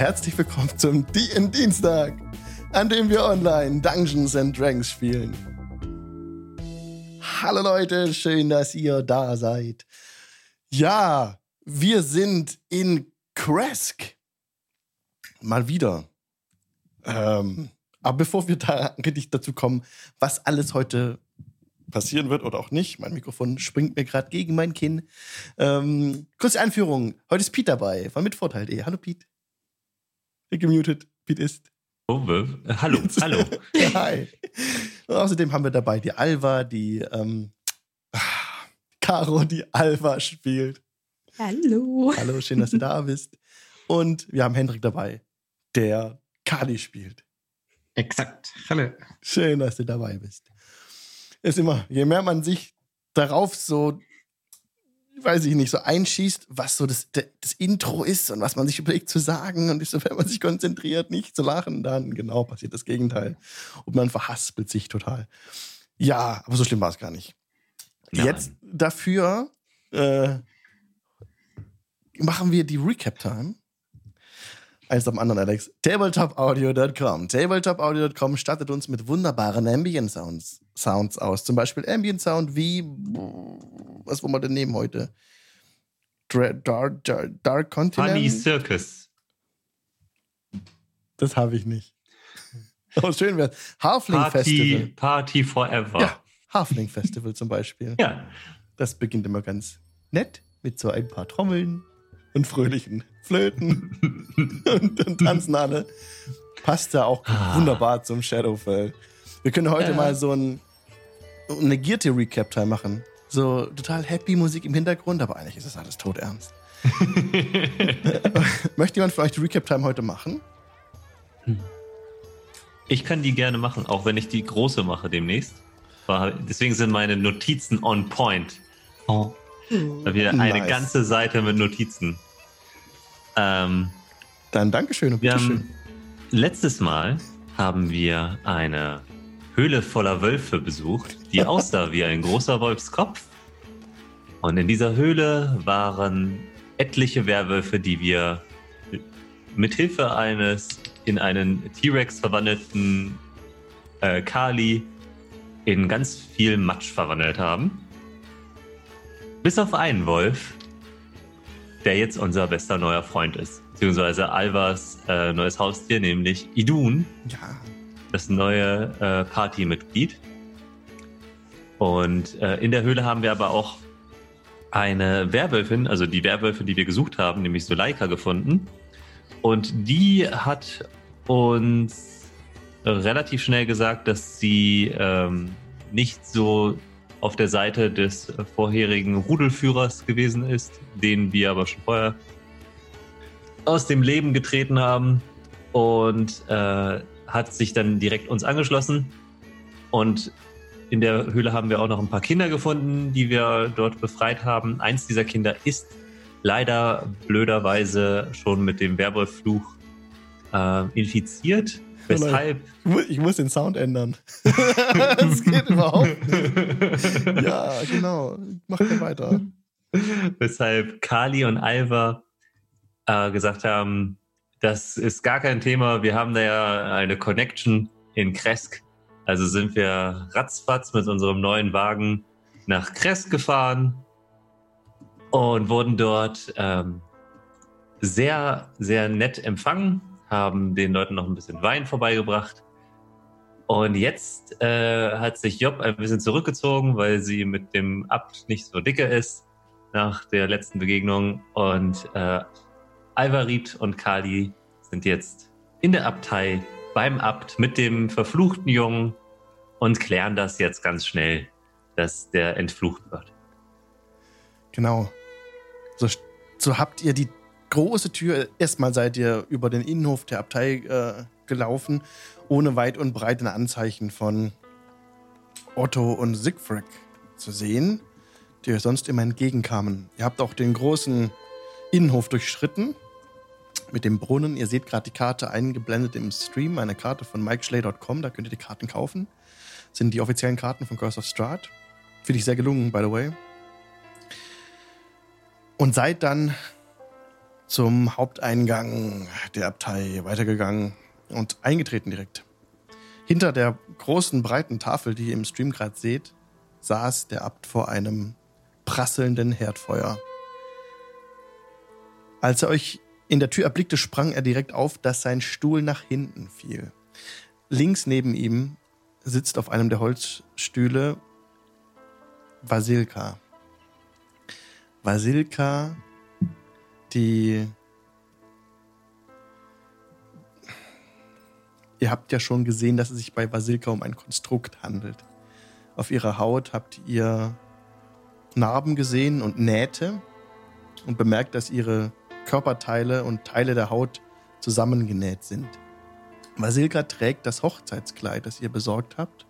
herzlich willkommen zum DN Dienstag, an dem wir online Dungeons and Dragons spielen. Hallo Leute, schön, dass ihr da seid. Ja, wir sind in Kresk. Mal wieder. Ähm, aber bevor wir da richtig dazu kommen, was alles heute passieren wird oder auch nicht. Mein Mikrofon springt mir gerade gegen mein Kinn. Ähm, kurze Einführung. Heute ist Pete dabei von Mitvorteil.de. Hallo Pete. Gemutet. Pete ist. Oh, hallo, hallo. Hi. Und außerdem haben wir dabei die Alva, die ähm, Caro, die Alva spielt. Hallo. Hallo, schön, dass du da bist. Und wir haben Hendrik dabei, der Kali spielt. Exakt. Hallo. Schön, dass du dabei bist ist immer, je mehr man sich darauf so, weiß ich nicht, so einschießt, was so das, das Intro ist und was man sich überlegt zu sagen und so, wenn man sich konzentriert, nicht zu lachen, dann genau passiert das Gegenteil. Und man verhaspelt sich total. Ja, aber so schlimm war es gar nicht. Nein. Jetzt dafür äh, machen wir die Recap-Time eins am anderen, Alex. Tabletopaudio.com. Tabletopaudio.com stattet uns mit wunderbaren Ambient Sounds, Sounds aus. Zum Beispiel Ambient Sound wie, was wollen wir denn nehmen heute? Dark, Dark, Dark Continent? Funny Circus. Das habe ich nicht. Oh, schön wäre Halfling Party, Festival. Party Forever. Ja, Halfling Festival zum Beispiel. Ja. Das beginnt immer ganz nett mit so ein paar Trommeln, und fröhlichen Flöten und, und tanzen alle. Passt ja auch ah. wunderbar zum Shadowfell. Wir können heute ja. mal so ein negierte Recap-Time machen. So total happy Musik im Hintergrund, aber eigentlich ist das alles todernst. Möchte jemand für euch die Recap-Time heute machen? Ich kann die gerne machen, auch wenn ich die große mache demnächst. Deswegen sind meine Notizen on point. Oh. Da wieder nice. eine ganze Seite mit Notizen. Ähm, Dann Dankeschön und bitteschön. Letztes Mal haben wir eine Höhle voller Wölfe besucht, die aussah wie ein großer Wolfskopf. Und in dieser Höhle waren etliche Werwölfe, die wir mit Hilfe eines in einen T-Rex verwandelten äh, Kali in ganz viel Matsch verwandelt haben. Bis auf einen Wolf, der jetzt unser bester neuer Freund ist. Beziehungsweise Alvas äh, neues Haustier, nämlich Idun. Ja. Das neue äh, Partymitglied. Und äh, in der Höhle haben wir aber auch eine Werwölfin, also die Werwölfe, die wir gesucht haben, nämlich Suleika, gefunden. Und die hat uns relativ schnell gesagt, dass sie ähm, nicht so auf der Seite des vorherigen Rudelführers gewesen ist, den wir aber schon vorher aus dem Leben getreten haben und äh, hat sich dann direkt uns angeschlossen. Und in der Höhle haben wir auch noch ein paar Kinder gefunden, die wir dort befreit haben. Eins dieser Kinder ist leider blöderweise schon mit dem Werwolffluch äh, infiziert Weshalb? Ich muss den Sound ändern. das geht überhaupt nicht. Ja, genau. Mach mal weiter. Weshalb Kali und Alva äh, gesagt haben, das ist gar kein Thema. Wir haben da ja eine Connection in Kresk. Also sind wir ratzfatz mit unserem neuen Wagen nach Kresk gefahren und wurden dort ähm, sehr, sehr nett empfangen haben den Leuten noch ein bisschen Wein vorbeigebracht. Und jetzt äh, hat sich Job ein bisschen zurückgezogen, weil sie mit dem Abt nicht so dicke ist nach der letzten Begegnung. Und äh, Alvarit und Kali sind jetzt in der Abtei beim Abt mit dem verfluchten Jungen und klären das jetzt ganz schnell, dass der entflucht wird. Genau. So, so habt ihr die große Tür. Erstmal seid ihr über den Innenhof der Abtei äh, gelaufen, ohne weit und breit ein Anzeichen von Otto und Siegfried zu sehen, die euch sonst immer entgegenkamen. Ihr habt auch den großen Innenhof durchschritten mit dem Brunnen. Ihr seht gerade die Karte eingeblendet im Stream, eine Karte von MikeSchley.com, da könnt ihr die Karten kaufen. Das sind die offiziellen Karten von Curse of Strahd. Finde ich sehr gelungen, by the way. Und seid dann zum Haupteingang der Abtei weitergegangen und eingetreten direkt. Hinter der großen, breiten Tafel, die ihr im Stream gerade seht, saß der Abt vor einem prasselnden Herdfeuer. Als er euch in der Tür erblickte, sprang er direkt auf, dass sein Stuhl nach hinten fiel. Links neben ihm sitzt auf einem der Holzstühle Vasilka. Vasilka, die Ihr habt ja schon gesehen, dass es sich bei Vasilka um ein Konstrukt handelt. Auf ihrer Haut habt ihr Narben gesehen und Nähte und bemerkt, dass ihre Körperteile und Teile der Haut zusammengenäht sind. Vasilka trägt das Hochzeitskleid, das ihr besorgt habt,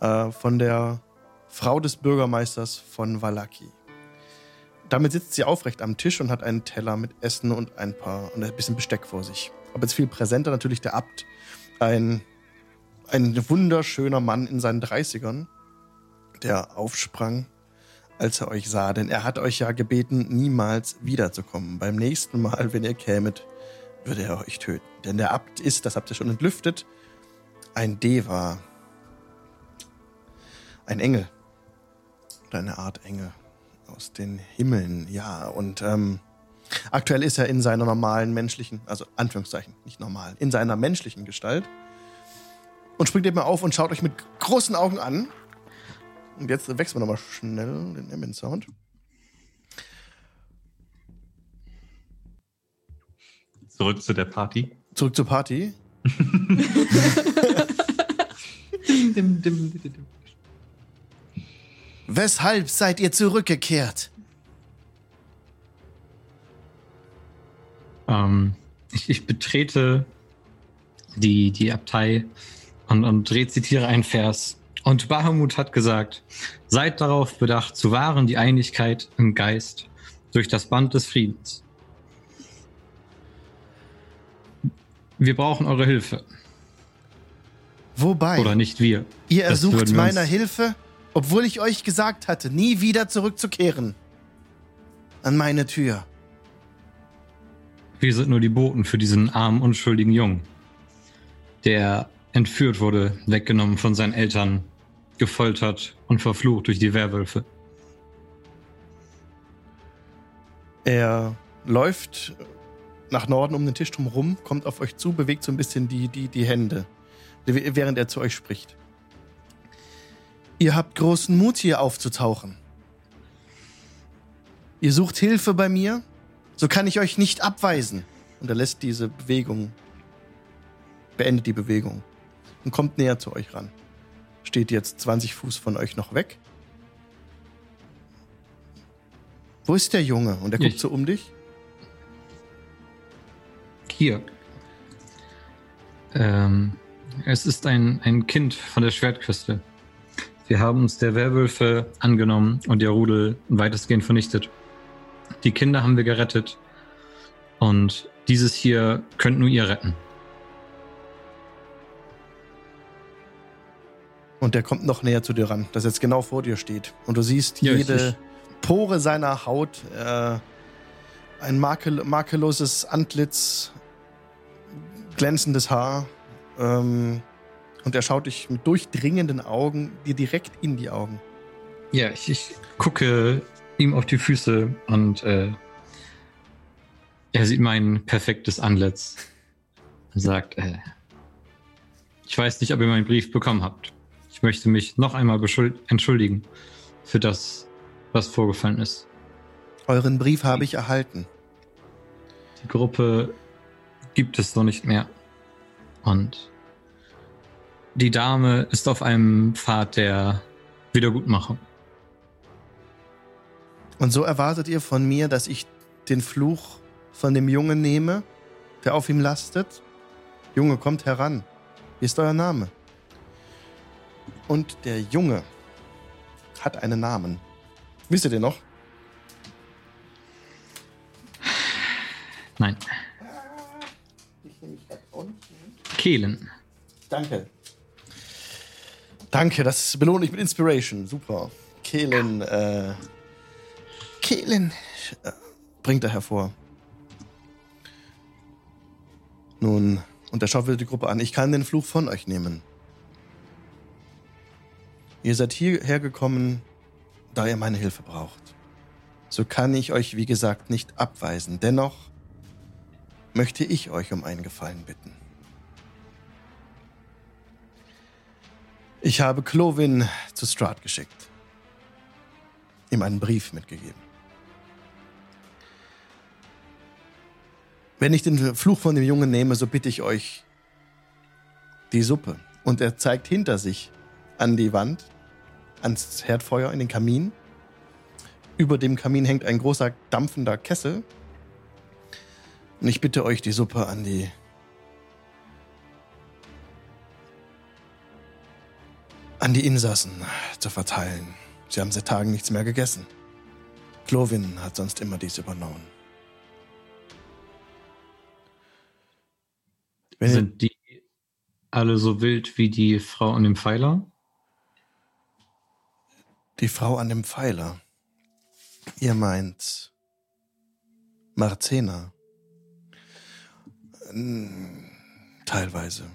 äh, von der Frau des Bürgermeisters von Valaki. Damit sitzt sie aufrecht am Tisch und hat einen Teller mit Essen und ein paar und ein bisschen Besteck vor sich. Aber jetzt viel präsenter natürlich der Abt, ein, ein wunderschöner Mann in seinen 30ern, der aufsprang, als er euch sah, denn er hat euch ja gebeten, niemals wiederzukommen. Beim nächsten Mal, wenn ihr kämet, würde er euch töten. Denn der Abt ist, das habt ihr schon entlüftet, ein Deva. Ein Engel. Oder eine Art Engel aus den Himmeln, ja. Und ähm, Aktuell ist er in seiner normalen menschlichen, also Anführungszeichen, nicht normal, in seiner menschlichen Gestalt. Und springt eben auf und schaut euch mit großen Augen an. Und jetzt wechseln wir nochmal schnell den Ambient Sound. Zurück zu der Party. Zurück zur Party. dim, dim, dim, dim. Weshalb seid ihr zurückgekehrt? Ähm, ich, ich betrete die, die Abtei und, und rezitiere einen Vers. Und Bahamut hat gesagt, seid darauf bedacht, zu wahren die Einigkeit im Geist durch das Band des Friedens. Wir brauchen eure Hilfe. Wobei? Oder nicht wir. Ihr ersucht meiner Hilfe, obwohl ich euch gesagt hatte, nie wieder zurückzukehren. An meine Tür. Wir sind nur die Boten für diesen armen, unschuldigen Jungen, der entführt wurde, weggenommen von seinen Eltern, gefoltert und verflucht durch die Werwölfe. Er läuft nach Norden um den Tisch drum rum, kommt auf euch zu, bewegt so ein bisschen die, die, die Hände, während er zu euch spricht. Ihr habt großen Mut, hier aufzutauchen. Ihr sucht Hilfe bei mir, so kann ich euch nicht abweisen. Und er lässt diese Bewegung, beendet die Bewegung und kommt näher zu euch ran. Steht jetzt 20 Fuß von euch noch weg. Wo ist der Junge? Und er guckt Ich. so um dich. Hier. Ähm, es ist ein, ein Kind von der Schwertküste. Wir haben uns der Werwölfe angenommen und ihr Rudel weitestgehend vernichtet. Die Kinder haben wir gerettet. Und dieses hier könnt nur ihr retten. Und der kommt noch näher zu dir ran, das jetzt genau vor dir steht. Und du siehst Ja, ich- jede ich- Pore seiner Haut, äh, ein makel makelloses Antlitz, glänzendes Haar. Ähm, und er schaut dich mit durchdringenden Augen dir direkt in die Augen. Ja, ich, ich gucke ihm auf die Füße und äh, er sieht mein perfektes Antlitz und sagt, äh, ich weiß nicht, ob ihr meinen Brief bekommen habt. Ich möchte mich noch einmal entschuldigen für das, was vorgefallen ist. Euren Brief habe ich erhalten. Die Gruppe gibt es so nicht mehr. Und die Dame ist auf einem Pfad der Wiedergutmachung. Und so erwartet ihr von mir, dass ich den Fluch von dem Jungen nehme, der auf ihm lastet? Junge, kommt heran. Wie ist euer Name? Und der Junge hat einen Namen. Wisst ihr den noch? Nein, Kehlen. Danke. Danke, das belohne ich mit Inspiration. Super. Kehlen, äh. Kehlen. äh, Bringt er hervor. Nun, und er schaut wieder die Gruppe an, ich kann den Fluch von euch nehmen. Ihr seid hierher gekommen, da ihr meine Hilfe braucht. So kann ich euch, wie gesagt, nicht abweisen. Dennoch möchte ich euch um einen Gefallen bitten. Ich habe Clovin zu Strahd geschickt. Ihm einen Brief mitgegeben. Wenn ich den Fluch von dem Jungen nehme, so bitte ich euch die Suppe. Und er zeigt hinter sich an die Wand, ans Herdfeuer, in den Kamin. Über dem Kamin hängt ein großer dampfender Kessel. Und ich bitte euch, die Suppe an die an die Insassen zu verteilen. Sie haben seit Tagen nichts mehr gegessen. Clovin hat sonst immer dies übernommen. Wenn Sind die alle so wild wie die Frau an dem Pfeiler? Die Frau an dem Pfeiler. Ihr meint Marzena. Teilweise.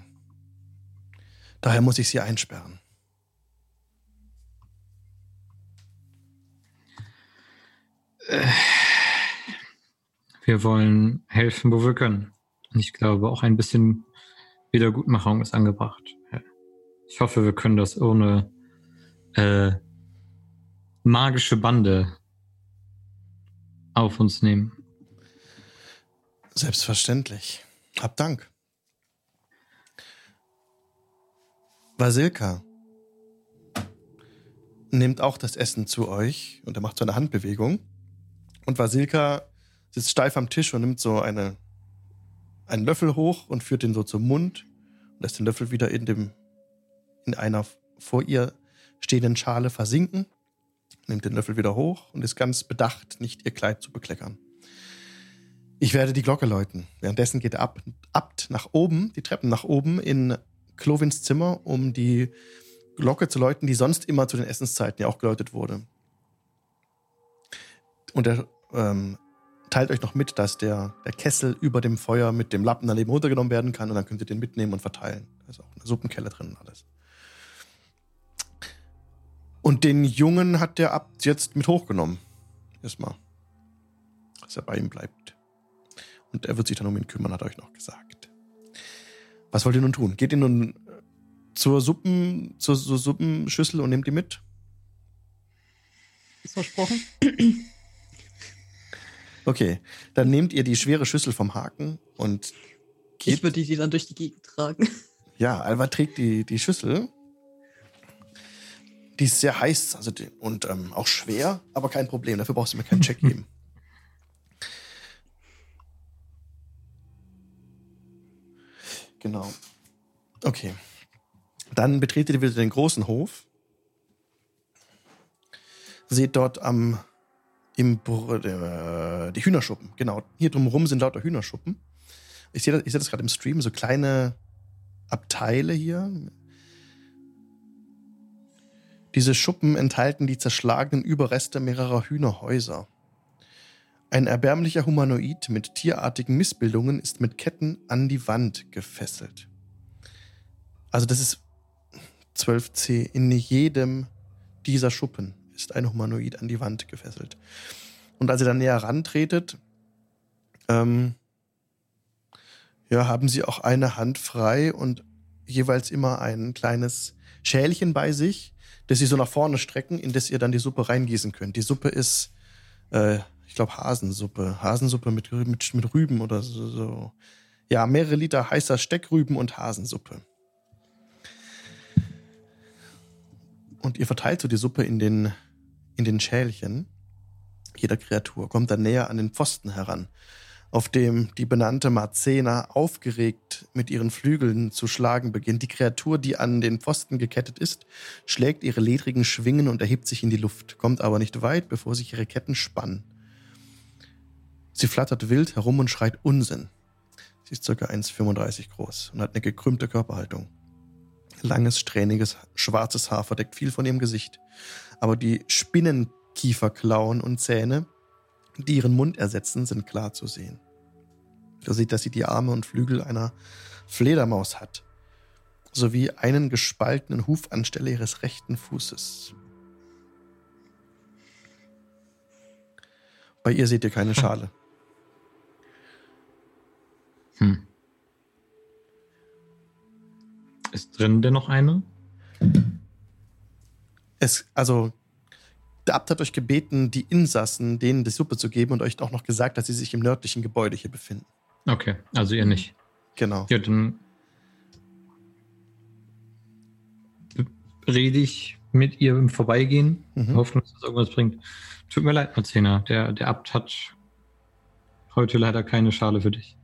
Daher muss ich sie einsperren. Wir wollen helfen, wo wir können. Und ich glaube, auch ein bisschen Wiedergutmachung ist angebracht. Ich hoffe, wir können das ohne äh, magische Bande auf uns nehmen. Selbstverständlich. Hab Dank. Vasilka nimmt auch das Essen zu euch und er macht so eine Handbewegung. Und Vasilka sitzt steif am Tisch und nimmt so eine, einen Löffel hoch und führt ihn so zum Mund und lässt den Löffel wieder in, dem, in einer vor ihr stehenden Schale versinken, nimmt den Löffel wieder hoch und ist ganz bedacht, nicht ihr Kleid zu bekleckern. Ich werde die Glocke läuten. Währenddessen geht der Abt nach oben, die Treppen nach oben in Clovins Zimmer, um die Glocke zu läuten, die sonst immer zu den Essenszeiten ja auch geläutet wurde. Und er ähm, teilt euch noch mit, dass der, der Kessel über dem Feuer mit dem Lappen daneben runtergenommen werden kann und dann könnt ihr den mitnehmen und verteilen. Da ist auch eine Suppenkelle drin und alles. Und den Jungen hat der Abt jetzt mit hochgenommen. Erstmal. Dass er bei ihm bleibt. Und er wird sich dann um ihn kümmern, hat er euch noch gesagt. Was wollt ihr nun tun? Geht ihr nun zur Suppen, zur, zur Suppenschüssel und nehmt die mit? Ist versprochen. Okay, dann nehmt ihr die schwere Schüssel vom Haken und geht. Ich würde die dann durch die Gegend tragen. Ja, Alva trägt die, die Schüssel. Die ist sehr heiß also die, und ähm, auch schwer, aber kein Problem. Dafür brauchst du mir keinen Check geben. genau. Okay. Dann betretet ihr wieder den großen Hof. Seht dort am im äh, die Hühnerschuppen, genau. Hier drumherum sind lauter Hühnerschuppen. Ich sehe das, seh das gerade im Stream, so kleine Abteile hier. Diese Schuppen enthalten die zerschlagenen Überreste mehrerer Hühnerhäuser. Ein erbärmlicher Humanoid mit tierartigen Missbildungen ist mit Ketten an die Wand gefesselt. Also das ist 12c in jedem dieser Schuppen ist ein Humanoid an die Wand gefesselt. Und als ihr dann näher rantretet, ähm, ja, haben sie auch eine Hand frei und jeweils immer ein kleines Schälchen bei sich, das sie so nach vorne strecken, in das ihr dann die Suppe reingießen könnt. Die Suppe ist, äh, ich glaube, Hasensuppe. Hasensuppe mit, mit, mit Rüben oder so, so. Ja, mehrere Liter heißer Steckrüben und Hasensuppe. Und ihr verteilt so die Suppe in den in den Schälchen jeder Kreatur, kommt dann näher an den Pfosten heran, auf dem die benannte Marzena aufgeregt mit ihren Flügeln zu schlagen beginnt. Die Kreatur, die an den Pfosten gekettet ist, schlägt ihre ledrigen Schwingen und erhebt sich in die Luft, kommt aber nicht weit, bevor sich ihre Ketten spannen. Sie flattert wild herum und schreit Unsinn. Sie ist ca. 1,35 groß und hat eine gekrümmte Körperhaltung. Langes, strähniges, schwarzes Haar verdeckt viel von ihrem Gesicht aber die Spinnenkieferklauen und Zähne, die ihren Mund ersetzen, sind klar zu sehen. Du siehst, dass sie die Arme und Flügel einer Fledermaus hat, sowie einen gespaltenen Huf anstelle ihres rechten Fußes. Bei ihr seht ihr keine Schale. Hm. Ist drin denn noch eine? Es, also, der Abt hat euch gebeten, die Insassen denen die Suppe zu geben und euch auch noch gesagt, dass sie sich im nördlichen Gebäude hier befinden. Okay, also ihr nicht. Genau. Ja, dann rede ich mit ihr im Vorbeigehen. Mhm. Hoffen, dass das irgendwas bringt. Tut mir leid, Marzena. Der, der Abt hat heute leider keine Schale für dich.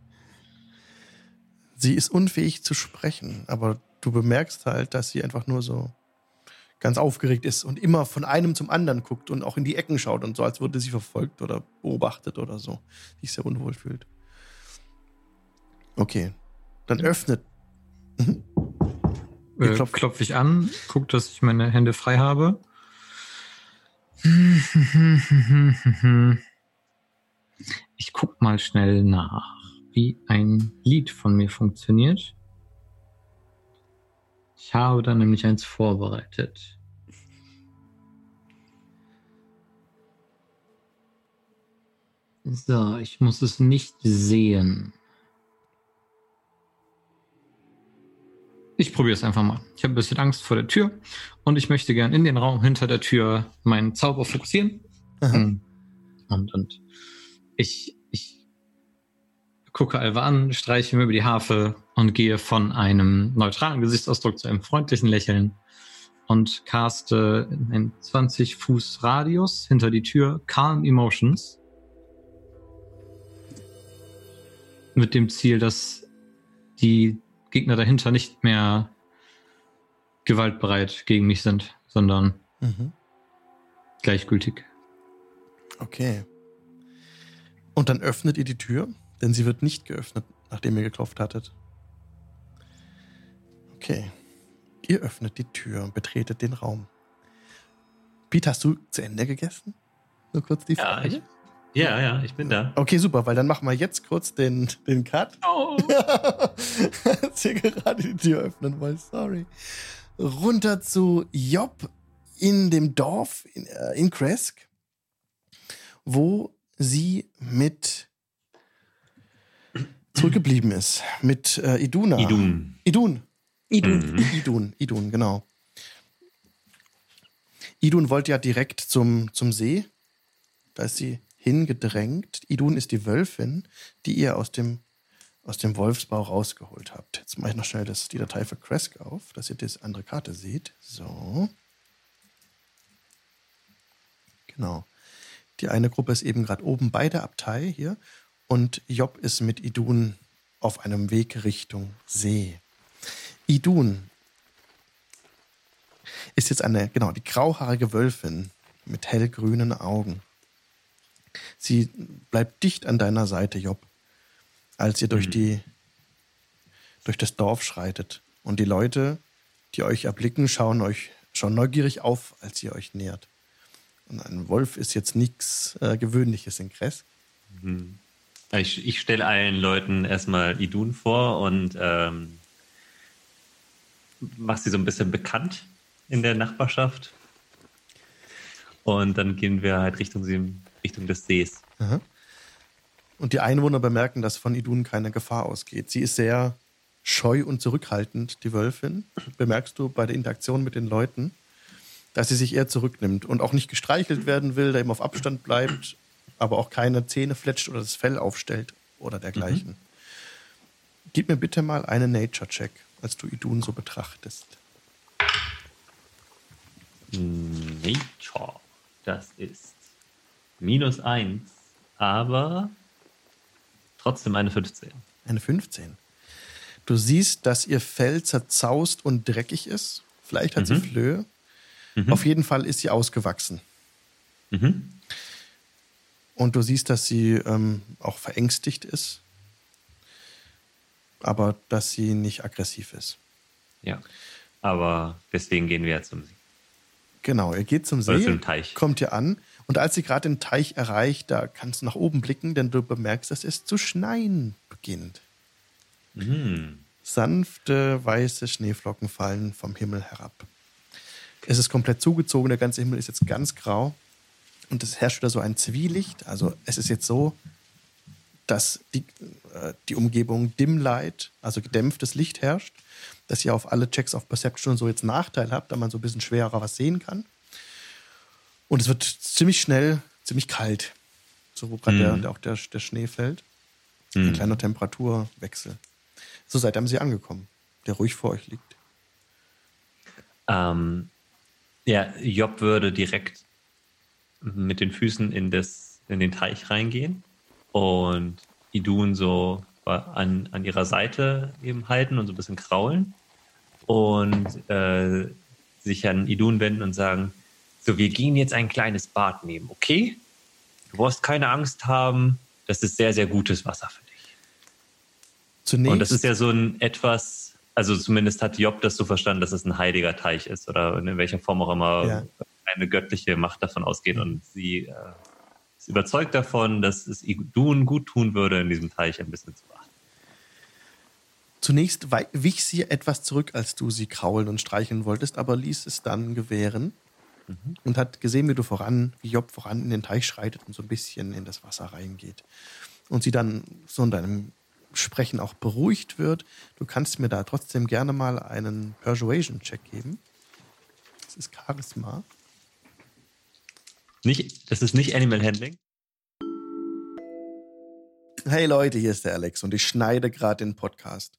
Sie ist unfähig zu sprechen, aber du bemerkst halt, dass sie einfach nur so ganz aufgeregt ist und immer von einem zum anderen guckt und auch in die Ecken schaut und so, als würde sie verfolgt oder beobachtet oder so, sich sehr unwohl fühlt. Okay, dann öffnet. Mhm. Äh, klopft- klopfe ich an, guck, dass ich meine Hände frei habe. Ich guck mal schnell nach, wie ein Lied von mir funktioniert. Ich habe da nämlich eins vorbereitet. So, ich muss es nicht sehen. Ich probiere es einfach mal. Ich habe ein bisschen Angst vor der Tür und ich möchte gern in den Raum hinter der Tür meinen Zauber fokussieren. Aha. Mm. Und, und ich, ich gucke Alva an, streiche mir über die Harfe und gehe von einem neutralen Gesichtsausdruck zu einem freundlichen Lächeln und caste in einen 20 Fuß Radius hinter die Tür Calm Emotions. Mit dem Ziel, dass die Gegner dahinter nicht mehr gewaltbereit gegen mich sind, sondern Mhm. gleichgültig. Okay. Und dann öffnet ihr die Tür, denn sie wird nicht geöffnet, nachdem ihr geklopft hattet. Okay. Ihr öffnet die Tür und betretet den Raum. Pete, hast du zu Ende gegessen? Nur kurz die Ja, Frage. ich, ja, ja, ich bin da. Okay, super, weil dann machen wir jetzt kurz den, den Cut. Oh. Als ihr gerade die Tür öffnen wollt, sorry. Runter zu Job in dem Dorf in, äh, in Kresk, wo sie mit zurückgeblieben ist. Mit äh, Iduna. Idun. Idun. Idun. Mhm. Idun, Idun, genau. Idun wollte ja direkt zum, zum See. Da ist sie hingedrängt. Idun ist die Wölfin, die ihr aus dem, aus dem Wolfsbau rausgeholt habt. Jetzt mache ich noch schnell das, die Datei für Kresk auf, dass ihr die andere Karte seht. So. Genau. Die eine Gruppe ist eben gerade oben bei der Abtei hier und Job ist mit Idun auf einem Weg Richtung See. Idun ist jetzt eine, genau, die grauhaarige Wölfin mit hellgrünen Augen. Sie bleibt dicht an deiner Seite, Job, als ihr durch Mhm. die, durch das Dorf schreitet. Und die Leute, die euch erblicken, schauen euch schon neugierig auf, als ihr euch nähert. Und ein Wolf ist jetzt nichts äh, Gewöhnliches in Kress. Mhm. Ich, ich stelle allen Leuten erstmal Idun vor und ähm, mache sie so ein bisschen bekannt in der Nachbarschaft. Und dann gehen wir halt Richtung, Richtung des Sees. Aha. Und die Einwohner bemerken, dass von Idun keine Gefahr ausgeht. Sie ist sehr scheu und zurückhaltend, die Wölfin. Bemerkst du bei der Interaktion mit den Leuten, dass sie sich eher zurücknimmt und auch nicht gestreichelt werden will, da eben auf Abstand bleibt, aber auch keine Zähne fletscht oder das Fell aufstellt oder dergleichen. Gib mir bitte mal einen Nature-Check, als du Idun so betrachtest. Nature. Das ist minus eins, aber trotzdem eine 15. Eine 15. Du siehst, dass ihr Fell zerzaust und dreckig ist. Vielleicht hat sie Mhm. Flöhe. Mhm. Auf jeden Fall ist sie ausgewachsen. Mhm. Und du siehst, dass sie ähm, auch verängstigt ist, aber dass sie nicht aggressiv ist. Ja. Aber deswegen gehen wir ja zum See. Genau, ihr geht zum See, zum kommt ihr an und als sie gerade den Teich erreicht, da kannst du nach oben blicken, denn du bemerkst, dass es zu schneien beginnt. Mhm. Sanfte weiße Schneeflocken fallen vom Himmel herab. Es ist komplett zugezogen, der ganze Himmel ist jetzt ganz grau und es herrscht wieder so ein Zwielicht. Also es ist jetzt so, dass die, äh, die Umgebung Dim Light, also gedämpftes Licht herrscht, dass ihr auf alle Checks of Perception so jetzt Nachteil habt, da man so ein bisschen schwerer was sehen kann. Und es wird ziemlich schnell, ziemlich kalt, so wo gerade Mhm. der, auch der, der Schnee fällt. Ein Mhm. kleiner Temperaturwechsel. So seid ihr sie angekommen, der ruhig vor euch liegt. Ähm, ja, Job würde direkt mit den Füßen in, das, in den Teich reingehen und Idun so an, an ihrer Seite eben halten und so ein bisschen kraulen und äh, sich an Idun wenden und sagen, so, wir gehen jetzt ein kleines Bad nehmen, okay? Du brauchst keine Angst haben, das ist sehr, sehr gutes Wasser für dich. Zunächst, Und das ist ja so ein etwas, also zumindest hat Job das so verstanden, dass es ein heiliger Teich ist oder in welcher Form auch immer Ja. eine göttliche Macht davon ausgeht. Und sie äh, ist überzeugt davon, dass es Idun gut tun würde, in diesem Teich ein bisschen zu baden. Zunächst wich sie etwas zurück, als du sie kraulen und streicheln wolltest, aber ließ es dann gewähren und hat gesehen, wie du voran, wie Job voran in den Teich schreitet und so ein bisschen in das Wasser reingeht. Und sie dann so in deinem Sprechen auch beruhigt wird. Du kannst mir da trotzdem gerne mal einen Persuasion-Check geben. Das ist Charisma. Nicht, das ist nicht Animal Handling. Hey Leute, hier ist der Alex und ich schneide gerade den Podcast.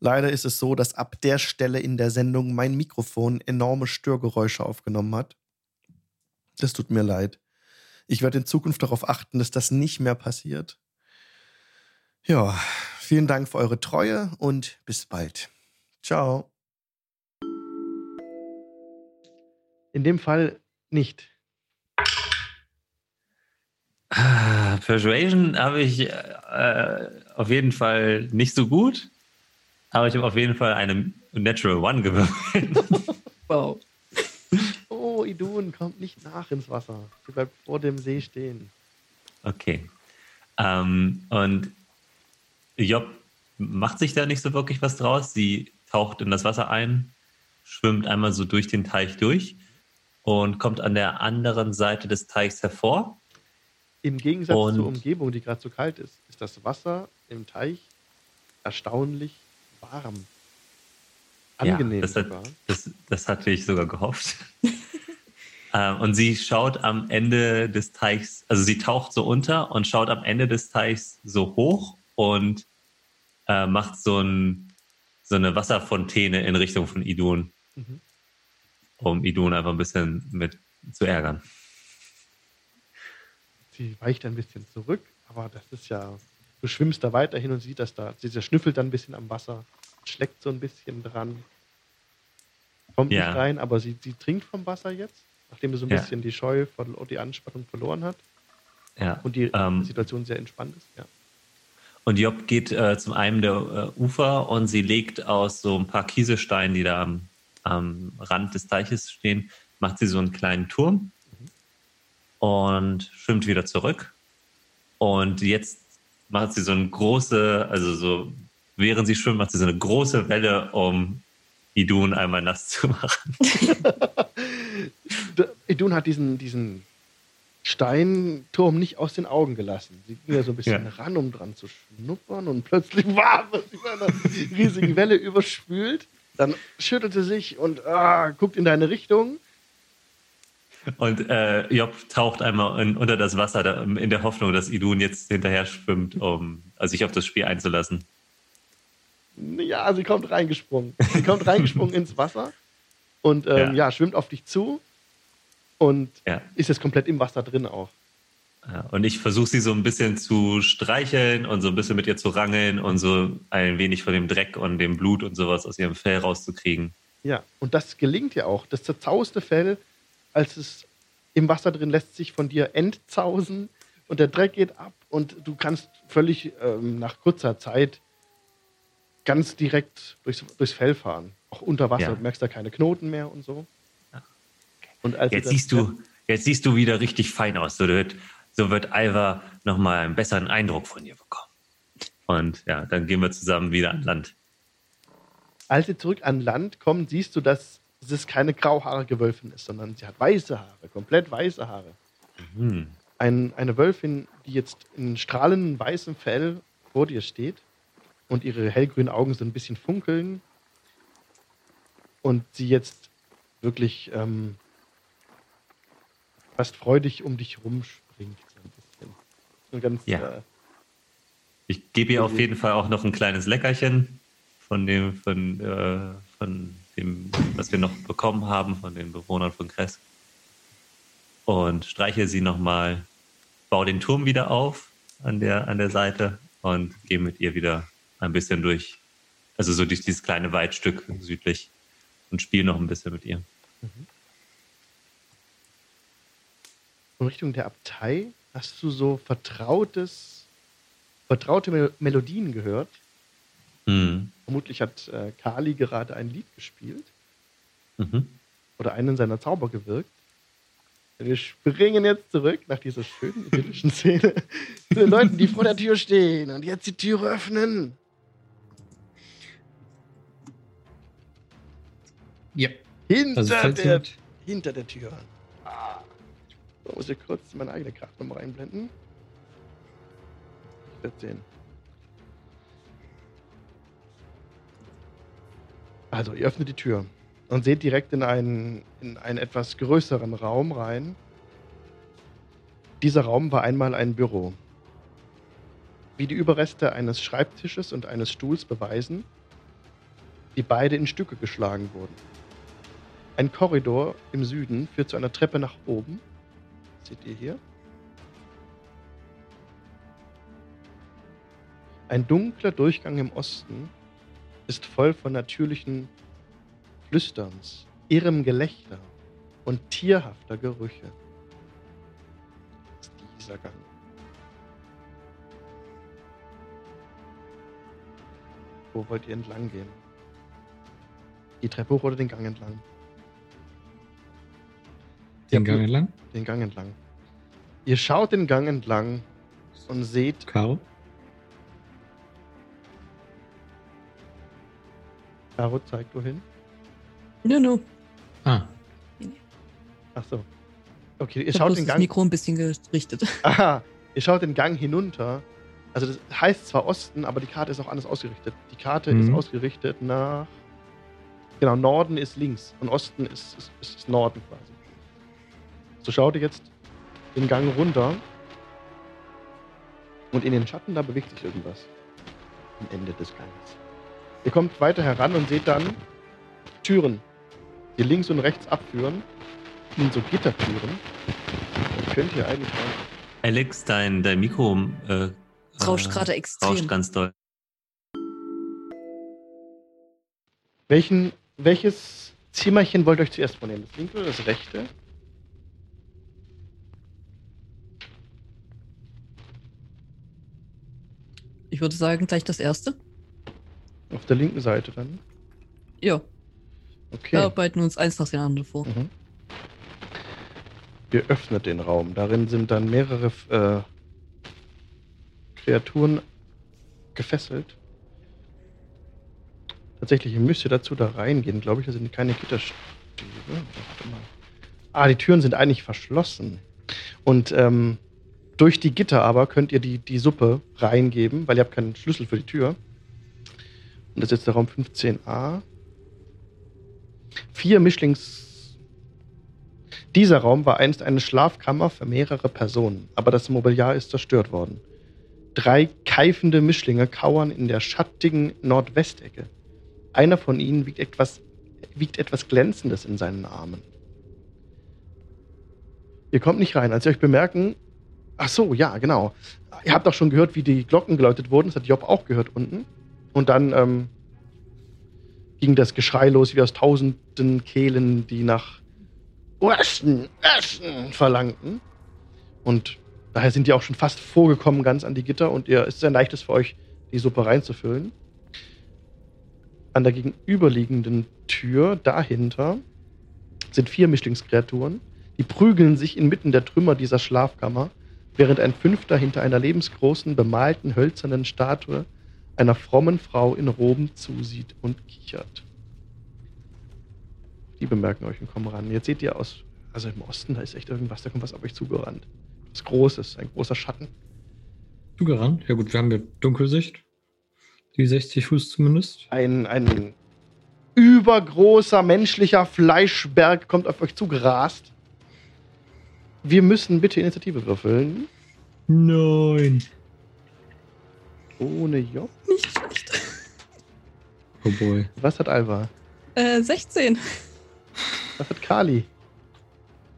Leider ist es so, dass ab der Stelle in der Sendung mein Mikrofon enorme Störgeräusche aufgenommen hat. Das tut mir leid. Ich werde in Zukunft darauf achten, dass das nicht mehr passiert. Ja, vielen Dank für eure Treue und bis bald. Ciao. In dem Fall nicht. Ah, Persuasion habe ich äh, auf jeden Fall nicht so gut, aber ich habe auf jeden Fall eine Natural One gewürfelt. Wow. Oh, Idun kommt nicht nach ins Wasser. Sie bleibt vor dem See stehen. Okay. Ähm, und Job macht sich da nicht so wirklich was draus. Sie taucht in das Wasser ein, schwimmt einmal so durch den Teich durch und kommt an der anderen Seite des Teichs hervor. Im Gegensatz Und- zur Umgebung, die gerade so kalt ist, ist das Wasser im Teich erstaunlich warm. Angenehm Ja, das, hat, das, das hatte ich sogar gehofft. ähm, und sie schaut am Ende des Teichs, also sie taucht so unter und schaut am Ende des Teichs so hoch und äh, macht so, ein, so eine Wasserfontäne in Richtung von Idun, Mhm. um Idun einfach ein bisschen mit zu ärgern. Sie weicht ein bisschen zurück, aber das ist ja. Du schwimmst da weiterhin und siehst das da. Sie schnüffelt dann ein bisschen am Wasser, schleckt so ein bisschen dran. Kommt Ja. nicht rein, aber sie, sie trinkt vom Wasser jetzt, nachdem sie so ein Ja. bisschen die Scheu, verlo- die Anspannung verloren hat Ja. und die Ähm, Situation sehr entspannt ist. Ja. Und Job geht äh, zum einen der äh, Ufer und sie legt aus so ein paar Kiesesteinen, die da am, am Rand des Teiches stehen, macht sie so einen kleinen Turm und schwimmt wieder zurück. Und jetzt macht sie so eine große, also so, während sie schwimmt, macht sie so eine große Welle, um Idun einmal nass zu machen. Idun hat diesen, diesen Steinturm nicht aus den Augen gelassen. Sie ging ja so ein bisschen Ja. ran, um dran zu schnuppern und plötzlich war sie von einer riesigen Welle überspült. Dann schüttelt sie sich und ah, guckt in deine Richtung. Und äh, Job taucht einmal in, unter das Wasser, da, in der Hoffnung, dass Idun jetzt hinterher schwimmt, um also sich auf das Spiel einzulassen. Ja, sie kommt reingesprungen. Sie kommt reingesprungen ins Wasser und ähm, ja. Ja. schwimmt auf dich zu und Ja. ist jetzt komplett im Wasser drin auch. Ja, und ich versuche sie so ein bisschen zu streicheln und so ein bisschen mit ihr zu rangeln und so ein wenig von dem Dreck und dem Blut und sowas aus ihrem Fell rauszukriegen. Ja, und das gelingt dir auch. Das zerzauste Fell, als es im Wasser drin lässt sich von dir entzausen und der Dreck geht ab und du kannst völlig ähm, nach kurzer Zeit ganz direkt durchs, durchs Fell fahren. Auch unter Wasser, Ja. du merkst da keine Knoten mehr und so. Und als Jetzt siehst du, jetzt siehst du wieder richtig fein aus. So wird, so wird Alva nochmal einen besseren Eindruck von dir bekommen. Und ja, dann gehen wir zusammen wieder an Land. Als ihr zurück an Land kommt, siehst du, dass es keine grauhaarige Wölfin ist, sondern sie hat weiße Haare, komplett weiße Haare. Hm. Ein, eine Wölfin, die jetzt in strahlendem weißem Fell vor dir steht und ihre hellgrünen Augen so ein bisschen funkeln und sie jetzt wirklich ähm, fast freudig um dich rumspringt. So ein bisschen. So ganz, Ja. äh, Ich gebe ihr auf jeden Fall auch noch ein kleines Leckerchen von dem, von, äh, von dem, was wir noch bekommen haben, von den Bewohnern von Kresk. Und streiche sie nochmal, baue den Turm wieder auf an der, an der Seite und gehe mit ihr wieder ein bisschen durch, also so durch dieses kleine Waldstück südlich und spiele noch ein bisschen mit ihr. in Richtung der Abtei hast du so vertrautes, vertraute Mel Melodien gehört. Hm vermutlich hat äh, Kali gerade ein Lied gespielt. Mhm. Oder einen seiner Zauber gewirkt. Wir springen jetzt zurück nach dieser schönen idyllischen Szene zu den Leuten, die vor der Tür stehen und jetzt die Tür öffnen. Ja. Hinter, also, der, hinter der Tür. Ah. So, muss ich kurz meine eigene Karte nochmal einblenden. 14. Also, ihr öffnet die Tür und seht direkt in einen, in einen etwas größeren Raum rein. Dieser Raum war einmal ein Büro. Wie die Überreste eines Schreibtisches und eines Stuhls beweisen, die beide in Stücke geschlagen wurden. Ein Korridor im Süden führt zu einer Treppe nach oben. Seht ihr hier? Ein dunkler Durchgang im Osten ist voll von natürlichen Flüsterns, irrem Gelächter und tierhafter Gerüche. Das ist dieser Gang. Wo wollt ihr entlang gehen? Die Treppe hoch oder den Gang entlang? den Gang entlang. Den Gang entlang. Ihr schaut den Gang entlang und seht Caro. Caro zeigt wohin. Nö, nö. Ah, Ach so. Okay, ihr schaut den das Gang. Mikro ein bisschen gerichtet. Aha, ihr schaut den Gang hinunter. Also das heißt zwar Osten, aber die Karte ist auch anders ausgerichtet. Die Karte ist Mhm. ausgerichtet nach. Genau, Norden ist links und Osten ist, ist, ist Norden quasi. So schaut ihr jetzt den Gang runter. Und in den Schatten, da bewegt sich irgendwas. Am Ende des Ganges. Ihr kommt weiter heran und seht dann Türen, die links und rechts abführen. In so Gittertüren. Das könnt ihr eigentlich auch. Alex, dein, dein Mikro äh, Rauscht äh, gerade extrem. rauscht ganz doll. Welchen, welches Zimmerchen wollt ihr euch zuerst vornehmen? Das linke oder das rechte? Ich würde sagen, gleich das erste. Auf der linken Seite dann. Ja, Okay. wir arbeiten uns eins nach dem anderen vor. Mhm. Ihr öffnet den Raum. Darin sind dann mehrere äh, Kreaturen gefesselt. Tatsächlich, ihr müsst ihr dazu da reingehen, glaube ich. Da sind keine Gitterstäbe. Warte mal. Ah, die Türen sind eigentlich verschlossen. Und ähm, durch die Gitter aber könnt ihr die, die Suppe reingeben, weil ihr habt keinen Schlüssel für die Tür. Und das ist jetzt der Raum 15a. Vier Mischlings dieser Raum war einst eine Schlafkammer für mehrere Personen, aber das Mobiliar ist zerstört worden. Drei keifende Mischlinge kauern in der schattigen Nordwestecke. Einer von ihnen wiegt etwas, wiegt etwas Glänzendes in seinen Armen. Ihr kommt nicht rein. Als ihr euch bemerken, ach so, ja, genau. Ihr habt auch schon gehört, wie die Glocken geläutet wurden. Das hat Job auch gehört unten. Und dann ähm, ging das Geschrei los, wie aus tausenden Kehlen, die nach Essen, Essen verlangten. Und daher sind die auch schon fast vorgekommen ganz an die Gitter und ihr, es ist ein leichtes für euch, die Suppe reinzufüllen. An der gegenüberliegenden Tür dahinter sind vier Mischlingskreaturen. Die prügeln sich inmitten der Trümmer dieser Schlafkammer, während ein fünfter hinter einer lebensgroßen, bemalten, hölzernen Statue einer frommen Frau in Roben zusieht und kichert. Die bemerken euch und kommen ran. Jetzt seht ihr aus, also im Osten, da ist echt irgendwas, da kommt was auf euch zugerannt. Was Großes, ein großer Schatten. Zugerannt? Ja gut, wir haben ja Dunkelsicht. Die 60 Fuß zumindest. Ein, ein übergroßer menschlicher Fleischberg kommt auf euch zugerast. Wir müssen bitte Initiative würfeln. Nein. Ohne Job. Nicht schlecht. Oh boy. Was hat Alva? Äh, 16. Was hat Kali?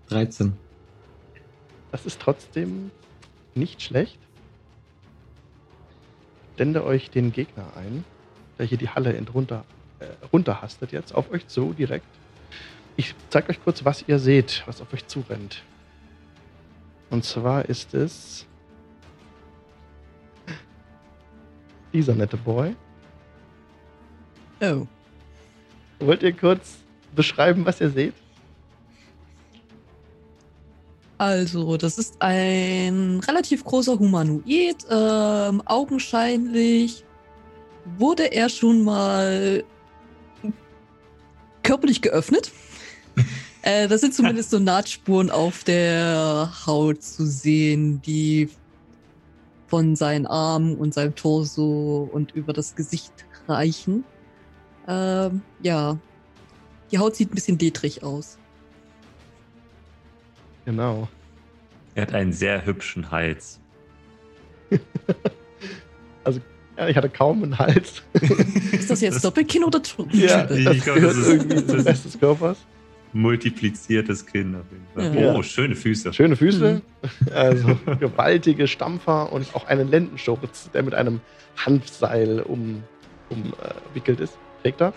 13. Das ist trotzdem nicht schlecht. Blende euch den Gegner ein, der hier die Halle runter, äh, runterhastet jetzt, auf euch zu direkt. Ich zeige euch kurz, was ihr seht, was auf euch zurennt. Und zwar ist es dieser nette Boy. Oh. Wollt ihr kurz beschreiben, was ihr seht? Also, das ist ein relativ großer Humanoid. Ähm, augenscheinlich wurde er schon mal körperlich geöffnet. äh, da sind zumindest so Nahtspuren auf der Haut zu sehen, die von seinen Armen und seinem Torso und über das Gesicht reichen. Ähm, ja, die Haut sieht ein bisschen ledrig aus. Genau. Er hat einen sehr hübschen Hals. Ja, ich hatte kaum einen Hals. Ist das jetzt Das- Doppelkinn oder Tri- Ja, Triple? das Ich glaub, gehört das ist- irgendwie zum das- Rest des Körpers. Multipliziertes Kinn auf jeden Fall. Ja. Oh, schöne Füße. Schöne Füße, also gewaltige Stampfer und auch einen Lendenschurz, der mit einem Hanfseil um, umwickelt ist. Trägt er.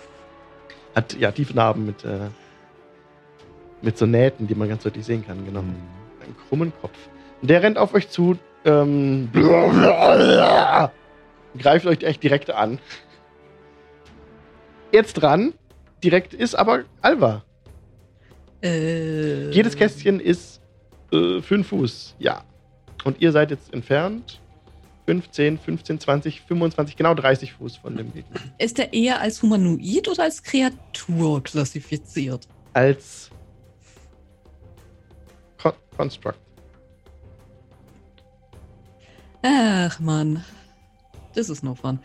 Hat ja tiefe Narben mit, äh, mit so Nähten, die man ganz deutlich sehen kann, genau. Hm. Einen krummen Kopf. Und der rennt auf euch zu, ähm, greift euch echt direkt an. Jetzt dran, direkt ist aber Alva. Äh, Jedes Kästchen ist äh, 5 Fuß, ja. Und ihr seid jetzt entfernt 15, 15, 20, 25, genau 30 Fuß von dem Gegner. Ist er eher als Humanoid oder als Kreatur klassifiziert? Als Con Construct. Ach man, das ist no fun.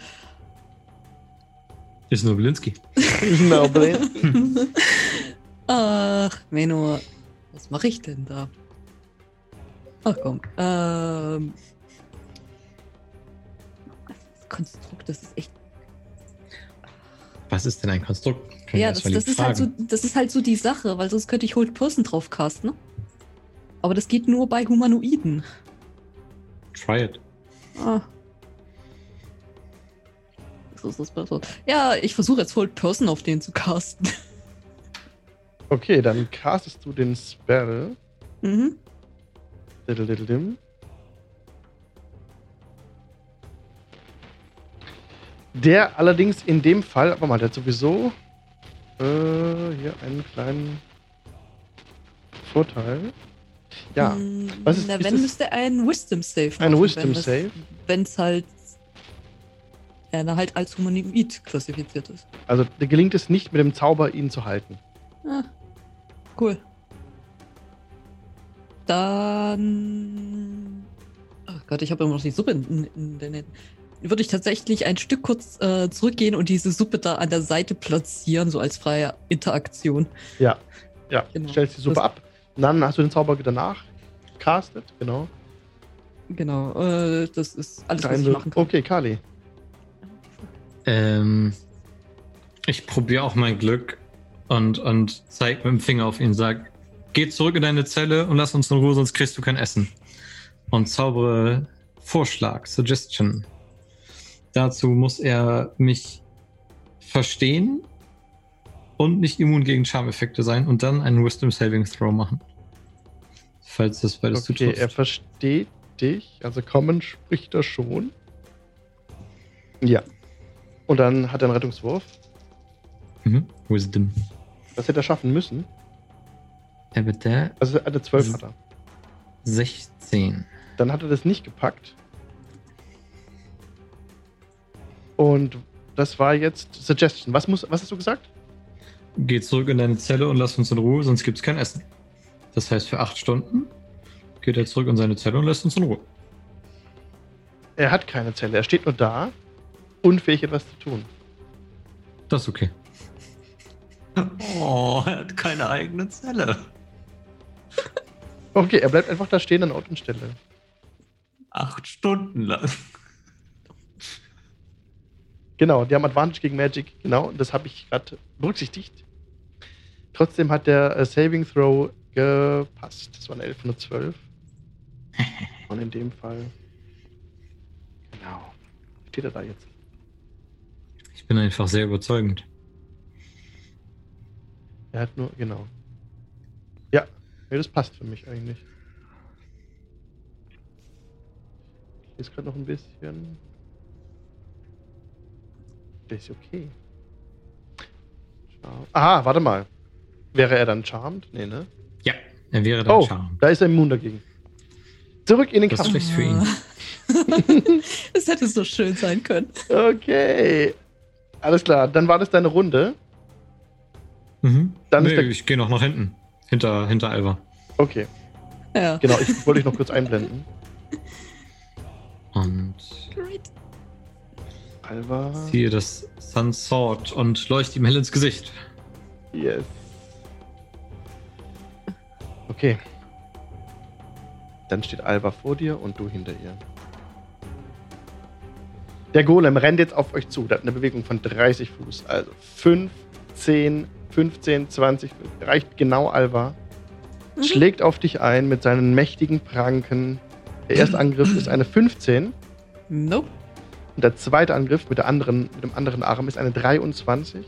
Ist nur Blinski. Ach, Menno, was mache ich denn da? Ach komm, ähm. Das Konstrukt, das ist echt. Was ist denn ein Konstrukt? Können ja, das, das, ist halt so, das ist halt so die Sache, weil sonst könnte ich Hold Person drauf casten? Aber das geht nur bei Humanoiden. Try it. Ah. So ist das besser. Ja, ich versuche jetzt Hold Person auf den zu casten. Okay, dann castest du den Spell. mhm. Diddle-diddle-dim. Der allerdings in dem Fall, aber mal, der hat sowieso äh, hier einen kleinen Vorteil. Ja, Hm, Was ist- Na, ist wenn es- müsste er einen Wisdom Save machen. ein Wisdom wenn das- Save. Wenn es halt. Ja, na, halt als Humanoid klassifiziert ist. Also gelingt es nicht mit dem Zauber, ihn zu halten. Ah, cool. Dann. Oh Gott, ich habe immer noch die Suppe in, in den Händen. Würde ich tatsächlich ein Stück kurz äh, zurückgehen und diese Suppe da an der Seite platzieren, so als freie Interaktion. Ja, ja. Genau. Stellst die Suppe Das- ab. Und dann hast du den Zauber danach castet. Genau. Genau, äh, das ist alles, was ich machen kann. Okay, Kali. Ähm, ich probiere auch mein Glück und, und zeig mit dem Finger auf ihn, sag, geh zurück in deine Zelle und lass uns in Ruhe, sonst kriegst du kein Essen. Und zaubere Vorschlag, Suggestion. Dazu muss er mich verstehen und nicht immun gegen Charmeffekte sein und dann einen Wisdom Saving Throw machen. Falls das beides Okay, er zutrifft. versteht dich. Also kommen spricht er schon. Ja. Und dann hat er einen Rettungswurf. Mhm. Wisdom. Das hätte er schaffen müssen. Er wird der Also eine 12 hat er. 16. Dann hat er das nicht gepackt. Und das war jetzt Suggestion. Was, muss, was hast du gesagt? Geh zurück in deine Zelle und lass uns in Ruhe, sonst gibt's kein Essen. Das heißt, für acht Stunden geht er zurück in seine Zelle und lässt uns in Ruhe. Er hat keine Zelle. Er steht nur da, unfähig etwas zu tun. Das ist okay. Oh, er hat keine eigene Zelle. Okay, er bleibt einfach da stehen an Ort und Stelle. Acht Stunden lang. Genau, die haben Advantage gegen Magic. Genau, das habe ich gerade berücksichtigt. Trotzdem hat der äh, Saving Throw gepasst. Das waren 11 von 12. Und in dem Fall. Genau. Steht er da jetzt? Ich bin einfach sehr überzeugend. Er hat nur, genau. Ja, nee, das passt für mich eigentlich. Hier ist gerade noch ein bisschen. Der ist okay. Charm- Aha, warte mal. Wäre er dann charmed? Nee, ne? Ja, er wäre dann Oh, Charme. da ist er immun dagegen. Zurück in den Das ist Kampf. schlecht für ihn. Es hätte so schön sein können. Okay. Alles klar, dann war das deine Runde. Mhm. Dann nee, ist der- ich gehe noch nach hinten. Hinter, hinter Alva. Okay, Ja. genau, ich wollte euch noch kurz einblenden. Und Great. Alva. ziehe das Sun Sword und leuchte ihm hell ins Gesicht. Yes. Okay. Dann steht Alva vor dir und du hinter ihr. Der Golem rennt jetzt auf euch zu. Der hat eine Bewegung von 30 Fuß. Also 5, 10, 15, 20. Reicht genau Alva. Mhm. Schlägt auf dich ein mit seinen mächtigen Pranken. Der erste Angriff ist eine 15. Nope. Und der zweite Angriff mit, der anderen, mit dem anderen Arm ist eine 23.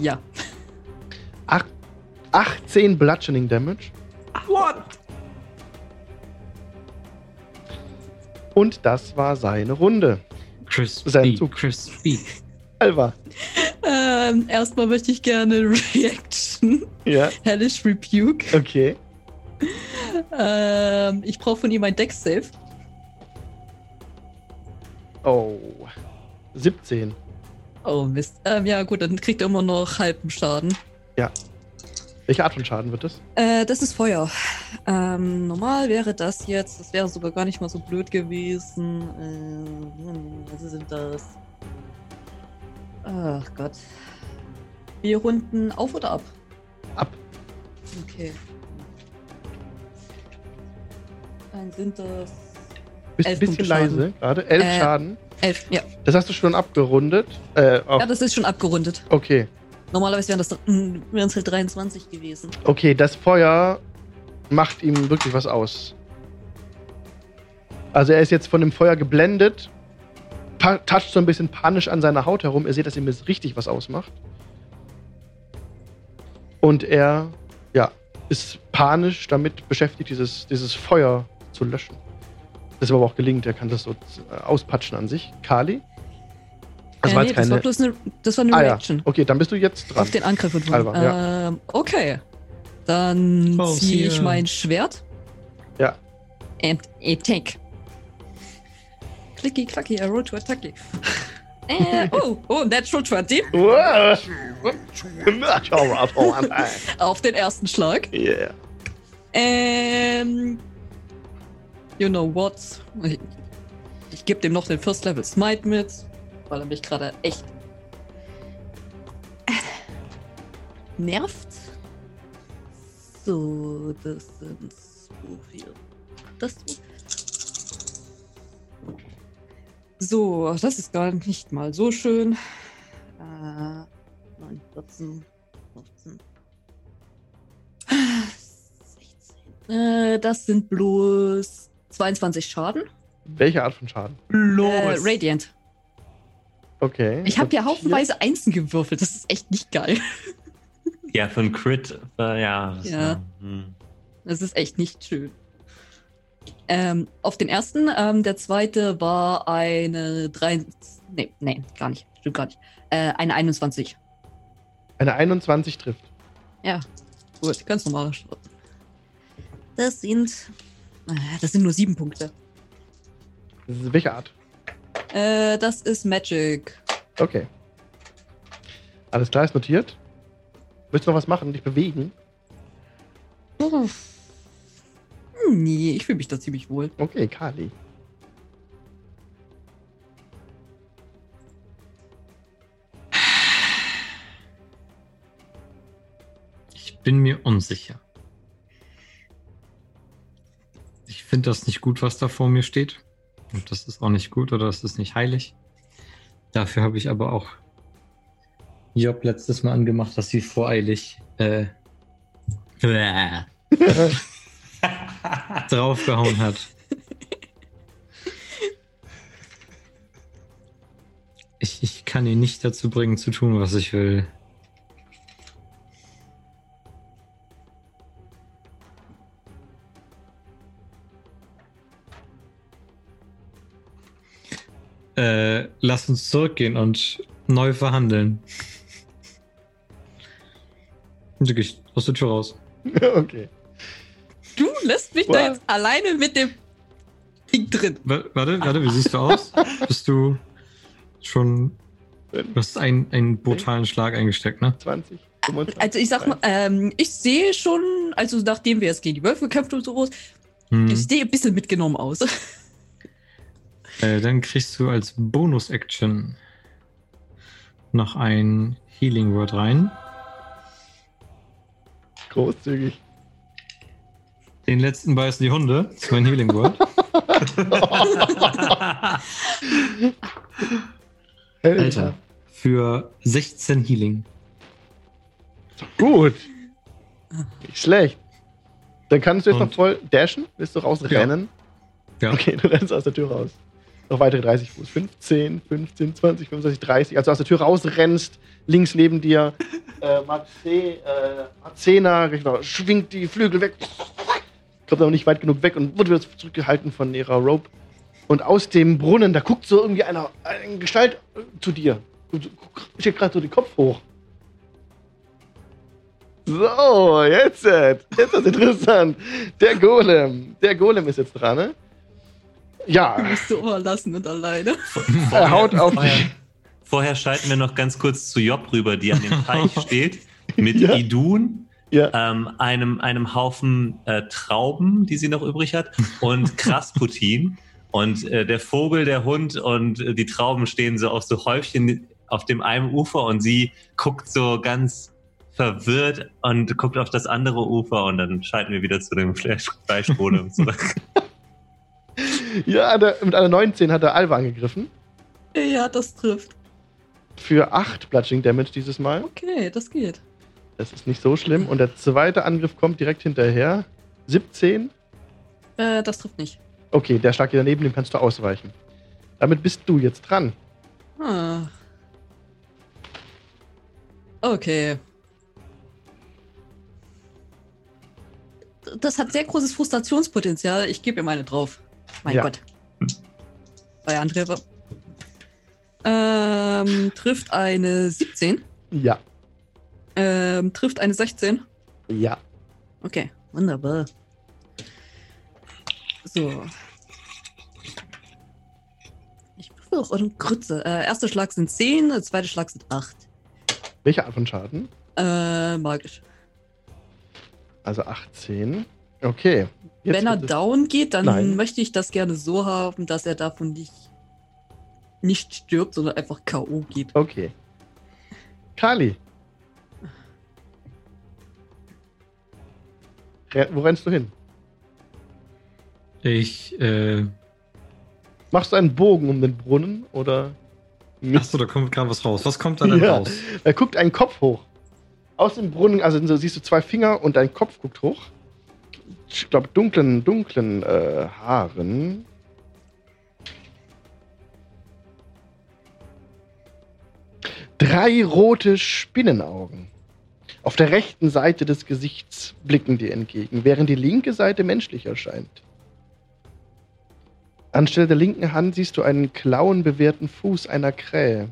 Ja. Ach, 18 Bludgeoning Damage. What? Und das war seine Runde. Crispy, Sein Zug. crispy. Alva. Ähm, erstmal möchte ich gerne Reaction. Ja, Hellish Rebuke. okay. Ähm, ich brauche von ihm ein Deck-Save. Oh. 17. Oh Mist. Ähm, ja gut, dann kriegt er immer noch halben Schaden. Welche Art von Schaden wird das? Äh, das ist Feuer. Ähm, normal wäre das jetzt, das wäre sogar gar nicht mal so blöd gewesen. Ähm, was sind das? Ach Gott. Wir runden auf oder ab? Ab. Okay. Dann sind das Bist ein Elf bisschen Punkte leise Schaden. gerade. 11 Äh, Schaden. elf. Ja. Das hast du schon abgerundet. Äh, ja, das ist schon abgerundet. okay. Normalerweise wären das mm, wären es halt 23 gewesen. Okay, das Feuer macht ihm wirklich was aus. Also er ist jetzt von dem Feuer geblendet, toucht so ein bisschen panisch an seiner Haut herum. Ihr seht, dass ihm das richtig was ausmacht. Und er, ja, ist panisch damit beschäftigt, dieses, dieses Feuer zu löschen. Das aber auch gelingt, er kann das so äh, auspatschen an sich. Kali? Das äh, war nee, jetzt das war keine. bloß eine, das war eine Ah ja, Reaction. okay, dann bist du jetzt dran. Auf den Angriff und Alba, ja. ähm, Okay. Dann Oh, ziehe ich mein Schwert. Ja. And attack. Clicky, clacky, arrow to attack. äh, oh, oh, natural 20 Wow. auf den ersten Schlag. yeah. Ähm. You know what? Ich, ich gebe dem noch den First Level Smite mit, weil er mich gerade echt nervt. So, das sind so viel. Das so, das ist gar nicht mal so schön. Äh, 9, 14, 15. 16. Äh, das sind bloß 22 Schaden. Welche Art von Schaden? Los. Äh, Radiant. Okay. Ich habe hier haufenweise Einsen gewürfelt. Das ist echt nicht geil. ja, für ein Crit. Äh, ja. das Ja. war- hm. Das ist echt nicht schön. Ähm, auf den ersten, ähm, der zweite war eine 3. Nee, nee, gar nicht. Stimmt gar nicht. Äh, eine 21. Eine 21 trifft. Ja, gut, ganz normal. Das sind. äh, Das sind nur sieben Punkte. Welche Art? Äh, das ist Magic. Okay. Alles klar, ist notiert. Willst du noch was machen? Dich bewegen? Uff. Nee, ich fühle mich da ziemlich wohl. Okay, Kali. Ich bin mir unsicher. Ich finde das nicht gut, was da vor mir steht. Und das ist auch nicht gut oder das ist nicht heilig. Dafür habe ich aber auch Job letztes Mal angemacht, dass sie voreilig äh, draufgehauen hat. Ich, ich kann ihn nicht dazu bringen, zu tun, was ich will. Äh, lass uns zurückgehen und neu verhandeln. Und du gehst aus der Tür raus. okay. Lässt mich Wow. da jetzt alleine mit dem Ding drin. Wa- Warte, warte, wie siehst du aus? Bist du schon. Du hast einen, einen brutalen Schlag eingesteckt, ne? 20, 25. Also ich sag mal, ähm, ich sehe schon, also nachdem wir jetzt gegen die Wölfe gekämpft und so, Hm. ich sehe ein bisschen mitgenommen aus. Äh, dann kriegst du als Bonus-Action noch ein Healing Word rein. Großzügig. Den letzten beißen die Hunde. Das ist mein Healing Word. Alter. Für 16 Healing. Gut. Nicht schlecht. Dann kannst du jetzt Und- noch voll dashen. Willst du rausrennen? Ja. Okay, du rennst aus der Tür raus. Noch weitere 30 Fuß. 15, 15, 20, 25, 30. Als du aus der Tür rausrennst, links neben dir, äh, Marce, äh, Marcena genau, schwingt die Flügel weg. Kommt aber nicht weit genug weg und wurde wieder zurückgehalten von ihrer Rope. Und aus dem Brunnen, da guckt so irgendwie einer, eine Gestalt äh, zu dir. Und steht gerade so den Kopf hoch. So, jetzt, jetzt ist interessant. Der Golem. Der Golem ist jetzt dran, ne? Ja, Du bist so überlassen und alleine. er haut auf vorher, dich. vorher schalten wir noch ganz kurz zu Job rüber, die an dem Teich steht, mit Ja. Idun, Ja. ähm, einem, einem Haufen äh, Trauben, die sie noch übrig hat, und Krasputin. Und äh, der Vogel, der Hund und äh, die Trauben stehen so auf so Häufchen auf dem einen Ufer und sie guckt so ganz verwirrt und guckt auf das andere Ufer und dann schalten wir wieder zu dem Fleisch- Fleischbodem zurück. Ja, der, mit einer 19 hat er Alva angegriffen. Ja, das trifft. Für 8 Bludgeoning Damage dieses Mal. Okay, das geht. Das ist nicht so schlimm. Und der zweite Angriff kommt direkt hinterher. 17. Äh, das trifft nicht. Okay, der Schlag hier daneben, dem kannst du ausweichen. Damit bist du jetzt dran. Ah. Okay. Das hat sehr großes Frustrationspotenzial. Ich gebe ihm eine drauf. Mein Ja. Gott. Zwei Angriffe. Ähm, trifft eine 17. Ja. Ähm, trifft eine 16. Ja. Okay, wunderbar. So. Ich würfel auch einen Grütze. Äh, erster Schlag sind 10, der zweite Schlag sind 8. Welche Art von Schaden? Äh, magisch. Also 18. Okay. Jetzt Wenn er down geht, dann Nein. möchte ich das gerne so haben, dass er davon nicht, nicht stirbt, sondern einfach K.O. geht. Okay. Kali. Re- Wo rennst du hin? Ich, äh. Machst du einen Bogen um den Brunnen oder? Achso, da kommt gerade was raus. Was kommt da denn Ja. raus? Da guckt ein Kopf hoch. Aus dem Brunnen, also so siehst du zwei Finger und ein Kopf guckt hoch. Ich glaube, dunklen, dunklen äh, Haaren. Drei rote Spinnenaugen. Auf der rechten Seite des Gesichts blicken dir entgegen, während die linke Seite menschlich erscheint. Anstelle der linken Hand siehst du einen klauenbewehrten Fuß einer Krähe.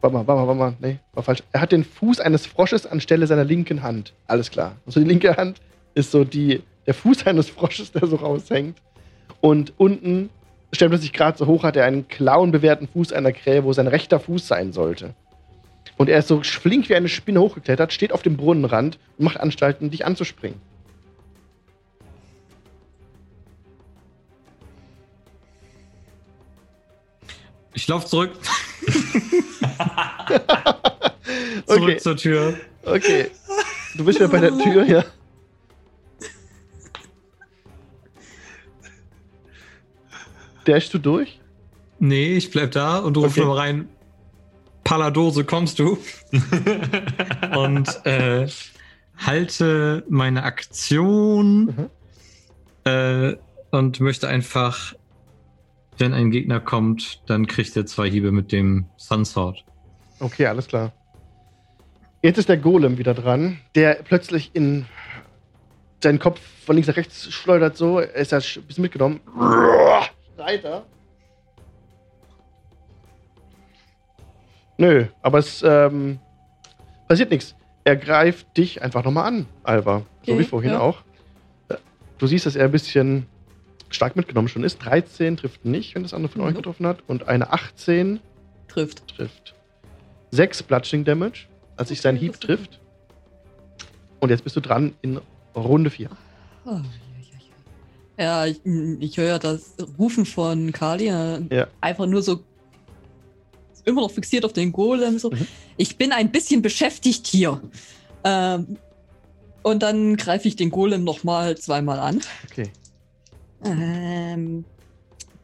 Warte mal, warte mal, warte mal. Nee, war falsch. Er hat den Fuß eines Frosches anstelle seiner linken Hand. Alles klar. Also die linke Hand ist so die, der Fuß eines Frosches, der so raushängt. Und unten stemmt er sich gerade so hoch, hat er einen klauenbewehrten Fuß einer Krähe, wo sein rechter Fuß sein sollte. Und er ist so flink wie eine Spinne hochgeklettert, steht auf dem Brunnenrand und macht Anstalten, dich anzuspringen. Ich laufe zurück. zurück Okay. zur Tür. Okay. Du bist wieder bei der Tür, ja. Dashst du durch? Nee, ich bleib da und rufe Okay. nur rein. Paladose, kommst du? und äh, halte meine Aktion Mhm. äh, und möchte einfach, wenn ein Gegner kommt, dann kriegt er zwei Hiebe mit dem Sunsword. Okay, alles klar. Jetzt ist der Golem wieder dran, der plötzlich in seinen Kopf von links nach rechts schleudert so. Er ist ja ein bisschen mitgenommen. Reiter. Nö, aber es ähm, passiert nichts. Er greift dich einfach nochmal an, Alba. so Okay, wie vorhin ja. auch. Äh, Du siehst, dass er ein bisschen stark mitgenommen schon ist. 13 trifft nicht, wenn das andere von euch Mhm. getroffen hat. Und eine 18 Trifft. trifft. 6 Bludgeoning Damage, als sich sein Okay, Hieb das ist trifft. Und jetzt bist du dran in Runde 4. Oh, ja, ja, ich, ich höre das Rufen von Kali. Ja. Einfach nur so immer noch fixiert auf den Golem. So. Mhm. Ich bin ein bisschen beschäftigt hier. Ähm, und dann greife ich den Golem nochmal zweimal an. Okay. Ähm,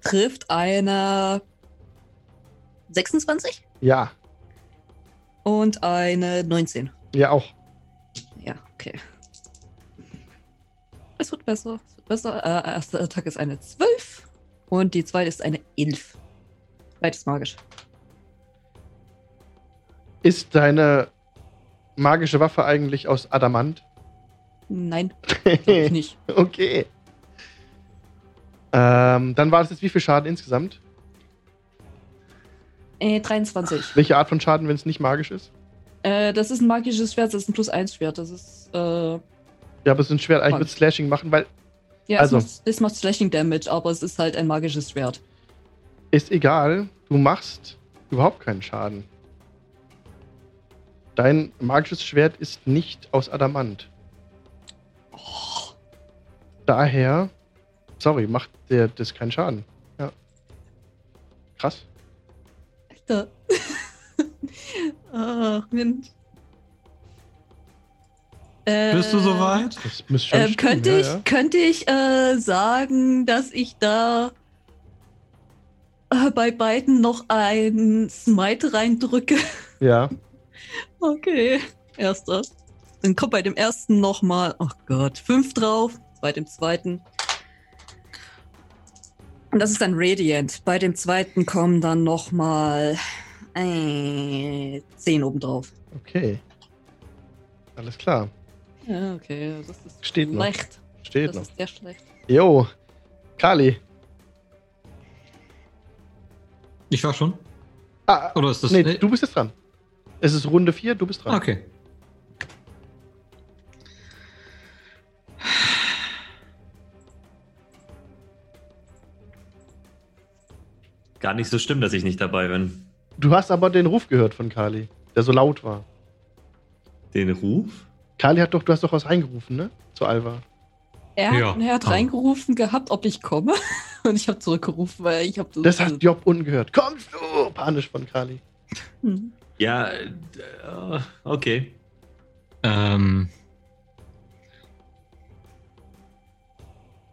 trifft eine 26 Ja, und eine 19. ja auch. Ja, okay. Es wird besser. Es wird besser. Äh, erste Attacke ist eine 12 und die zweite ist eine 11. Beides magisch. Ist deine magische Waffe eigentlich aus Adamant? Nein, ich nicht. okay. Ähm, dann war es jetzt wie viel Schaden insgesamt? Äh, 23. Welche Art von Schaden, wenn es nicht magisch ist? Äh, das ist ein magisches Schwert, das ist ein plus 1 Schwert. Das ist, äh, Ja, aber es ist ein Schwert eigentlich mit Slashing machen, weil ja, Also. es, macht, es macht Slashing Damage, aber es ist halt ein magisches Schwert. ist egal, du machst überhaupt keinen Schaden. Dein magisches Schwert ist nicht aus Adamant. Oh, Daher, sorry, macht der das keinen Schaden. Ja. Krass. Alter. Ach, Mensch. Äh, Bist du soweit? Das müsste schon stimmen, könnte ja, ich, ja. könnte ich äh, sagen, dass ich da äh, bei beiden noch ein Smite reindrücke? Ja, Okay, erster. Dann kommt bei dem ersten nochmal, oh Gott, fünf drauf, bei dem zweiten. Und das ist dann Radiant. Bei dem zweiten kommen dann nochmal äh, zehn obendrauf. okay. Alles klar. Ja, okay, das ist Steht noch. schlecht. Steht Das noch. ist sehr schlecht. Jo, Kali. Ich war schon. Ah, Oder ist das. nee, äh, du bist jetzt dran. Es ist Runde 4, du bist dran. Okay. Gar nicht so schlimm, dass ich nicht dabei bin. Du hast aber den Ruf gehört von Kali, der so laut war. Den Ruf? Kali hat doch, du hast doch was reingerufen, ne? Zu Alva. Er, Ja, er hat reingerufen gehabt, ob ich komme. Und ich habe zurückgerufen, weil ich habe Das hat Job unten gehört. Kommst du? Panisch von Kali. Hm. Ja, äh, okay. Ähm.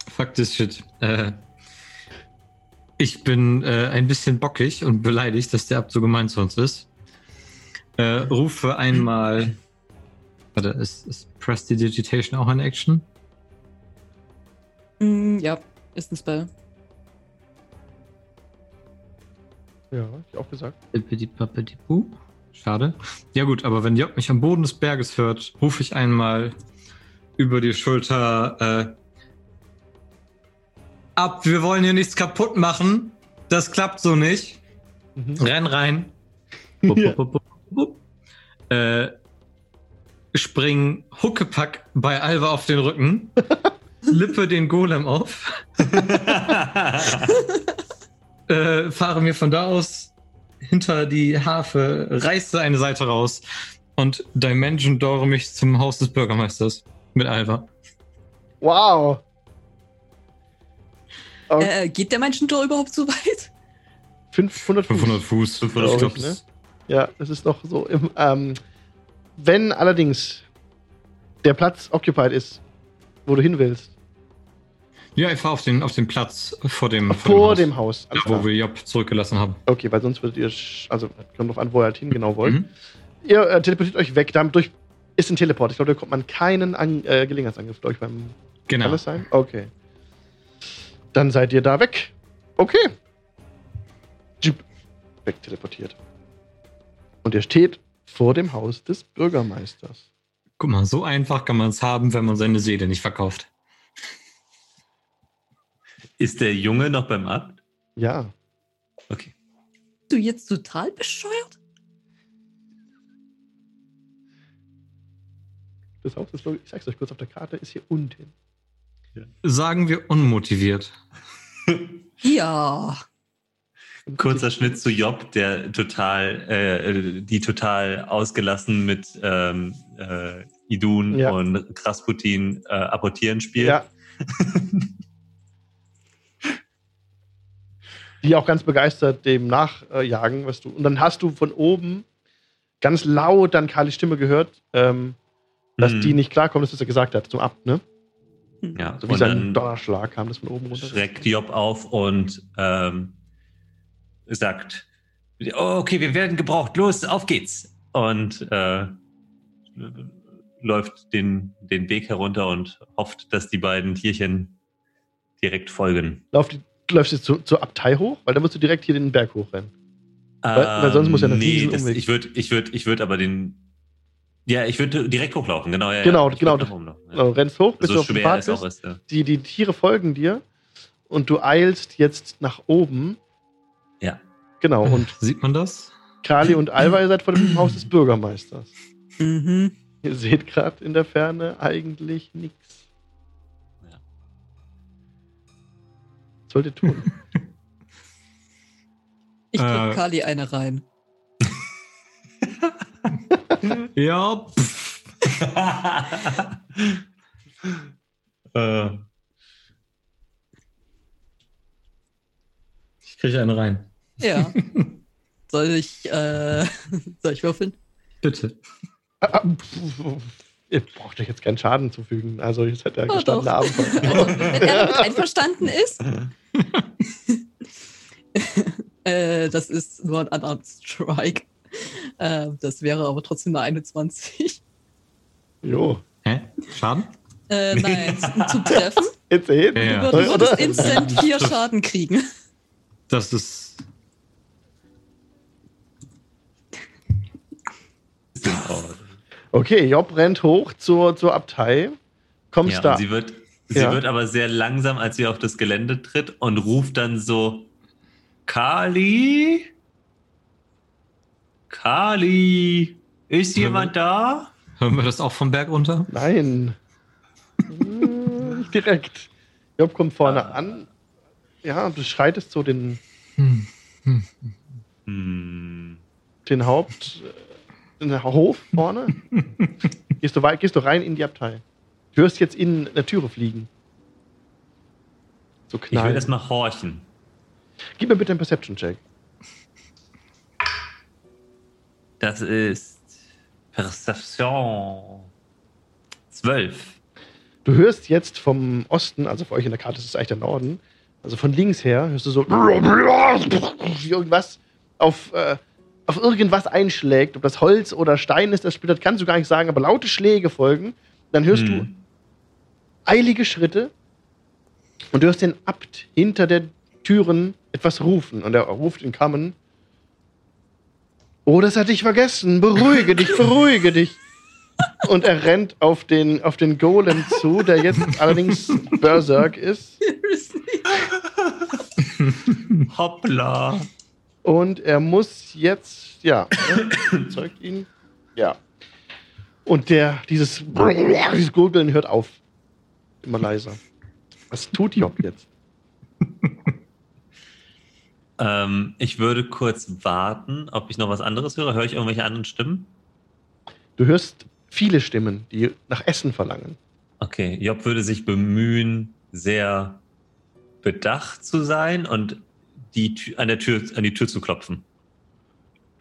Fakt ist shit. Äh, ich bin äh, ein bisschen bockig und beleidigt, dass der Abt so gemein zu uns ist. Äh, rufe einmal. Warte, ist, ist Prestidigitation auch eine Action? Mm, ja, ist ein Spell. Ja, hab ich auch gesagt. Bippidi-bappidi-bu. Schade. Ja gut, aber wenn Job mich am Boden des Berges hört, rufe ich einmal über die Schulter äh, ab, wir wollen hier nichts kaputt machen. Das klappt so nicht. Mhm. Renn rein. Bup, Ja. bup, bup. Äh, spring Huckepack bei Alva auf den Rücken. Lippe den Golem auf. äh, fahre mir von da aus hinter die Harfe, reiße eine Seite raus und Dimension Dore mich zum Haus des Bürgermeisters mit Alva. Wow. Oh, Äh, geht der Menschentor überhaupt so weit? 500 Fuß. 500 Fuß. 500 Ich glaub ich, ne? Ja, das ist noch so im. Ähm, wenn allerdings der Platz occupied ist, wo du hin willst, Ja, ich fahre auf den, auf den Platz vor dem, vor Haus. dem Haus. Ja, wo wir Job zurückgelassen haben. Okay, weil sonst würdet ihr. Also, kommt drauf an, wo ihr halt hin genau wollt. Mhm. Ihr äh, teleportiert euch weg. Damit durch ist ein Teleport. Ich glaube, da kommt man keinen an, äh, Gelegenheitsangriff durch beim. Genau. Kann das sein? Okay. Dann seid ihr da weg. Okay. Jeep. Weg teleportiert. Und ihr steht vor dem Haus des Bürgermeisters. Guck mal, so einfach kann man es haben, wenn man seine Seele nicht verkauft. Ist der Junge noch beim Abt? Ja. Okay. Du jetzt total bescheuert? Das Haus ist, ich sag's euch kurz auf der Karte, ist hier unten. Sagen wir unmotiviert. Ja. Kurzer Schnitt zu Job, der total, äh, die total ausgelassen mit ähm, äh, Idun Ja. und Krasputin äh, apportieren spielt. Ja. Die auch ganz begeistert dem nachjagen, was du. Und dann hast du von oben ganz laut dann Kalis Stimme gehört, ähm, dass Mhm. die nicht klarkommen, das was er gesagt hat, zum Abt, ne? Ja, So wie sein Donnerschlag kam das von oben runter. schreckt Job auf und ähm, sagt, oh, okay, wir werden gebraucht, los, auf geht's. Und äh, läuft den, den Weg herunter und hofft, dass die beiden Tierchen direkt folgen. Lauf die, läufst du zu, zur Abtei hoch? Weil dann musst du direkt hier den Berg hochrennen. Weil- weil sonst muss ja ein Ähm, nee, das, Umweg. ich würde ich würd, ich würd aber den. Ja, ich würde direkt hochlaufen, genau. Ja, Genau, ja, genau. würd nach oben laufen, Du rennst hoch, bis du So auf dem schwer Pfad bist. ist. Ja. Die, die Tiere folgen dir und du eilst jetzt nach oben. ja. Genau, und Sieht man das? Kali und Alva, ihr seid vor dem Haus des Bürgermeisters. Mhm. Ihr seht gerade in der Ferne eigentlich nichts. Was sollt ihr tun? Ich drück Äh. Kali eine rein. Ja. äh, Ich kriege eine rein. Ja. soll ich, äh, soll ich würfeln? Bitte. Ihr braucht euch jetzt keinen Schaden zufügen. Also, ihr seid ja Oh, gestandene doch. Abenteuer. Also, wenn er damit einverstanden ist. äh, das ist nur ein Unarmed Strike. Äh, das wäre aber trotzdem eine 21. Jo. Hä? Schaden? Äh, nein, zum Treffen. Jetzt seht Ja, Du ja. würd- Oder? würdest instant 4 Schaden kriegen. Das ist. Okay, Job rennt hoch zur, zur Abtei. Kommst ja, da. und sie wird, sie Ja. wird aber sehr langsam, als sie auf das Gelände tritt und ruft dann so: Kali? Kali? Ist jemand da? Hören wir das auch vom Berg runter? Nein. Hm, Nicht direkt. Job kommt vorne Ah. an. Ja, und du schreitest so den, Hm. Hm. Hm. den Haupt, äh, den Hof vorne. gehst, du weit, gehst du rein in die Abtei. Du hörst jetzt in der Türe fliegen. So Ich will knallen. erst mal horchen. Gib mir bitte einen Perception-Check. Das ist Perception 12. Du hörst jetzt vom Osten, also für euch in der Karte ist es eigentlich der Norden, also von links her hörst du so, wie irgendwas auf, äh, auf irgendwas einschlägt. Ob das Holz oder Stein ist, das splittert, kannst du gar nicht sagen, aber laute Schläge folgen. Dann hörst du Hm. Eilige Schritte und du hörst den Abt hinter der Türen etwas rufen. Und er ruft in Kammen. Oh, das hatte ich vergessen. Beruhige dich, beruhige dich. Und er rennt auf den, auf den Golem zu, der jetzt allerdings Berserk ist. Hoppla. Und er muss jetzt, ja, ne, zeugt ihn. Ja. Und der, dieses, dieses Gurgeln hört auf. Immer leiser. Was tut Job jetzt? Ähm, ich würde kurz warten, ob ich noch was anderes höre. Höre ich irgendwelche anderen Stimmen? Du hörst viele Stimmen, die nach Essen verlangen. Okay, Job würde sich bemühen, sehr bedacht zu sein und die an, der Tür, an die Tür zu klopfen.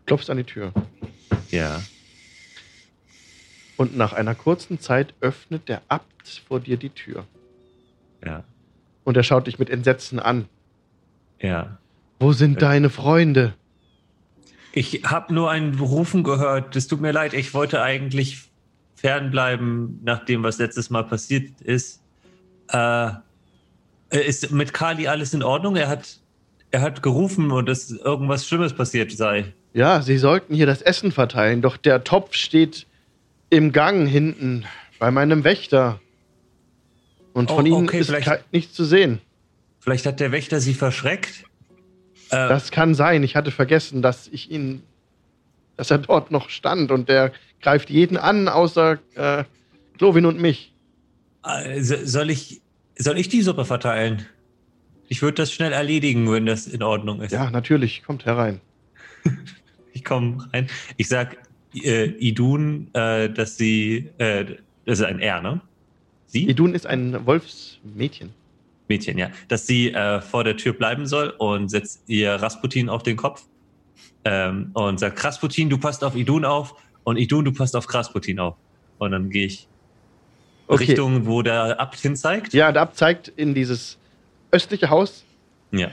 Klopfst an die Tür. Ja. Und nach einer kurzen Zeit öffnet der Abt vor dir die Tür. Ja. Und er schaut dich mit Entsetzen an. Ja. Wo sind deine Freunde? Ich habe nur ein Rufen gehört. Es tut mir leid, ich wollte eigentlich fernbleiben, nach dem, was letztes Mal passiert ist. Äh, ist mit Kali alles in Ordnung? Er hat, er hat gerufen und dass irgendwas Schlimmes passiert sei. Ja, sie sollten hier das Essen verteilen, doch der Topf steht im Gang hinten bei meinem Wächter. Und von Oh, ihnen okay, ist vielleicht- kei- nichts zu sehen. Vielleicht hat der Wächter sie verschreckt. Äh, Das kann sein. Ich hatte vergessen, dass ich ihn, dass er dort noch stand und der greift jeden an, außer äh, Clovin und mich. äh, so- soll ich, soll ich die Suppe verteilen? Ich würde das schnell erledigen, wenn das in Ordnung ist. Ja, natürlich, kommt herein. Ich komme rein. Ich sag äh, Idun, äh, dass sie, äh, das ist ein R, ne? Sie? Idun ist ein Wolfsmädchen. Mädchen, ja. Dass sie äh, vor der Tür bleiben soll und setzt ihr Rasputin auf den Kopf ähm, und sagt, Rasputin, du passt auf Idun auf und Idun, du passt auf Rasputin auf. Und dann gehe ich Okay. Richtung, wo der Abt hin zeigt. Ja, der Abt zeigt in dieses östliche Haus, Ja.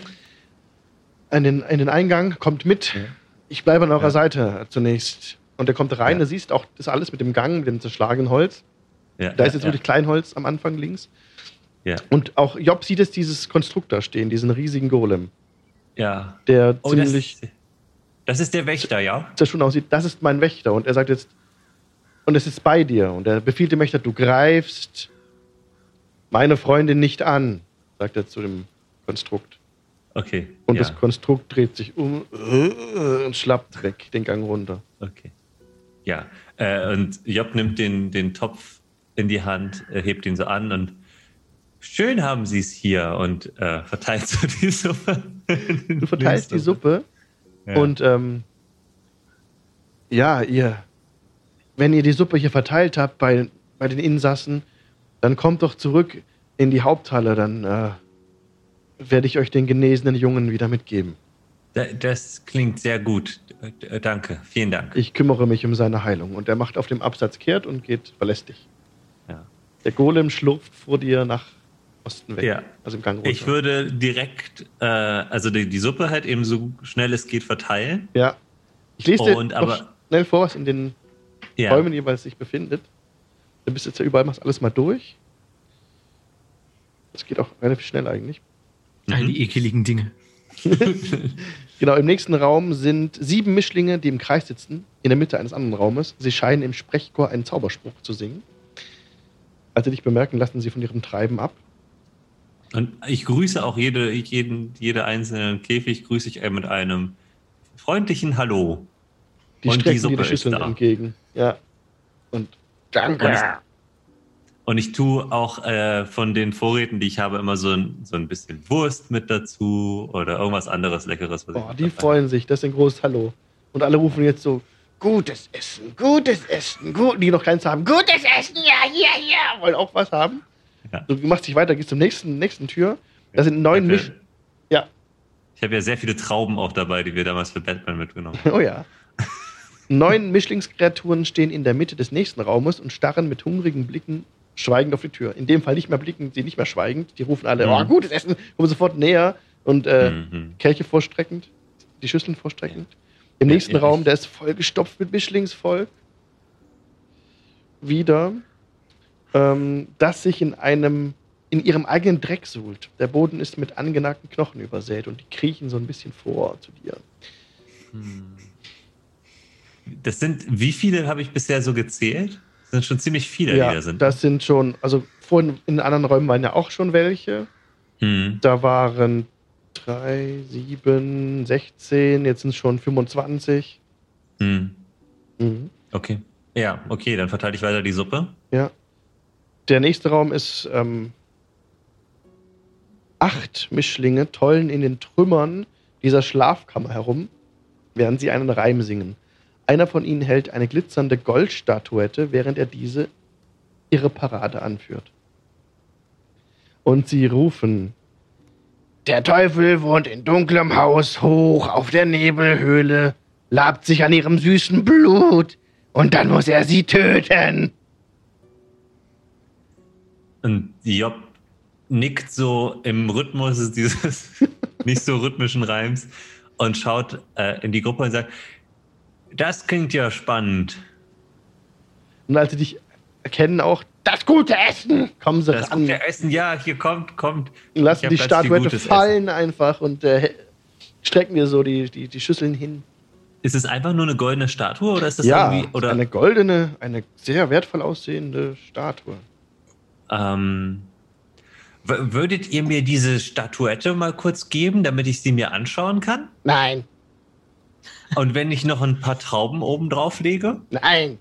in den, in den Eingang, kommt mit. Ja. Ich bleibe an eurer Ja. Seite zunächst. Und er kommt rein, Ja. du siehst auch das alles mit dem Gang, mit dem zerschlagenen Holz. ja Da ist jetzt wirklich Kleinholz am Anfang links. Ja. Und auch Job sieht es dieses Konstrukt da stehen, diesen riesigen Golem, ja. der Oh, ziemlich das, das ist der Wächter, ja? zerstört aussieht. Das ist mein Wächter. Und er sagt jetzt, und es ist bei dir. Und er befiehlt dem Wächter, du greifst meine Freundin nicht an, sagt er zu dem Konstrukt. Okay. Und ja. das Konstrukt dreht sich um äh, und schlappt weg den Gang runter. Okay. Ja, äh, und Job nimmt den, den Topf in die Hand, äh, hebt ihn so an und schön haben sie es hier und äh, verteilt so die Suppe. Du verteilst die Suppe Ja. und ähm, ja, ihr, wenn ihr die Suppe hier verteilt habt bei, bei den Insassen, dann kommt doch zurück in die Haupthalle, dann äh, werde ich euch den genesenen Jungen wieder mitgeben. Da, das klingt sehr gut. Danke, vielen Dank. Ich kümmere mich um seine Heilung. Und er macht auf dem Absatz kehrt und geht verlässt dich. Ja. Der Golem schlurft vor dir nach Osten weg. Ja. Also im Gang runter. Ich würde direkt, äh, also die, die Suppe halt eben so schnell es geht verteilen. Ja. Ich lese dir Und aber- schnell vor, was in den Ja. Räumen jeweils sich befindet. Du bist jetzt ja überall, machst alles mal durch. Das geht auch relativ schnell eigentlich. All Mhm. die ekeligen Dinge. Genau, im nächsten Raum sind sieben Mischlinge, die im Kreis sitzen, in der Mitte eines anderen Raumes. Sie scheinen im Sprechchor einen Zauberspruch zu singen. Als sie dich bemerken, lassen sie von ihrem Treiben ab. Und ich grüße auch jede, jeden, jede einzelnen Käfig, grüße ich mit einem freundlichen Hallo. Die Und die strecken Suppe dir die Schüsseln entgegen. Ja. Und danke. Und und ich tue auch äh, von den Vorräten, die ich habe, immer so ein, so ein bisschen Wurst mit dazu oder irgendwas anderes Leckeres. Was ich Oh, die freuen sich. Das ist ein großes Hallo. Und alle rufen jetzt so: Gutes Essen, gutes Essen, gut. Die noch keins haben. Gutes Essen, ja, hier, hier. Wollen auch was haben. Ja. So, du machst dich weiter, gehst zum nächsten, nächsten Tür. Da sind neun Misch. Ja. Ich habe ja sehr viele Trauben auch dabei, die wir damals für Batman mitgenommen Oh ja. Neun Mischlingskreaturen stehen in der Mitte des nächsten Raumes und starren mit hungrigen Blicken schweigend auf die Tür. In dem Fall nicht mehr blicken, sie nicht mehr schweigend. Die rufen alle: Mhm. Oh, gutes Essen. Kommen sofort näher und äh, Mhm. Kelche vorstreckend, die Schüsseln vorstreckend. Im Ja, nächsten ja, Raum, der ist vollgestopft mit Mischlingsvolk. Wieder. Ähm, das sich in einem, in ihrem eigenen Dreck suhlt. Der Boden ist mit angenagten Knochen übersät und die kriechen so ein bisschen vor zu dir. Hm. Das sind, wie viele habe ich bisher so gezählt? Das sind schon ziemlich viele, die ja, da sind. das sind schon, also vorhin in anderen Räumen waren ja auch schon welche. Hm. Da waren drei, sieben, 16, jetzt sind es schon 25. Hm. Mhm. Okay. Ja, okay, dann verteile ich weiter die Suppe. Ja. Der nächste Raum ist ähm, acht Mischlinge tollen in den Trümmern dieser Schlafkammer herum, während sie einen Reim singen. Einer von ihnen hält eine glitzernde Goldstatuette, während er diese ihre Parade anführt. Und sie rufen: Der Teufel wohnt in dunklem Haus hoch auf der Nebelhöhle, labt sich an ihrem süßen Blut, und dann muss er sie töten. Und Job nickt so im Rhythmus dieses nicht so rhythmischen Reims und schaut äh, in die Gruppe und sagt, das klingt ja spannend. Und als sie dich erkennen, auch das gute Essen, kommen sie Das ran. gute Essen, ja, hier kommt, kommt. Und lassen die Statuette fallen einfach und äh, strecken dir so die, die, die Schüsseln hin. Ist es einfach nur eine goldene Statue oder ist das ja, irgendwie oder eine goldene, eine sehr wertvoll aussehende Statue. ähm, würdet ihr mir diese Statuette mal kurz geben, damit ich sie mir anschauen kann? Nein, Und wenn ich noch ein paar Trauben oben drauf lege, nein,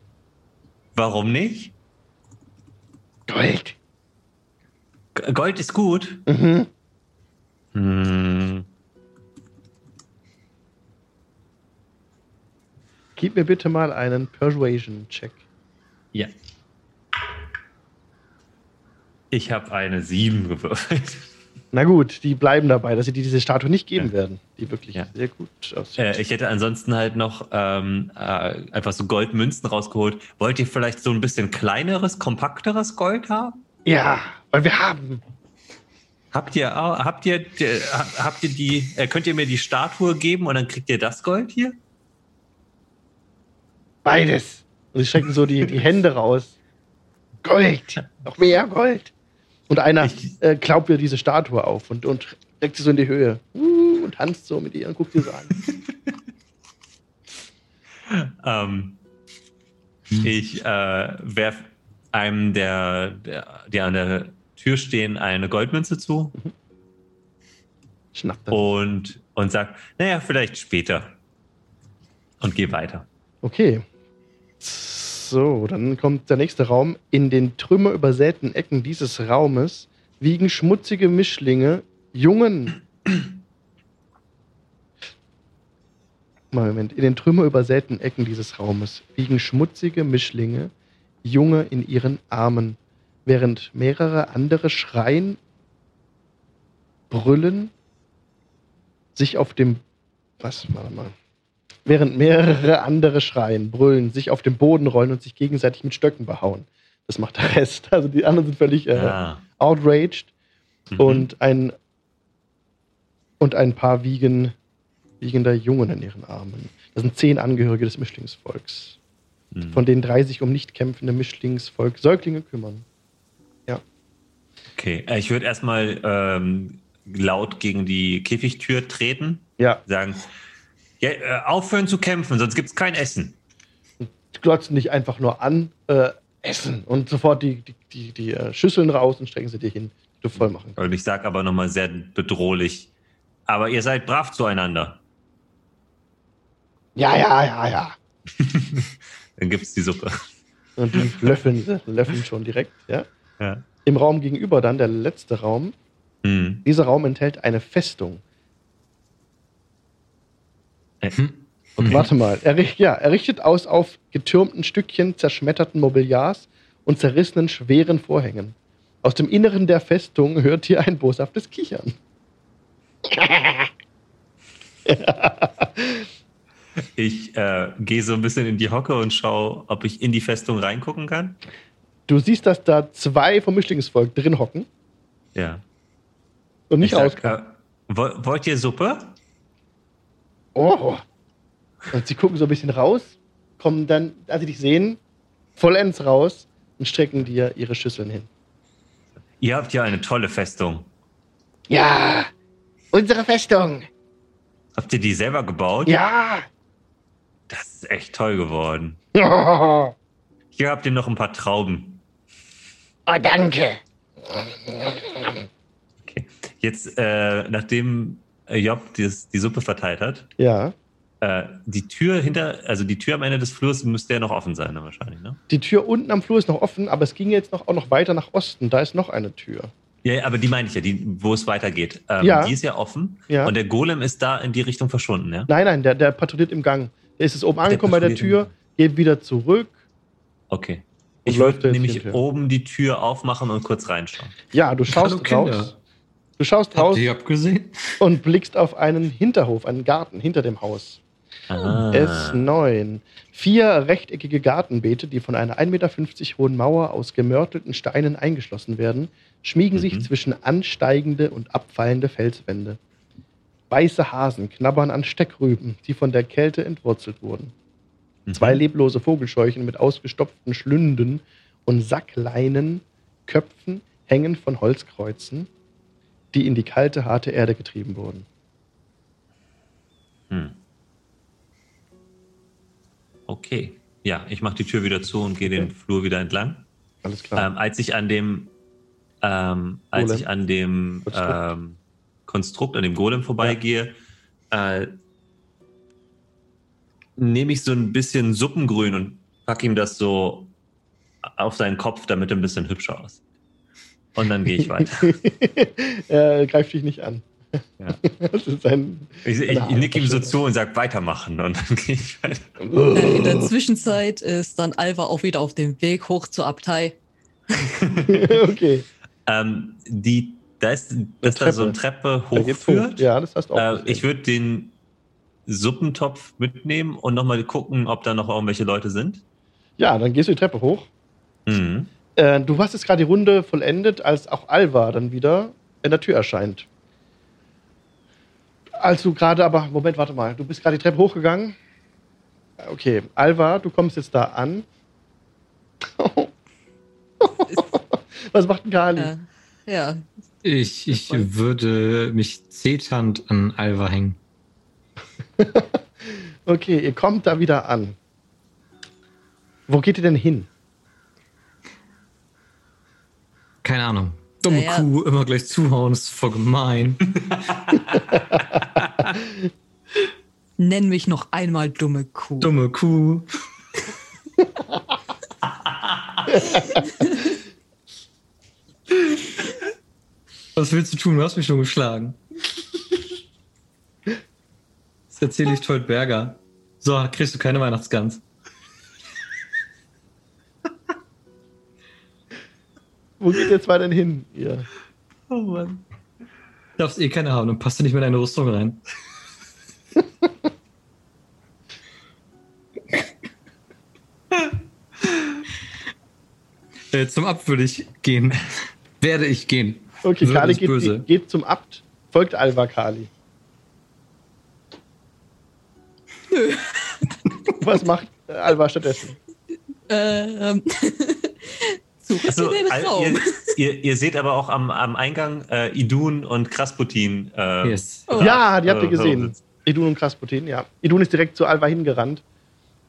warum nicht? Gold. G- Gold ist gut. Mhm. Hm. Gib mir bitte mal einen Persuasion-Check. Ja. Ich habe eine 7 gewürfelt. Na gut, die bleiben dabei, dass sie dir diese Statue nicht geben Ja. werden, die wirklich Ja. sehr gut aussieht. Äh, ich hätte ansonsten halt noch ähm, äh, einfach so Goldmünzen rausgeholt. Wollt ihr vielleicht so ein bisschen kleineres, kompakteres Gold haben? ja, weil wir haben. Habt ihr, habt ihr, habt ihr die, äh, könnt ihr mir die Statue geben und dann kriegt ihr das Gold hier? Beides. Und sie strecken so die, die Hände raus. Gold. Noch mehr Gold. Und einer äh, klaubt dir diese Statue auf und, und steckt sie so in die Höhe. Uh, und tanzt so mit ihr und guckt dir so an. Ähm, ich äh, werf einem der, der, die an der Tür stehen, eine Goldmünze zu Schnappt er. und, und sag, naja, vielleicht später. Und geh weiter. Okay. So, dann kommt der nächste Raum. In den trümmerübersäten Ecken dieses Raumes wiegen schmutzige Mischlinge jungen. Moment. In den trümmerübersäten Ecken dieses Raumes wiegen schmutzige Mischlinge Junge in ihren Armen, während mehrere andere schreien, brüllen, sich auf dem. Was? Warte mal während mehrere andere schreien, brüllen, sich auf den Boden rollen und sich gegenseitig mit Stöcken behauen. Das macht der Rest. Also die anderen sind völlig äh, Ah. outraged Mhm. und ein und ein paar wiegen wiegender Jungen in ihren Armen. Das sind zehn Angehörige des Mischlingsvolks, Mhm. von denen drei sich um nicht kämpfende Mischlingsvolk Säuglinge kümmern. Okay, äh, ich würde erstmal ähm, laut gegen die Käfigtür treten, Ja, sagen, ja, äh, aufhören zu kämpfen, sonst gibt's kein Essen. glotzen dich einfach nur an, äh, essen und sofort die, die, die, die äh, Schüsseln raus und strecken sie dir hin, die du voll machen kannst. Und ich sage aber nochmal sehr bedrohlich, aber ihr seid brav zueinander. Ja, ja, ja, ja. Dann gibt's die Suppe. Und die löffeln, löffeln schon direkt, ja. Ja. Im Raum gegenüber dann, der letzte Raum. Hm. Dieser Raum enthält eine Festung. Äh, Und warte mal, er, ja, er richtet aus auf getürmten Stückchen zerschmetterten Mobiliars und zerrissenen schweren Vorhängen. Aus dem Inneren der Festung hört ihr ein boshaftes Kichern. Ich äh, gehe so ein bisschen in die Hocke und schaue, ob ich in die Festung reingucken kann. Du siehst, dass da zwei vom Mischlingsvolk drin hocken Ja. und nicht ich raus. äh, woll- wollt ihr Suppe? Oh. Und sie gucken so ein bisschen raus, kommen dann, als sie dich sehen, vollends raus und strecken dir ihre Schüsseln hin. Ihr habt ja eine tolle Festung. Ja, unsere Festung. Habt ihr die selber gebaut? Ja. Das ist echt toll geworden. Oh, Hier habt ihr noch ein paar Trauben. danke. Okay. Jetzt, äh, nachdem Job dieses, die Suppe verteilt hat, Ja. äh, die Tür hinter, also die Tür am Ende des Flurs müsste ja noch offen sein, ne, wahrscheinlich, ne? Die Tür unten am Flur ist noch offen, aber es ging jetzt noch, auch noch weiter nach Osten. Da ist noch eine Tür. Ja, aber die meine ich ja, die, wo es weitergeht. Ähm, Ja. Die ist ja offen Ja. und der Golem ist da in die Richtung verschwunden, ja? Nein, nein, der, der patrouilliert im Gang. Der ist jetzt oben angekommen bei der patrouilliert Tür, geht wieder zurück. Okay. Ich jetzt nämlich oben die Tür aufmachen und kurz reinschauen. Ja, du schaust Hallo, Kinder. raus. Du schaust raus und blickst auf einen Hinterhof, einen Garten hinter dem Haus. Ah. S9. Vier rechteckige Gartenbeete, die von einer 1,50 Meter hohen Mauer aus gemörtelten Steinen eingeschlossen werden, schmiegen sich Mhm. zwischen ansteigende und abfallende Felswände. Weiße Hasen knabbern an Steckrüben, die von der Kälte entwurzelt wurden. Mhm. Zwei leblose Vogelscheuchen mit ausgestopften Schlünden und Sackleinen, Köpfen hängen von Holzkreuzen, die in die kalte, harte Erde getrieben wurden. Hm. Okay. Ja, ich mache die Tür wieder zu und gehe den Okay. Flur wieder entlang. Alles klar. Ähm, als ich an dem, ähm, als ich an dem Konstrukt. ähm, Konstrukt, an dem Golem vorbeigehe, äh, nehme ich so ein bisschen Suppengrün und pack ihm das so auf seinen Kopf, damit er ein bisschen hübscher aussieht. Und dann gehe ich weiter. er greift dich nicht an. Ja. Das ist ein. Ich, ich, ich nicke ihm so zu und sage weitermachen und dann gehe ich weiter. In der Zwischenzeit ist dann Alva auch wieder auf dem Weg hoch zur Abtei. okay. Ähm, die, da ist, das ist da so eine Treppe Da hochführt. Ja, das hast du auch. Äh, ich würde den Suppentopf mitnehmen und nochmal gucken, ob da noch irgendwelche Leute sind. ja, dann gehst du die Treppe hoch. Mhm. Äh, du hast jetzt gerade die Runde vollendet, als auch Alva dann wieder in der Tür erscheint. Als du gerade aber, Moment, warte mal, du bist gerade die Treppe hochgegangen. Okay, Alva, du kommst jetzt da an. Was macht denn Kali? Äh, ja, Ich, ich würde mich zeternd an Alva hängen. Okay, ihr kommt da wieder an. Wo geht ihr denn hin? Keine Ahnung. Dumme Naja. Kuh, immer gleich zuhauen, ist voll gemein. nenn mich noch einmal dumme Kuh. Dumme Kuh. Was willst du tun? Du hast mich schon geschlagen. Das erzähle ich Told Berger. So, kriegst du keine Weihnachtsgans. Wo geht ihr zwei denn hin? Ihr? Oh Mann. Darfst eh keine haben, dann passt du nicht mehr in deine Rüstung rein. äh, zum Abt würde ich gehen. Werde ich gehen. Okay, Würde Kali geht, böse. geht zum Abt, folgt Alva Kali. Nö. Was macht äh, Alva stattdessen? Ähm, suche Also, ihr, ihr, ihr seht aber auch am, am Eingang äh, Idun und Krasputin. Äh, Yes. Oh. Ja, die habt ihr äh, gesehen. Idun und Krasputin, ja. Idun ist direkt zu Alva hingerannt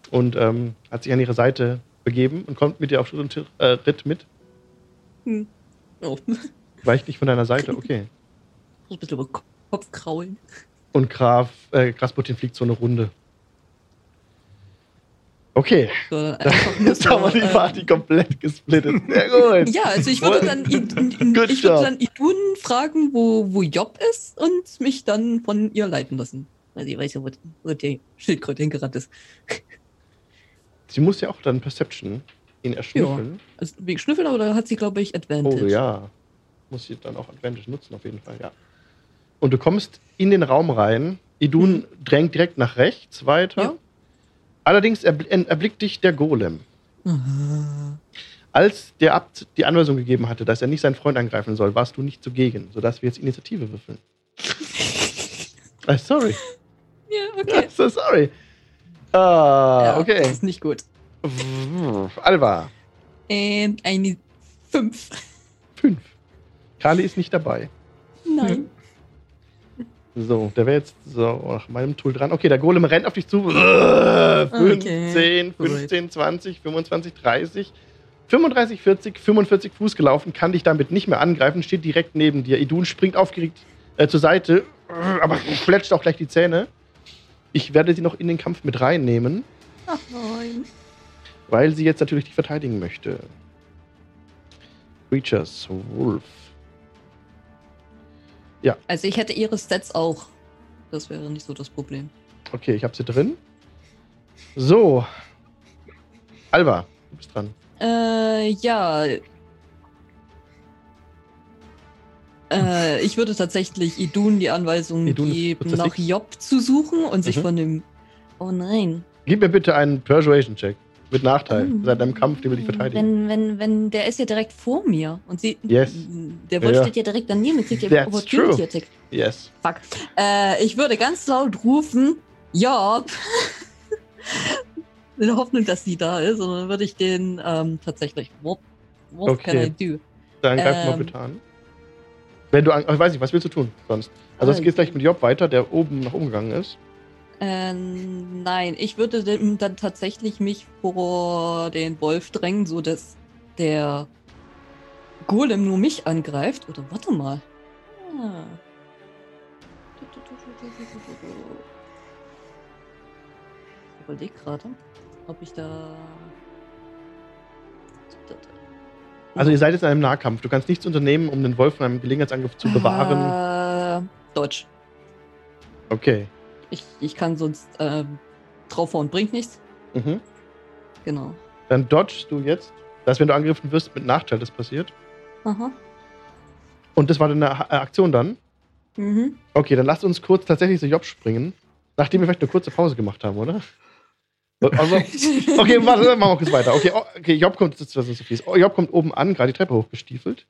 und ähm, hat sich an ihre Seite begeben und kommt mit dir auf Schritt und äh, Ritt mit. Hm. Oh, Weicht nicht von deiner Seite, okay. muss ein bisschen über den Kopf kraulen. Und Graf, äh, Krasputin fliegt so eine Runde. Okay, So, nur jetzt haben wir die so, äh, Party komplett gesplittet. Sehr gut. Ja, also ich würde dann, ich würde dann Idun fragen, wo, wo Job ist und mich dann von ihr leiten lassen. Also ich weiß ja, wo, wo die Schildkröte hingerannt ist. Sie muss ja auch dann Perception ihn erschnüffeln. Also wegen Schnüffeln, aber da hat sie, glaube ich, Advantage. Oh ja. Muss sie dann auch Advantage nutzen, auf jeden Fall, ja. Und du kommst in den Raum rein. Idun drängt direkt nach rechts weiter. Ja. Allerdings erbl erblickt dich der Golem. Aha. Als der Abt die Anweisung gegeben hatte, dass er nicht seinen Freund angreifen soll, warst du nicht zugegen, sodass wir jetzt Initiative würfeln. Ah, sorry. Ja, okay. So sorry. Ah, Ja, Das okay. ist nicht gut. Alva, Und eine 5. fünf. Kali ist nicht dabei. Nein. So, der wäre jetzt so nach meinem Tool dran. Okay, der Golem rennt auf dich zu. Okay. 15, 15, 20, 25, 30, 35, 40, 45 Fuß gelaufen, kann dich damit nicht mehr angreifen, steht direkt neben dir. Idun springt aufgeregt äh, zur Seite, aber fletscht auch gleich die Zähne. Ich werde sie noch in den Kampf mit reinnehmen, Ach nein. weil sie jetzt natürlich dich verteidigen möchte. Creatures, Wolf. Ja. Also ich hätte ihre Stats auch. Das wäre nicht so das Problem. Okay, ich habe sie drin. So. Alba, du bist dran. Äh, ja. Äh, ich würde tatsächlich Idun die Anweisung Idun geben, nach. Job zu suchen und sich Mhm. von dem. Oh nein. Gib mir bitte einen Persuasion-Check. Mit Nachteil. Oh. Seit deinem Kampf, den will ich verteidigen. Wenn, wenn, wenn, der ist ja direkt vor mir. Und sie. Yes. Der Wolf Ja. steht ja direkt daneben und kriegt ja Opportunity. Attack. Yes. Fuck. Äh, ich würde ganz laut rufen, Job. In der Hoffnung, dass sie da ist. Und dann würde ich den ähm, tatsächlich. What, what Okay. can I do? Dann greif mal Ähm. bitte an. Wenn du. Ich weiß nicht, was willst du tun sonst? Also, es Ah, geht gleich mit Job weiter, der oben nach oben gegangen ist. Ähm, nein, ich würde dann tatsächlich mich vor den Wolf drängen, so dass der Golem nur mich angreift. Oder warte mal. Ah. Ich überlege gerade, ob ich da. Also, ihr seid jetzt in einem Nahkampf. Du kannst nichts unternehmen, um den Wolf von einem Gelegenheitsangriff zu bewahren. Äh, Deutsch. Okay. Ich, ich kann sonst ähm, draufhauen, bringt nichts. Mhm. Genau. Dann dodgst du jetzt, dass wenn du angegriffen wirst, mit Nachteil das passiert. Aha. Und das war deine äh, Aktion dann. Mhm. Okay, dann lasst uns kurz tatsächlich zu Job springen. Nachdem wir vielleicht eine kurze Pause gemacht haben, oder? Also, okay, warte, machen wir kurz weiter. Okay, oh, okay Job kommt, das ist so fies. Oh, Job kommt oben an, gerade die Treppe hochgestiefelt.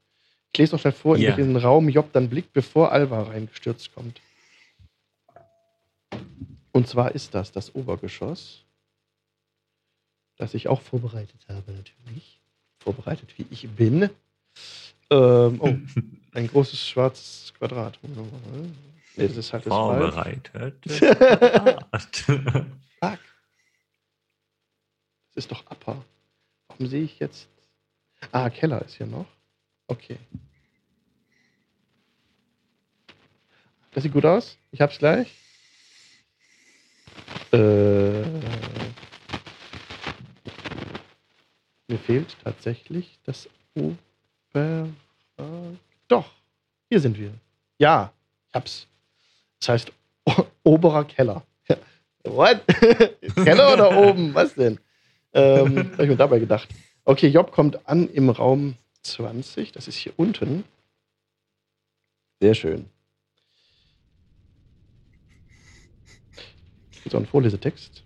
Ich lese noch schnell vor, in Ja. welchen Raum Job dann blickt, bevor Alva reingestürzt kommt. Und zwar ist das das Obergeschoss, das ich auch vorbereitet habe, natürlich. Vorbereitet, wie ich bin. Ähm, oh, ein großes schwarzes Quadrat. Nee, das ist halt das. Vorbereitet. Fuck. Das ist doch Upper. Warum sehe ich jetzt. Ah, Keller ist hier noch. Okay. Das sieht gut aus. Ich hab's gleich. Äh, mir fehlt tatsächlich das Ober. Doch, hier sind wir. Ja, ich hab's. Das heißt o oberer Keller. What? Keller oder oben? Was denn? Ähm, habe ich mir dabei gedacht? Okay, Job kommt an im Raum 20. Das ist hier unten. Sehr schön. So ein Vorlesetext.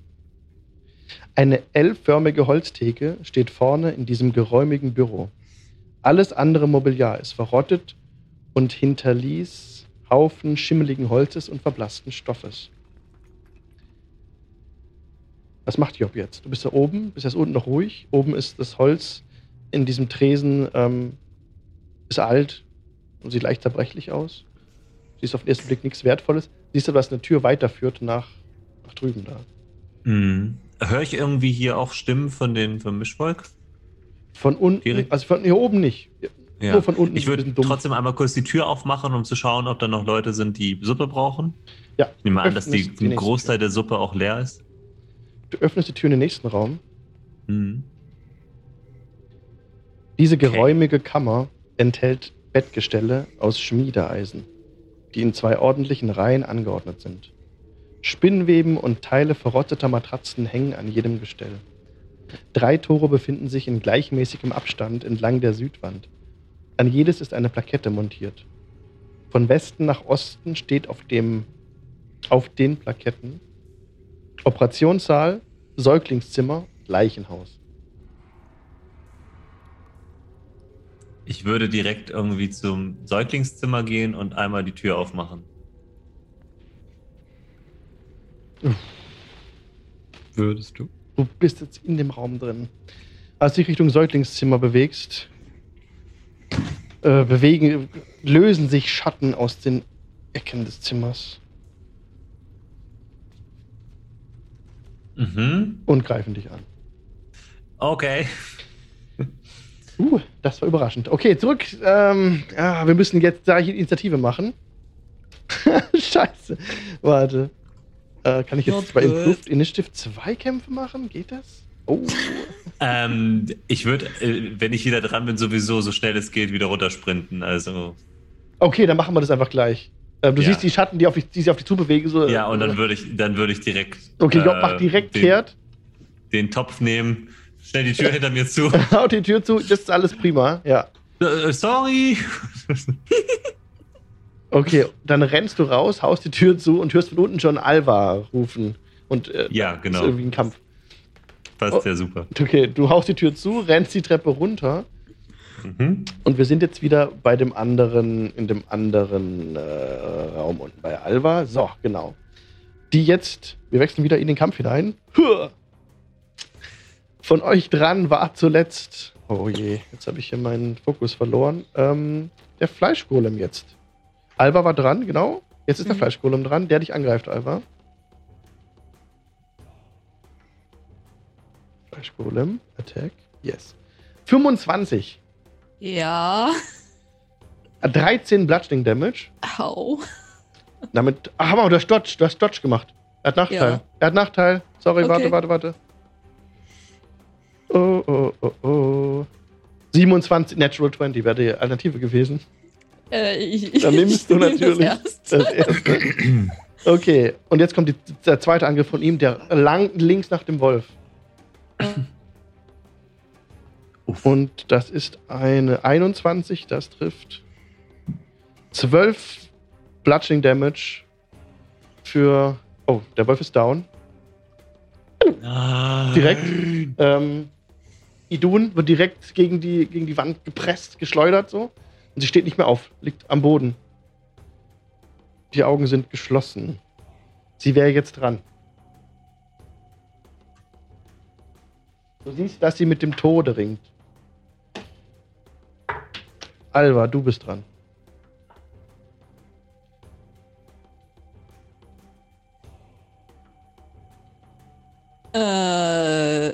Eine L-förmige Holztheke steht vorne in diesem geräumigen Büro. Alles andere Mobiliar ist verrottet und hinterließ Haufen schimmeligen Holzes und verblassten Stoffes. Was macht Job jetzt? Du bist da oben, bist jetzt unten noch ruhig. Oben ist das Holz in diesem Tresen, ähm, ist alt und sieht leicht zerbrechlich aus. Siehst auf den ersten Blick nichts Wertvolles. Siehst du, dass eine Tür weiterführt nach, nach drüben da. Hm. Höre ich irgendwie hier auch Stimmen von den vom Mischvolk? Von unten, Direkt? also von hier oben nicht. Ja. Nur von unten. Ich würde trotzdem einmal kurz die Tür aufmachen, um zu schauen, ob da noch Leute sind, die Suppe brauchen. Ja, Ich nehme an, dass die, die ein Großteil der Suppe auch leer ist. Du öffnest die Tür in den nächsten Raum. Hm. Diese Okay. geräumige Kammer enthält Bettgestelle aus Schmiedeeisen, die in zwei ordentlichen Reihen angeordnet sind. Spinnweben und Teile verrotteter Matratzen hängen an jedem Gestell. Drei Tore befinden sich in gleichmäßigem Abstand entlang der Südwand. An jedes ist eine Plakette montiert. Von Westen nach Osten steht auf dem auf den Plaketten Operationssaal, Säuglingszimmer, Leichenhaus. Ich würde direkt irgendwie zum Säuglingszimmer gehen und einmal die Tür aufmachen. Würdest du? Du bist jetzt in dem Raum drin. Als du dich Richtung Säuglingszimmer bewegst, äh, bewegen, lösen sich Schatten aus den Ecken des Zimmers Mhm. und greifen dich an. Okay. Uh, das war überraschend. Okay, zurück. Ähm, ja, wir müssen jetzt da Initiative machen. Scheiße. Warte. Äh, kann ich jetzt bei. Improved Initiative zwei Kämpfe machen? Geht das? Oh. Ähm, ich würde, äh, wenn ich wieder dran bin, sowieso so schnell es geht wieder runtersprinten. Also, Okay, dann machen wir das einfach gleich. Ähm, du Ja. siehst die Schatten, die, auf dich, die sich auf dich zubewegen. So, Ja, und dann würde ich, dann würde ich direkt. Okay, Job äh, macht direkt den, kehrt, den Topf nehmen, schnell die Tür hinter mir zu. haut die Tür zu, das ist alles prima. Ja. Äh, sorry. Okay, dann rennst du raus, haust die Tür zu und hörst von unten schon Alva rufen. Und äh, Ja, ist genau. irgendwie ein Kampf. Passt ja super. Okay, du haust die Tür zu, rennst die Treppe runter Mhm. und wir sind jetzt wieder bei dem anderen, in dem anderen äh, Raum unten bei Alva. So, genau. Die jetzt, wir wechseln wieder in den Kampf hinein. Von euch dran war zuletzt, oh je, jetzt habe ich hier meinen Fokus verloren, ähm, der Fleischgolem jetzt. Alva war dran, genau. Jetzt ist der Mhm. Fleischgolem dran, der dich angreift, Alva. Fleischgolem, Attack, yes. 25. Ja. 13 Bludgeoning Damage. Au. Damit. Ah, Hammer, du hast Dodge, du hast Dodge gemacht. Er hat Nachteil. Ja. Er hat Nachteil. Sorry, Okay. warte, warte, warte. Oh, oh, oh, oh. 27 Natural 20 wäre die Alternative gewesen. Äh, ich, Dann nimmst du natürlich Das erst. Das erste. Okay, und jetzt kommt die, der zweite Angriff von ihm, der lang links nach dem Wolf. Und das ist eine 21, das trifft 12 Bludgeoning Damage für. Oh, der Wolf ist down. Direkt. Ähm, Idun wird direkt gegen die, gegen die Wand gepresst, geschleudert so. Und sie steht nicht mehr auf, liegt am Boden. Die Augen sind geschlossen. Sie wäre jetzt dran. Du siehst, dass sie mit dem Tode ringt. Alva, du bist dran. Äh,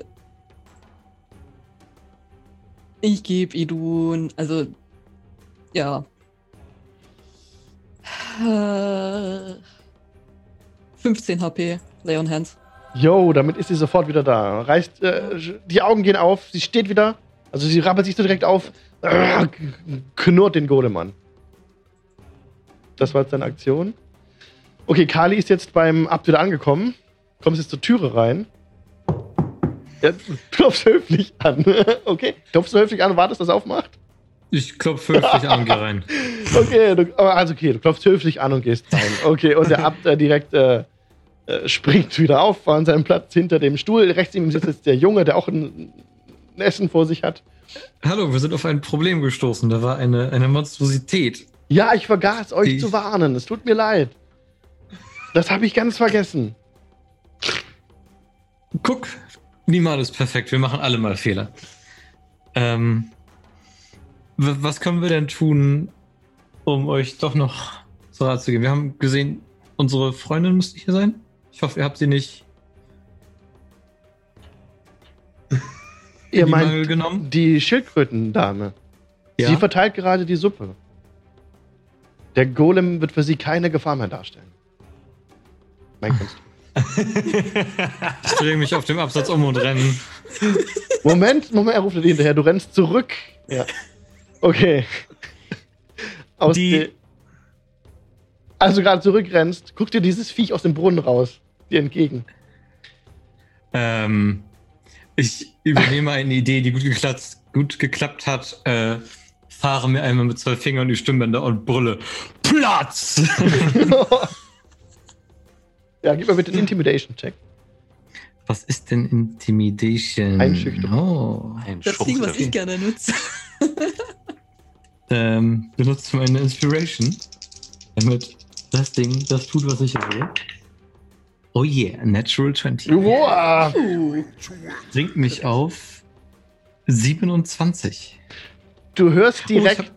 ich gebe Idun, also ja. Äh, 15 HP, Leon Hands. Yo, damit ist sie sofort wieder da. Reißt, äh, die Augen gehen auf, sie steht wieder. Also sie rappelt sich so direkt auf, äh, knurrt den Golem an. Das war jetzt deine Aktion. Okay, Kali ist jetzt beim Abt wieder angekommen. Kommst jetzt zur Türe rein. Ja, klopfst höflich an. okay, klopfst höflich an und wartest, dass er aufmacht? Ich klopfe höflich an, geh rein. Okay, du, also okay, du klopfst höflich an und gehst rein. Okay, und der Abt äh, direkt äh, äh, springt wieder auf an seinem Platz hinter dem Stuhl. Rechts neben ihm sitzt jetzt der Junge, der auch ein, ein Essen vor sich hat. Hallo, wir sind auf ein Problem gestoßen. Da war eine, eine Monstrosität. Ja, ich vergaß euch zu warnen. Es tut mir leid. Das habe ich ganz vergessen. Guck, niemand ist perfekt. Wir machen alle mal Fehler. Ähm, was können wir denn tun, um euch doch noch zu Rat zu geben? Wir haben gesehen, unsere Freundin müsste hier sein. Ich hoffe, ihr habt sie nicht Ihr die meint Mangel genommen. die Schildkrötendame. Ja? Sie verteilt gerade die Suppe. Der Golem wird für sie keine Gefahr mehr darstellen. Mein Kunst. Ich drehe mich auf dem Absatz um und renne. Moment, Moment, er ruft dir hinterher. Du rennst zurück. Ja. Okay. Aus Die- als du gerade zurückrennst, guck dir dieses Viech aus dem Brunnen raus. Dir entgegen. Ähm, ich übernehme eine Idee, die gut geklappt, gut geklappt hat. Äh, fahre mir einmal mit zwei Fingern die Stimmbänder und brülle. Platz! ja, gib mir bitte einen Intimidation-Check. Was ist denn Intimidation? Einschüchterung. Oh. Ein Das Ding, was ich gerne nutze. Ähm, benutze meine Inspiration, damit das Ding das tut, was ich will. Oh yeah, Natural 20. Wow. Bringt mich auf 27. Du hörst Oh, direkt, ich hab,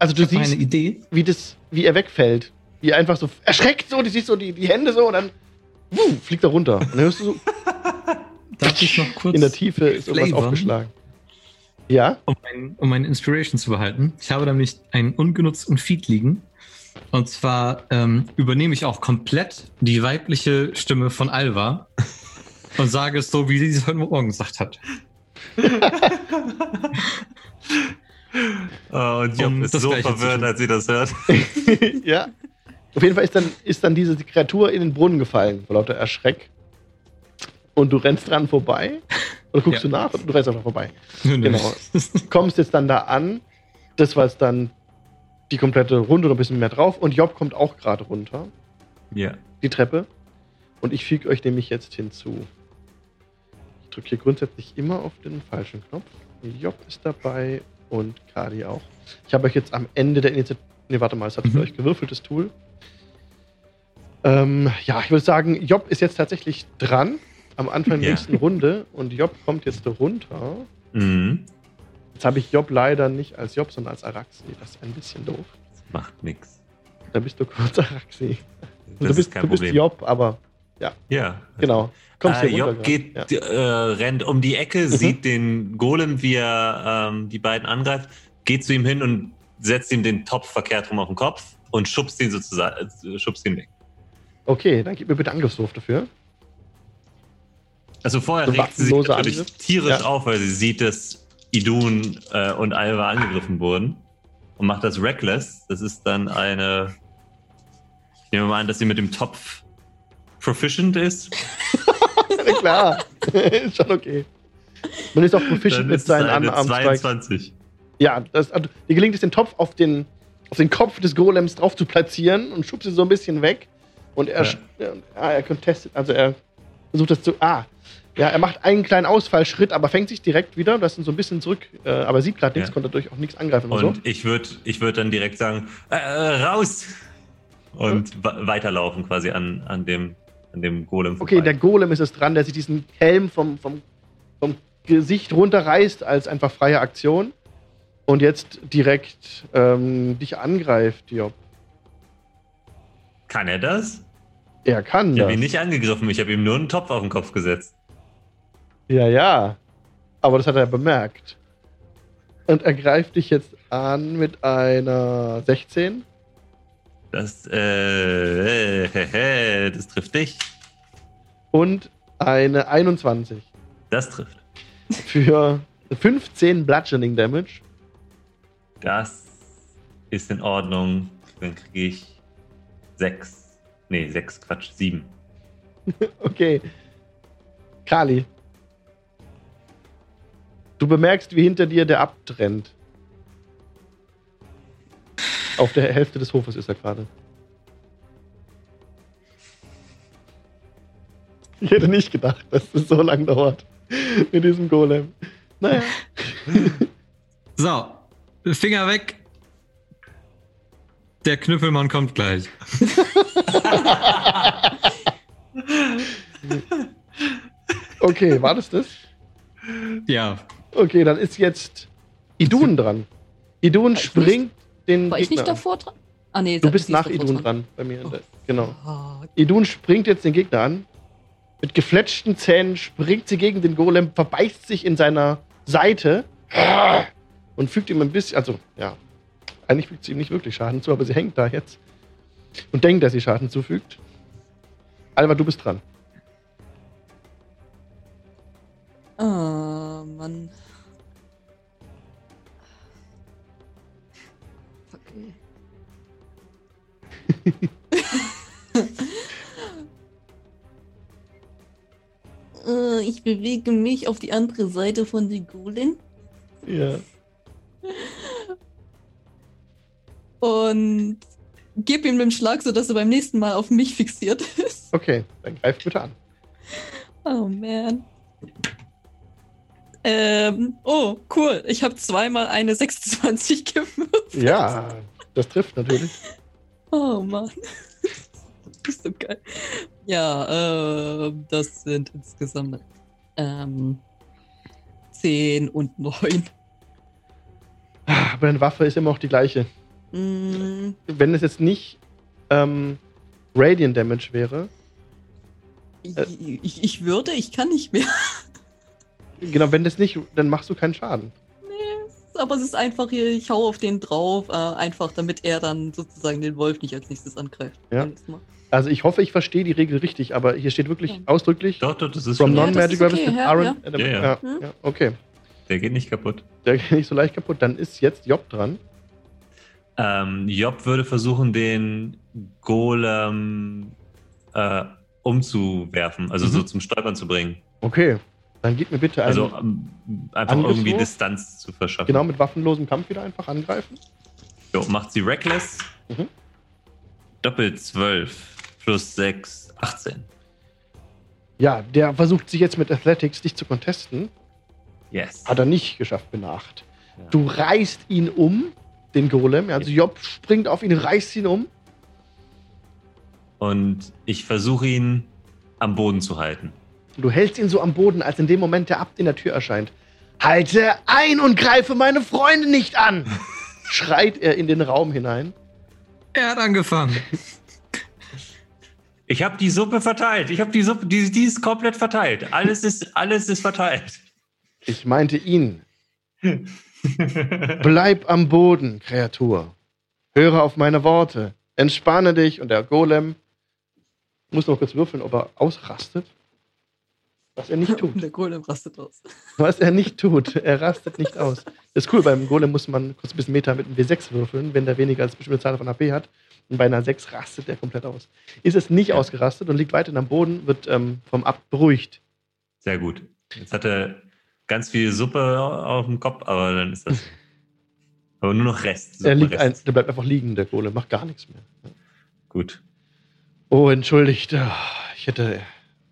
also du siehst, eine Idee. wie, das, wie er wegfällt. Wie er einfach so erschreckt so, du siehst so die, die Hände so und dann wuh, fliegt er runter. Und dann hörst du so, Darf ich noch kurz in der Tiefe ist irgendwas flavern, aufgeschlagen. Ja? um, mein, um meine Inspiration zu behalten? Ich habe nämlich einen ungenutzten Feed liegen. Und zwar ähm, übernehme ich auch komplett die weibliche Stimme von Alva und sage es so, wie sie es heute Morgen gesagt hat. Oh, und Job Um ist das so verwirrt, als sie das hört. ja? Auf jeden Fall ist dann, ist dann diese Kreatur in den Brunnen gefallen, vor lauter Erschreck. Und du rennst dran vorbei. Oder guckst Ja. du nach? Du rennst einfach vorbei. Nö, nö. Genau. Kommst jetzt dann da an. Das war jetzt dann die komplette Runde oder ein bisschen mehr drauf. Und Job kommt auch gerade runter, Ja. die Treppe. Und ich füge euch nämlich jetzt hinzu. Ich drücke hier grundsätzlich immer auf den falschen Knopf. Job ist dabei und Kadi auch. Ich habe euch jetzt am Ende der Initiative. Ne, warte mal, es hat für Mhm. euch gewürfeltes Tool. Ähm, ja, ich würde sagen, Job ist jetzt tatsächlich dran am Anfang der Ja. nächsten Runde und Job kommt jetzt runter. Mhm. Jetzt habe ich Job leider nicht als Job, sondern als Araxi. Das ist ein bisschen doof. Das macht nichts. Da bist du kurz Araxi. Das du ist bist, kein du bist Problem. Job, aber Ja. genau. Kommst Äh, Job geht, Ja. äh, rennt um die Ecke, sieht den Golem, wie er ähm, die beiden angreift, geht zu ihm hin und setzt ihm den Topf verkehrt rum auf den Kopf und schubst ihn sozusagen, äh, schubst ihn weg. Okay, dann gib mir bitte Angriffswurf dafür. Also vorher So regt sie sich natürlich Angriff? tierisch Ja. auf, weil sie sieht, dass Idun äh, und Alva angegriffen wurden und macht das reckless. Das ist dann eine. Ich nehme mal an, dass sie mit dem Topf proficient ist. Na klar, ist schon okay. Man ist auch proficient Dann mit seinen eine Unarmed Strikes. 22. Ja, das, also, dir gelingt es, den Topf auf den, auf den Kopf des Golems drauf zu platzieren und schubst ihn so ein bisschen weg. Und er, Ja. ja. ah, er contestet, also er versucht das zu. Ah, ja, er macht einen kleinen Ausfallschritt, aber fängt sich direkt wieder. Das sind so ein bisschen zurück, äh, aber sieht gerade nichts, Ja. konnte dadurch auch nichts angreifen und, Und so. ich würde ich würd dann direkt sagen, äh, äh, raus! Und wa- weiterlaufen quasi an, an, dem, an dem Golem. Okay, der Golem ist es dran, der sich diesen Helm vom, vom, vom Gesicht runterreißt als einfach freie Aktion. Und jetzt direkt ähm, dich angreift, Job. Kann er das? Er kann Ich das. habe ihn nicht angegriffen, ich habe ihm nur einen Topf auf den Kopf gesetzt. Ja, ja. Aber das hat er bemerkt. Und er greift dich jetzt an mit einer 16. Das, äh, das trifft dich. und eine 21 Das trifft. für 15 Bludgeoning Damage. Das ist in Ordnung. Dann kriege ich sechs. Nee, sechs, Quatsch, sieben. Okay. Kali. Du bemerkst, wie hinter dir der abtrennt. Auf der Hälfte des Hofes ist er gerade. Ich hätte nicht gedacht, dass es so lang dauert mit diesem Golem. Naja. So, Finger weg. Der Knüppelmann kommt gleich. Okay, war das das? Ja, Okay, dann ist jetzt Idun dran. Idun ich springt den War ich nicht Gegner davor dran? Ah, nee, Du bist nach Idun dran bei mir. Oh. Genau. Idun springt jetzt den Gegner an. Mit gefletschten Zähnen springt sie gegen den Golem, verbeißt sich in seiner Seite und fügt ihm ein bisschen, also ja, eigentlich fügt sie ihm nicht wirklich Schaden zu, aber sie hängt da jetzt und denkt, dass sie Schaden zufügt. Alva, du bist dran. Ah, Mann. Ey. Äh, ich bewege mich auf die andere Seite von den Golem Ja. Und gebe ihm einen Schlag, sodass er beim nächsten Mal auf mich fixiert ist. Okay, dann greif bitte an. Oh man. Ähm, oh, cool. Ich habe zweimal eine 26 gewürfelt. Ja, das trifft natürlich. Oh Mann. Das ist so geil. Ja, ähm, das sind insgesamt ähm, 10 und 9. Aber deine Waffe ist immer noch die gleiche. Wenn es jetzt nicht ähm, Radiant Damage wäre, ich, ich, ich würde, ich kann nicht mehr. genau, wenn das nicht, dann machst du keinen Schaden. Aber es ist einfach hier, ich hau auf den drauf, äh, einfach damit er dann sozusagen den Wolf nicht als nächstes angreift. Ja. Also ich hoffe, ich verstehe die Regel richtig, aber hier steht wirklich Ja. ausdrücklich Doch, doch, das ist From. Ja, non-magic ist weapons okay, with ja, ja. Ja, ja. ja, Hm? ja, okay. Der geht nicht kaputt. Der geht nicht so leicht kaputt. Dann ist jetzt Job dran. Ähm, Job würde versuchen, den Golem äh, umzuwerfen, also so Mhm. zum Stolpern zu bringen. Okay, dann gib mir bitte einen, Also ähm, einfach Angriffswurf? irgendwie Distanz zu verschaffen. genau mit waffenlosem Kampf wieder einfach angreifen. Jo, macht sie Reckless. Mhm. Doppelt 12 plus 6, 18. Ja, der versucht sich jetzt mit Athletics dich zu contesten. Yes. Hat er nicht geschafft, bin 8. Ja. Du reißt ihn um, den Golem. Also Job springt auf ihn, reißt ihn um. Und ich versuche ihn am Boden zu halten. Du hältst ihn so am Boden, als in dem Moment der Abt in der Tür erscheint. Halte ein und greife meine Freunde nicht an! schreit er in den Raum hinein. Er hat angefangen. Ich habe die Suppe verteilt. Ich habe die Suppe, die, die ist komplett verteilt. Alles ist, alles ist verteilt. Ich meinte ihn. Bleib am Boden, Kreatur. Höre auf meine Worte. Entspanne dich und der Golem muss noch kurz würfeln, ob er ausrastet. Was er nicht tut. Der Golem rastet aus. Was er nicht tut. Er rastet nicht aus. Das ist cool, beim Golem muss man kurz ein bisschen Meter mit einem W6 würfeln, wenn der weniger als eine bestimmte Zahl von HP hat. Und bei einer 6 rastet er komplett aus. Ist es nicht ausgerastet und liegt weiterhin am Boden, wird ähm, vom Abt beruhigt. Sehr gut. Jetzt hat er ganz viel Suppe auf dem Kopf, aber dann ist das. Aber nur noch Rest. Er liegt ein, der bleibt einfach liegen, der Golem, macht gar nichts mehr. Gut. Oh, entschuldigt. Ah, Ich hätte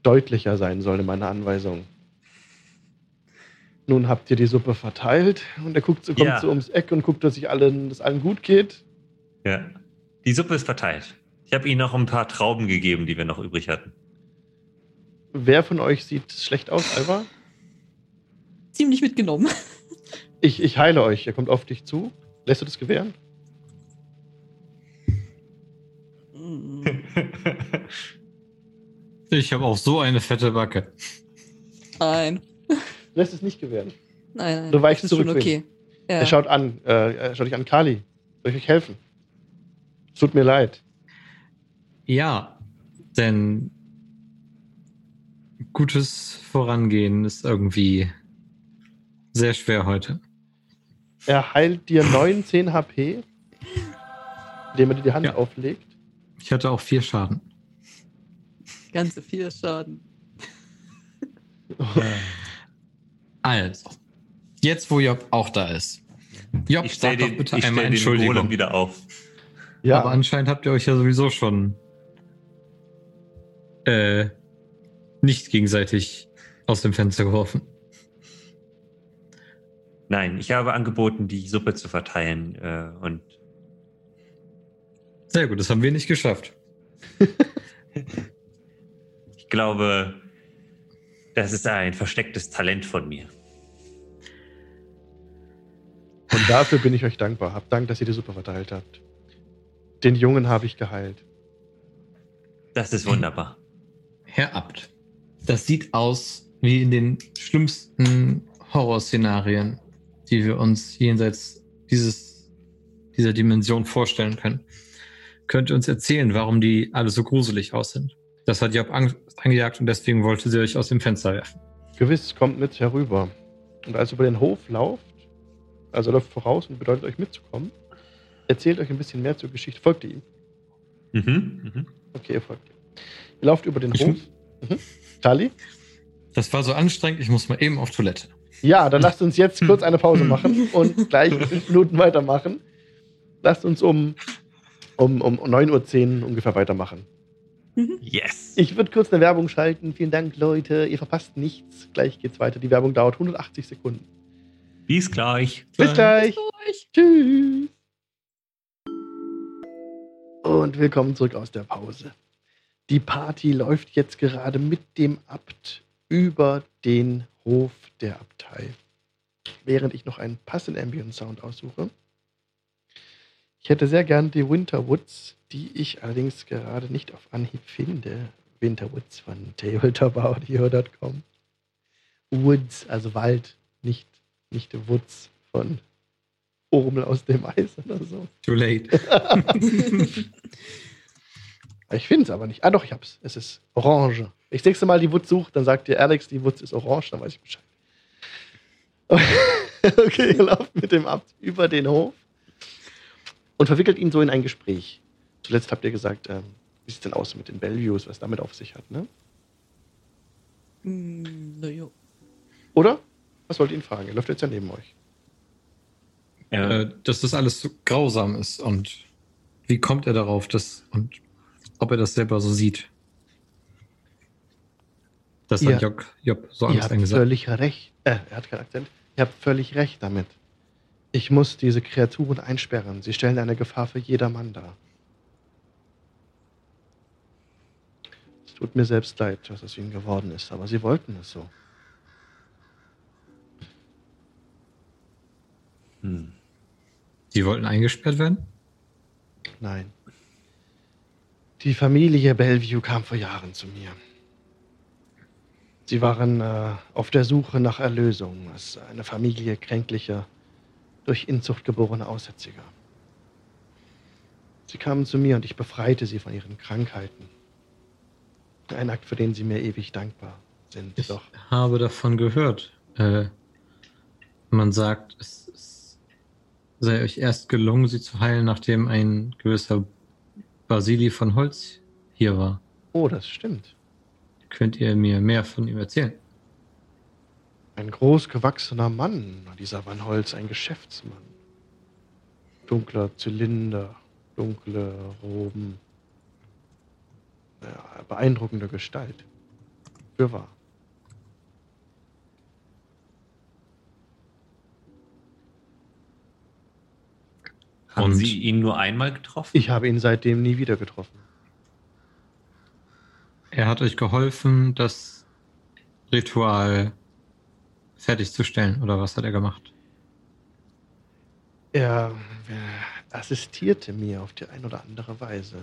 deutlicher sein sollen in meiner Anweisung. Nun habt ihr die Suppe verteilt und er guckt so, kommt Ja. so ums Eck und guckt, dass sich allen, dass allen gut geht. Ja. Die Suppe ist verteilt. Ich habe ihm noch ein paar Trauben gegeben, die wir noch übrig hatten. Wer von euch sieht schlecht aus, Alva? Ziemlich mitgenommen. Ich, ich heile euch. Er kommt auf dich zu. Lässt du das gewähren? Ich habe auch so eine fette Backe. Nein. Lässt es nicht gewähren. Nein, nein. Du weichst zurück, okay. Ja. Er schaut an. Äh, er schaut dich an. Kali, soll ich euch helfen? Es tut mir leid. Ja, denn gutes Vorangehen ist irgendwie sehr schwer heute. Er heilt dir 19 HP, indem er dir die Hand Ja. auflegt. Ich hatte auch vier Schaden. Ganze vier Schaden. Also, jetzt wo Job auch da ist. Job, Ich sag doch den, bitte ich einmal den Entschuldigung. Golem wieder auf. Ja, Aber anscheinend habt ihr euch ja sowieso schon äh, nicht gegenseitig aus dem Fenster geworfen. Nein, ich habe angeboten, die Suppe zu verteilen. Äh, und Sehr gut, das haben wir nicht geschafft. ich glaube, das ist ein verstecktes Talent von mir. und dafür bin ich euch dankbar. Habt Dank, dass ihr die Suppe verteilt habt. Den Jungen habe ich geheilt. Das ist wunderbar. Herr Abt, das sieht aus wie in den schlimmsten Horrorszenarien, die wir uns jenseits dieses, dieser Dimension vorstellen können. Könnt ihr uns erzählen, warum die alle so gruselig aus sind? Das hat Job Angst angejagt und deswegen wollte sie euch aus dem Fenster werfen. Gewiss, kommt mit herüber. Und als ihr über den Hof lauft, also läuft voraus und bedeutet euch mitzukommen, erzählt euch ein bisschen mehr zur Geschichte. Folgt ihr ihm? Mhm, mhm. Okay, ihr folgt ihm. Ihr lauft über den Ich- Hof. Mhm. Tali? Das war so anstrengend, ich muss mal eben auf Toilette. Ja, dann lasst uns jetzt kurz eine Pause machen und gleich fünf Minuten weitermachen. Lasst uns um, um, um 9.10 Uhr ungefähr weitermachen. Yes. Ich würde kurz eine Werbung schalten. Vielen Dank, Leute. Ihr verpasst nichts. Gleich geht's weiter. Die Werbung dauert 180 Sekunden. Bis gleich. Bis gleich. Euch. Tschüss. Und willkommen zurück aus der Pause. Die Party läuft jetzt gerade mit dem Abt über den Hof der Abtei. Während ich noch einen passenden Ambient Sound aussuche. Ich hätte sehr gern die Winterwoods, die ich allerdings gerade nicht auf Anhieb finde. Winterwoods von tabletopaudio.com. Woods, also Wald, nicht, nicht Woods von Urmel aus dem Eis oder so. Too late. Ich finde es aber nicht. Ah doch, ich hab's. Es ist orange. Ich das nächste Mal die Woods suche, dann sagt dir Alex, die Woods ist orange, dann weiß ich Bescheid. okay, ihr lauft mit dem Abt über den Hof. und verwickelt ihn so in ein Gespräch. Zuletzt habt ihr gesagt, ähm, wie sieht es denn aus mit den Bellevues, was damit auf sich hat, ne? Hm, na ja. Oder? Was wollt ihr ihn fragen? Er läuft jetzt ja neben euch. Äh, dass das alles so grausam ist und wie kommt er darauf, dass und ob er das selber so sieht. Das Ihr- hat Job, Job so ihr habt eingesagt. völlig recht. Äh, er hat keinen Akzent. Ihr habt völlig recht damit. Ich muss diese Kreaturen einsperren. Sie stellen eine Gefahr für jedermann dar. Es tut mir selbst leid, dass es ihnen geworden ist, aber sie wollten es so. hm. Die wollten eingesperrt werden? Nein. Die Familie Bellevue kam vor Jahren zu mir. Sie waren äh, auf der Suche nach Erlösung, als eine Familie kränklicher, durch Inzucht geborener Aussätziger. Sie kamen zu mir und ich befreite sie von ihren Krankheiten. Ein Akt, für den sie mir ewig dankbar sind. Ich Doch habe davon gehört. Äh, man sagt, es, es sei euch erst gelungen, sie zu heilen, nachdem ein gewisser Basili von Holz hier war. oh, das stimmt. Könnt ihr mir mehr von ihm erzählen? Ein großgewachsener Mann, dieser Van Holz, ein Geschäftsmann. Dunkler Zylinder, dunkle Roben. Ja, beeindruckende Gestalt. Für wahr. Haben Und- Sie ihn nur einmal getroffen? Ich habe ihn seitdem nie wieder getroffen. Er hat euch geholfen, das Ritual fertigzustellen, oder was hat er gemacht? Er äh, assistierte mir auf die ein oder andere Weise.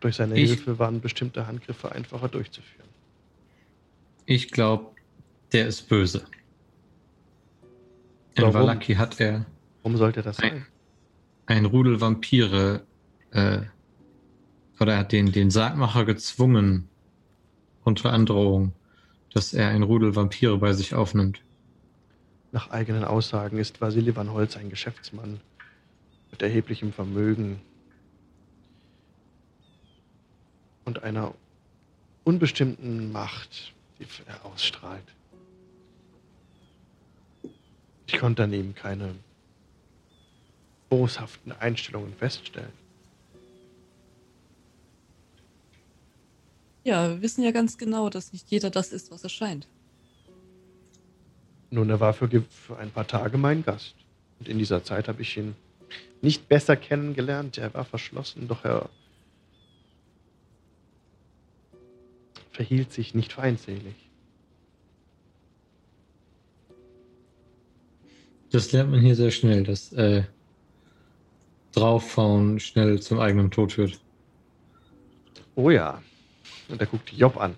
Durch seine Ich- Hilfe waren bestimmte Handgriffe einfacher durchzuführen. Ich glaube, der ist böse. In Warum? Valaki hat er Warum sollte das Ein- sein? ein Rudel Vampire, äh, oder er hat den, den Sargmacher gezwungen, unter Androhung, dass er ein Rudel Vampire bei sich aufnimmt. Nach eigenen Aussagen ist Vasili Van Holz ein Geschäftsmann mit erheblichem Vermögen und einer unbestimmten Macht, die er ausstrahlt. Ich konnte an ihm keine boshaften Einstellungen feststellen. Ja, wir wissen ja ganz genau, dass nicht jeder das ist, was er scheint. Nun, er war für, für ein paar Tage mein Gast. Und in dieser Zeit habe ich ihn nicht besser kennengelernt. Er war verschlossen, doch er verhielt sich nicht feindselig. Das lernt man hier sehr schnell, dass äh, draufhauen schnell zum eigenen Tod führt. Oh ja. Und er guckt Job an.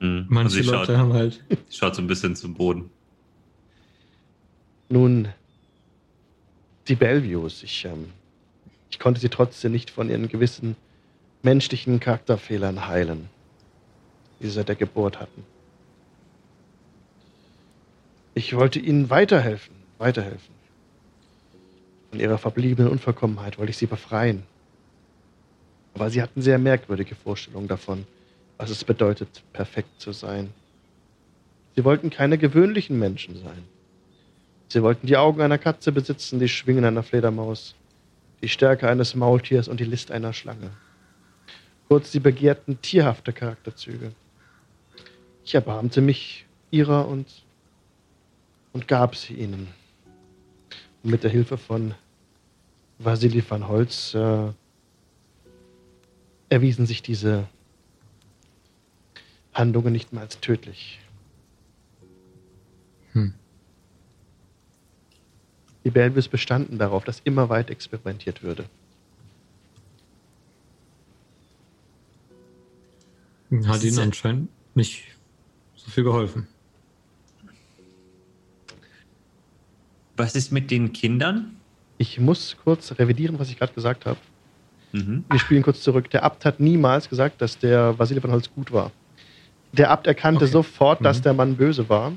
Hm. Manche also Leute schaut, haben halt. sie schaut so ein bisschen zum Boden. Nun, die Bellevues, ich, ähm, ich konnte sie trotzdem nicht von ihren gewissen menschlichen Charakterfehlern heilen, die sie seit der Geburt hatten. Ich wollte ihnen weiterhelfen, weiterhelfen. Von ihrer verbliebenen Unvollkommenheit wollte ich sie befreien. Aber sie hatten sehr merkwürdige Vorstellungen davon, was es bedeutet, perfekt zu sein. Sie wollten keine gewöhnlichen Menschen sein. Sie wollten die Augen einer Katze besitzen, die Schwingen einer Fledermaus, die Stärke eines Maultiers und die List einer Schlange. Kurz, sie begehrten tierhafte Charakterzüge. Ich erbarmte mich ihrer und, und gab sie ihnen. Und mit der Hilfe von Vasili van Holz äh, erwiesen sich diese Handlungen nicht mehr als tödlich. Hm. Die Belvis bestanden darauf, dass immer weit experimentiert würde. Hat ihnen anscheinend nicht so viel geholfen. Was ist mit den Kindern? Ich muss kurz revidieren, was ich gerade gesagt habe. Mhm. Wir spielen kurz zurück. Der Abt hat niemals gesagt, dass der Vasili von Holz gut war. Der Abt erkannte Okay. sofort, dass Mhm. der Mann böse war.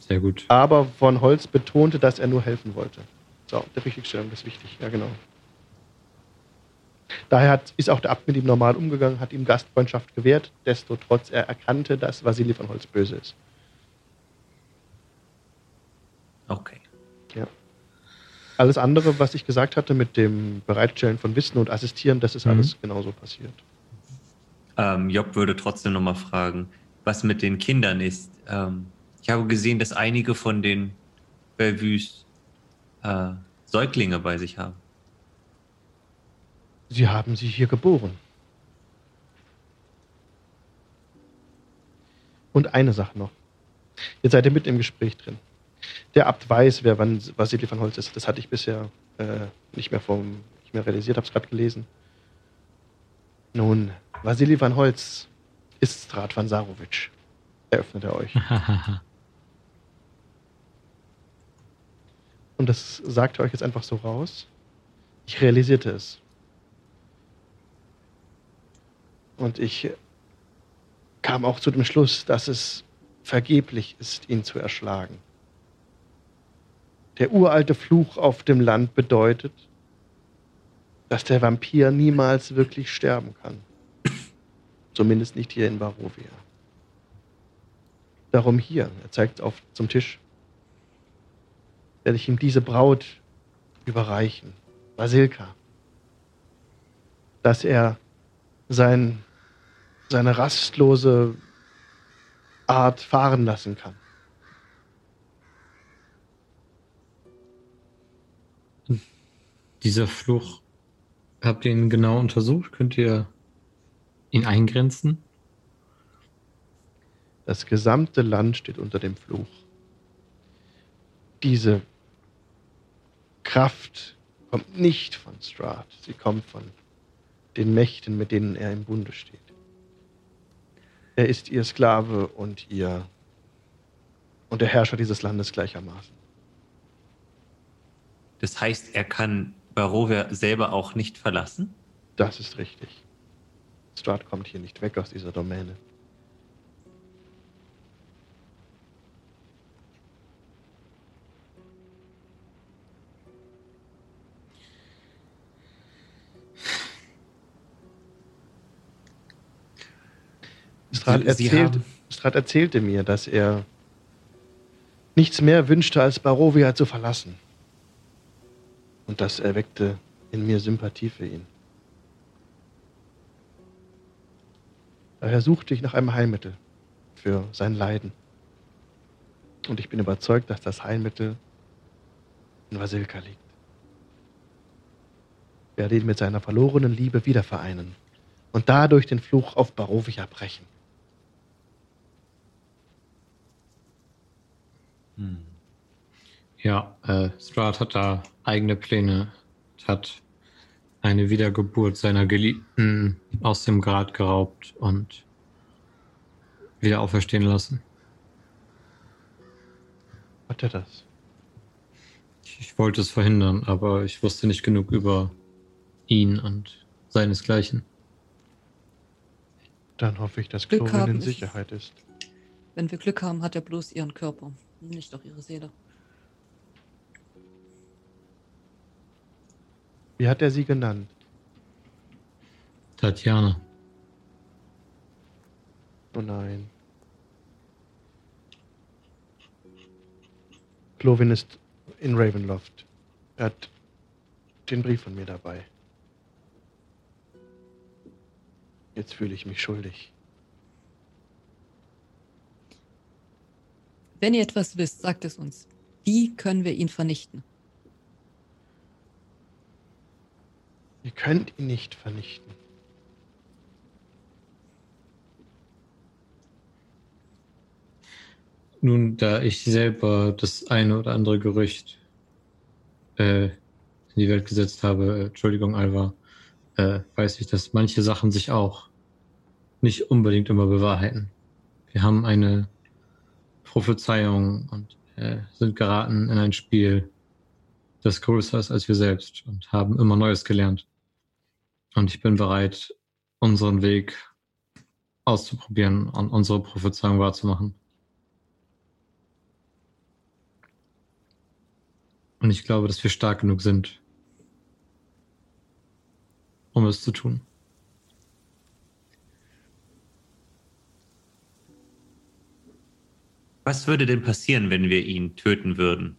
Sehr gut. Aber von Holz betonte, dass er nur helfen wollte. So, der Richtigstellung, das ist wichtig. Ja, genau. Daher hat, ist auch der Abt mit ihm normal umgegangen, hat ihm Gastfreundschaft gewährt, desto trotz er erkannte, dass Vasili von Holz böse ist. Okay. Alles andere, was ich gesagt hatte mit dem Bereitstellen von Wissen und Assistieren, das ist Mhm. alles genauso passiert. Ähm, Job würde trotzdem nochmal fragen, was mit den Kindern ist. Ähm, ich habe gesehen, dass einige von den Belvues äh, Säuglinge bei sich haben. Sie haben sie hier geboren. Und eine Sache noch. Jetzt seid ihr mitten im Gespräch drin. Der Abt weiß, wer wann Vasili van Holz ist. Das hatte ich bisher äh, nicht mehr vom, nicht mehr realisiert, habe es gerade gelesen. Nun, Vasili van Holz ist Strat van Sarovic, eröffnet er euch. Und das sagt er euch jetzt einfach so raus. Ich realisierte es. Und ich kam auch zu dem Schluss, dass es vergeblich ist, ihn zu erschlagen. Der uralte Fluch auf dem Land bedeutet, dass der Vampir niemals wirklich sterben kann. Zumindest nicht hier in Barovia. Darum hier, er zeigt auf zum Tisch, werde ich ihm diese Braut überreichen, Basilka, dass er sein, seine rastlose Art fahren lassen kann. Dieser Fluch, habt ihr ihn genau untersucht? Könnt ihr ihn eingrenzen? Das gesamte Land steht unter dem Fluch. Diese Kraft kommt nicht von Strahd, sie kommt von den Mächten, mit denen er im Bunde steht. Er ist ihr Sklave und ihr und der Herrscher dieses Landes gleichermaßen. Das heißt, er kann Barovia selber auch nicht verlassen? Das ist richtig. Strahd kommt hier nicht weg aus dieser Domäne. Sie erzählt, Strahd erzählte mir, dass er nichts mehr wünschte, als Barovia zu verlassen. Und das erweckte in mir Sympathie für ihn. Daher suchte ich nach einem Heilmittel für sein Leiden. Und ich bin überzeugt, dass das Heilmittel in Vasilka liegt. Ich werde ihn mit seiner verlorenen Liebe wiedervereinen und dadurch den Fluch auf Barovia brechen. Hm. Ja, äh, Strahd hat da eigene Pläne, hat eine Wiedergeburt seiner Geliebten aus dem Grad geraubt und wieder auferstehen lassen. Hat er das? Ich, ich wollte es verhindern, aber ich wusste nicht genug über ihn und seinesgleichen. Dann hoffe ich, dass Glück Chlorin haben in ist- Sicherheit ist. Wenn wir Glück haben, hat er bloß ihren Körper, nicht auch ihre Seele. Wie hat er sie genannt? Tatjana. Oh nein. Clovin ist in Ravenloft. Er hat den Brief von mir dabei. Jetzt fühle ich mich schuldig. Wenn ihr etwas wisst, sagt es uns. Wie können wir ihn vernichten? Ihr könnt ihn nicht vernichten. Nun, da ich selber das eine oder andere Gerücht äh, in die Welt gesetzt habe, äh, Entschuldigung, Alva, äh, weiß ich, dass manche Sachen sich auch nicht unbedingt immer bewahrheiten. Wir haben eine Prophezeiung und äh, sind geraten in ein Spiel, das größer ist als wir selbst und haben immer Neues gelernt. Und ich bin bereit, unseren Weg auszuprobieren und unsere Prophezeiung wahrzumachen. Und ich glaube, dass wir stark genug sind, um es zu tun. Was würde denn passieren, wenn wir ihn töten würden?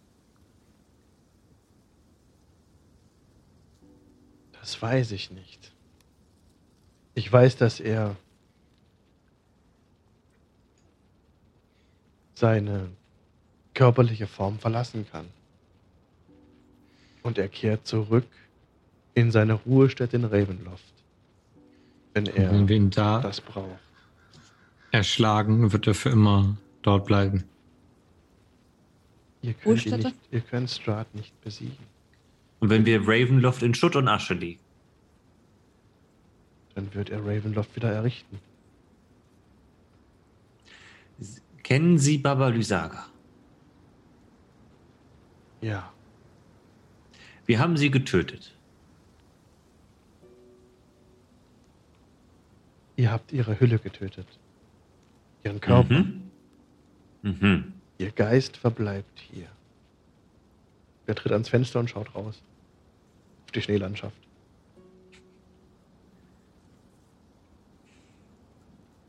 Das weiß ich nicht. Ich weiß, dass er seine körperliche Form verlassen kann. Und er kehrt zurück in seine Ruhestätte in Ravenloft. Wenn er wenn wir ihn da das braucht. erschlagen, wird er für immer dort bleiben. Ihr könnt, nicht, ihr könnt Strahd nicht besiegen. Und wenn wir Ravenloft in Schutt und Asche legen? Dann wird er Ravenloft wieder errichten. Kennen Sie Baba Lysaga? Ja. Wir haben sie getötet. Ihr habt ihre Hülle getötet. Ihren Körper. Mhm. Mhm. Ihr Geist verbleibt hier. Er tritt ans Fenster und schaut raus. Auf die Schneelandschaft.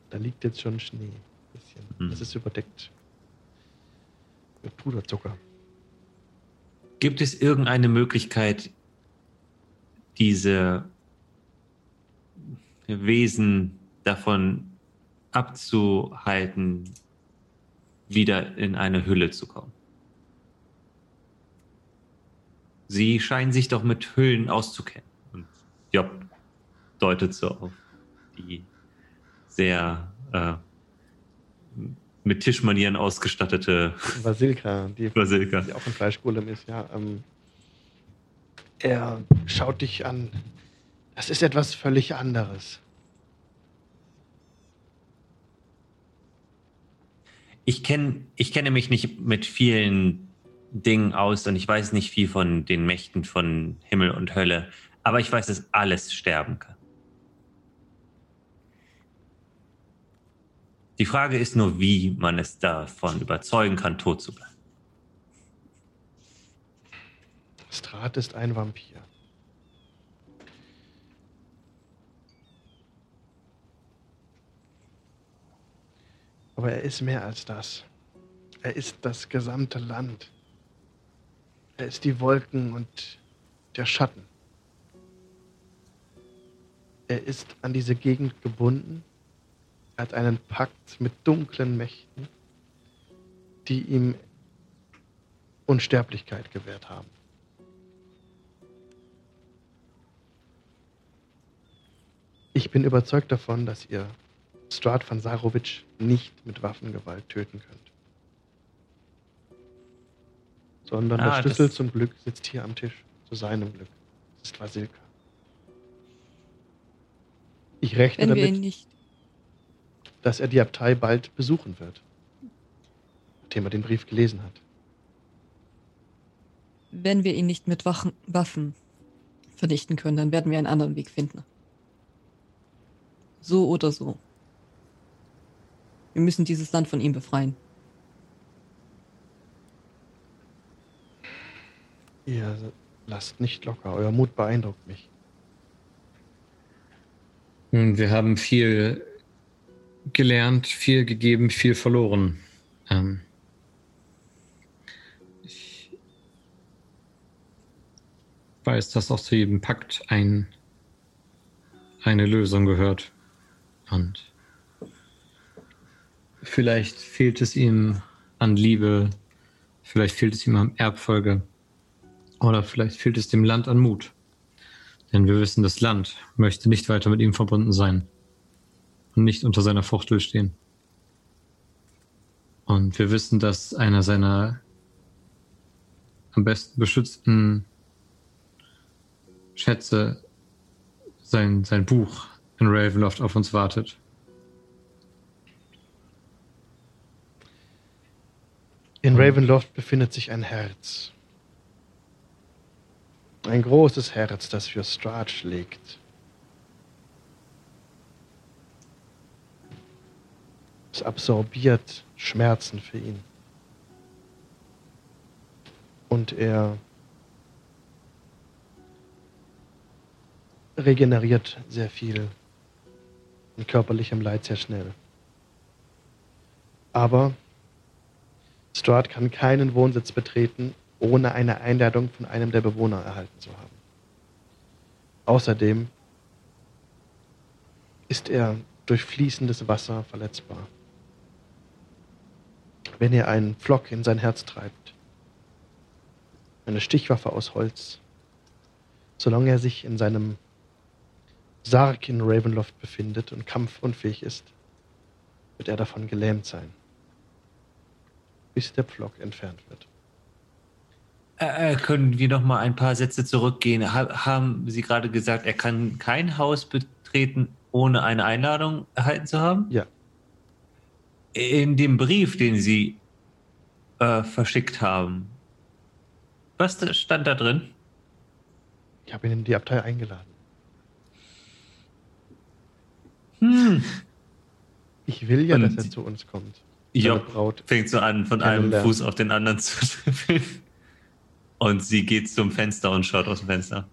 Da liegt jetzt schon Schnee. Ein bisschen. Hm. Es ist überdeckt. Mit Puderzucker. Gibt es irgendeine Möglichkeit, diese Wesen davon abzuhalten, wieder in eine Hülle zu kommen? Sie scheinen sich doch mit Hüllen auszukennen. Und Job deutet so auf die sehr äh, mit Tischmanieren ausgestattete Basilka, die, Basilika. die auch ein Fleischgolem ist, ja. Ähm, er schaut dich an. Das ist etwas völlig anderes. Ich, kenn, ich kenne mich nicht mit vielen Dingen aus und ich weiß nicht viel von den Mächten von Himmel und Hölle, aber ich weiß, dass alles sterben kann. Die Frage ist nur, wie man es davon überzeugen kann, tot zu bleiben. Strat ist ein Vampir. Aber er ist mehr als das. Er ist das gesamte Land. Er ist die Wolken und der Schatten. Er ist an diese Gegend gebunden. Er hat einen Pakt mit dunklen Mächten, die ihm Unsterblichkeit gewährt haben. Ich bin überzeugt davon, dass ihr Strad van Sarovic nicht mit Waffengewalt töten könnt. Sondern Ah, der Schlüssel zum Glück sitzt hier am Tisch. Zu seinem Glück. Das ist Vasilka. Ich rechne Wenn wir damit, ihn nicht. dass er die Abtei bald besuchen wird. Nachdem er den Brief gelesen hat. Wenn wir ihn nicht mit Wachen, Waffen vernichten können, dann werden wir einen anderen Weg finden. So oder so. Wir müssen dieses Land von ihm befreien. Ihr lasst nicht locker. Euer Mut beeindruckt mich. Nun, wir haben viel gelernt, viel gegeben, viel verloren. Ähm, ich weiß, dass auch zu jedem Pakt ein, eine Lösung gehört. Und vielleicht fehlt es ihm an Liebe, vielleicht fehlt es ihm an Erbfolge oder vielleicht fehlt es dem Land an Mut. Denn wir wissen, das Land möchte nicht weiter mit ihm verbunden sein und nicht unter seiner Fuchtel stehen. Und wir wissen, dass einer seiner am besten beschützten Schätze, sein, sein Buch in Ravenloft auf uns wartet. In Ravenloft befindet sich ein Herz. Ein großes Herz, das für Strahd schlägt. Es absorbiert Schmerzen für ihn. Und er regeneriert sehr viel in körperlichem Leid sehr schnell. Aber Strahd kann keinen Wohnsitz betreten, ohne eine Einladung von einem der Bewohner erhalten zu haben. Außerdem ist er durch fließendes Wasser verletzbar. Wenn er einen Pflock in sein Herz treibt, eine Stichwaffe aus Holz, solange er sich in seinem Sarg in Ravenloft befindet und kampfunfähig ist, wird er davon gelähmt sein, bis der Pflock entfernt wird. Äh, äh, können wir noch mal ein paar Sätze zurückgehen? Ha haben Sie gerade gesagt, er kann kein Haus betreten, ohne eine Einladung erhalten zu haben? Ja. In dem Brief, den Sie äh, verschickt haben, was stand da drin? Ich habe ihn in die Abtei eingeladen. Hm. Ich will ja, Und- dass er zu uns kommt. Ja, fängt so an, von einem. Fuß auf den anderen zu schwiffen. Und sie geht zum Fenster und schaut aus dem Fenster.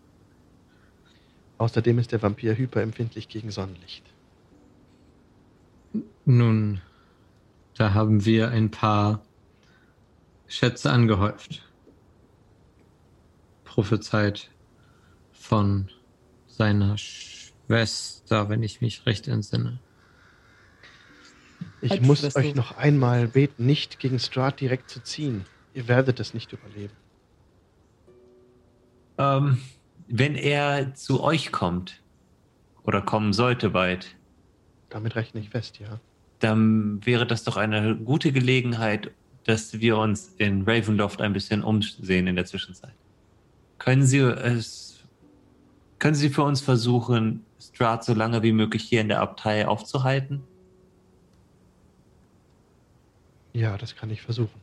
Außerdem ist der Vampir hyperempfindlich gegen Sonnenlicht. Nun, da haben wir ein paar Schätze angehäuft. Prophezeit von seiner Schwester, wenn ich mich recht entsinne. Ich Als muss Schwester. euch noch einmal beten, nicht gegen Strahd direkt zu ziehen. Ihr werdet es nicht überleben. Ähm, wenn er zu euch kommt oder kommen sollte bald, Damit rechne ich fest, ja. dann wäre das doch eine gute Gelegenheit, dass wir uns in Ravenloft ein bisschen umsehen in der Zwischenzeit. Können Sie es, können Sie für uns versuchen, Strahd so lange wie möglich hier in der Abtei aufzuhalten? Ja, das kann ich versuchen.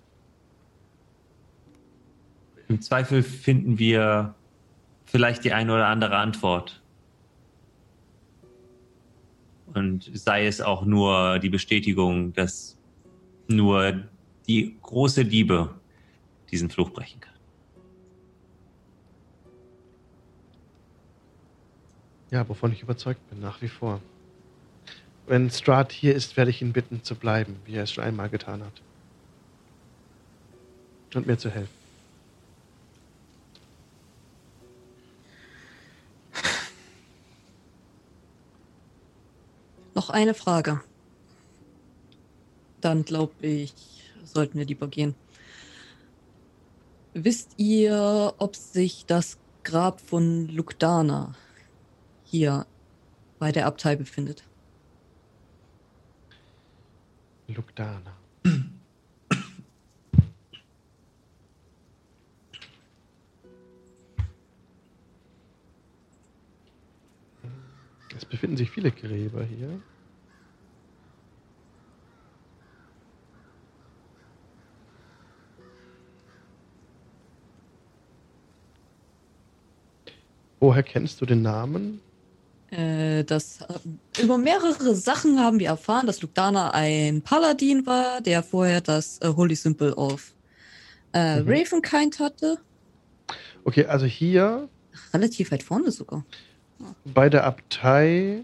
Im Zweifel finden wir vielleicht die eine oder andere Antwort. Und sei es auch nur die Bestätigung, dass nur die große Liebe diesen Fluch brechen kann. Ja, wovon ich überzeugt bin, nach wie vor. Wenn Strahd hier ist, werde ich ihn bitten zu bleiben, wie er es schon einmal getan hat. Und mir zu helfen. Noch eine Frage. Dann glaube ich, sollten wir lieber gehen. Wisst ihr, ob sich das Grab von Lugdana hier bei der Abtei befindet? Lugdana. Es befinden sich viele Gräber hier. Woher kennst du den Namen? Äh, das, äh, über mehrere Sachen haben wir erfahren, dass Lugdana ein Paladin war, der vorher das äh, Holy Symbol auf äh, Mhm. Ravenkind hatte. Okay, also hier Relativ weit vorne sogar. Bei der Abtei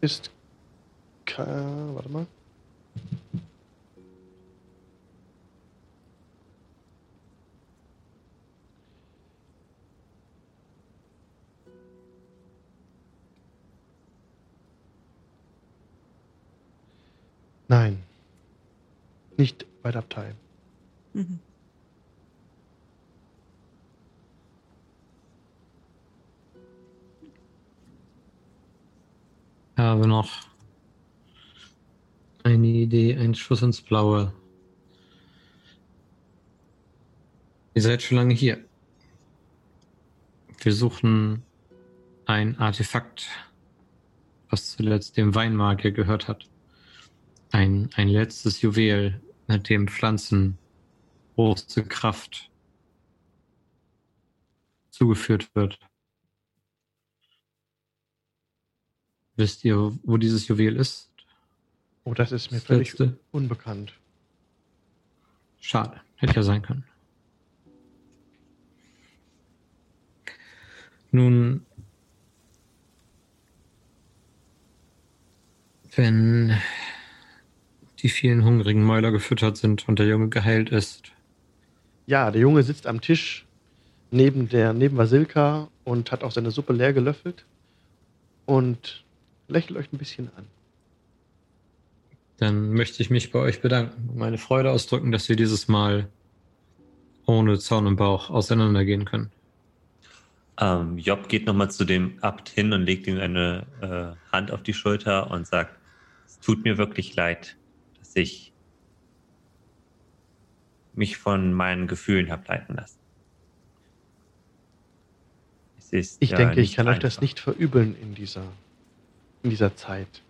ist. Warte mal. Nein. Nicht bei der Abtei. Mhm. Habe noch eine Idee, ein Schuss ins Blaue. Ihr seid schon lange hier. Wir suchen ein Artefakt, was zuletzt dem Weinmagier gehört hat. Ein, ein letztes Juwel, mit dem Pflanzen große Kraft zugeführt wird. Wisst ihr, wo dieses Juwel ist? Oh, das ist mir Das völlig letzte? unbekannt. Schade, hätte ja sein können. Nun, wenn die vielen hungrigen Mäuler gefüttert sind und der Junge geheilt ist. Ja, der Junge sitzt am Tisch neben der neben Vasilka und hat auch seine Suppe leer gelöffelt und lächelt euch ein bisschen an. Dann möchte ich mich bei euch bedanken und meine Freude ausdrücken, dass wir dieses Mal ohne Zorn im Bauch auseinandergehen können. Ähm, Job geht nochmal zu dem Abt hin und legt ihm eine äh, Hand auf die Schulter und sagt, es tut mir wirklich leid, dass ich mich von meinen Gefühlen habe leiten lassen. Es ist Ich ja denke, ich kann euch das einfach. nicht verübeln in dieser, in dieser Zeit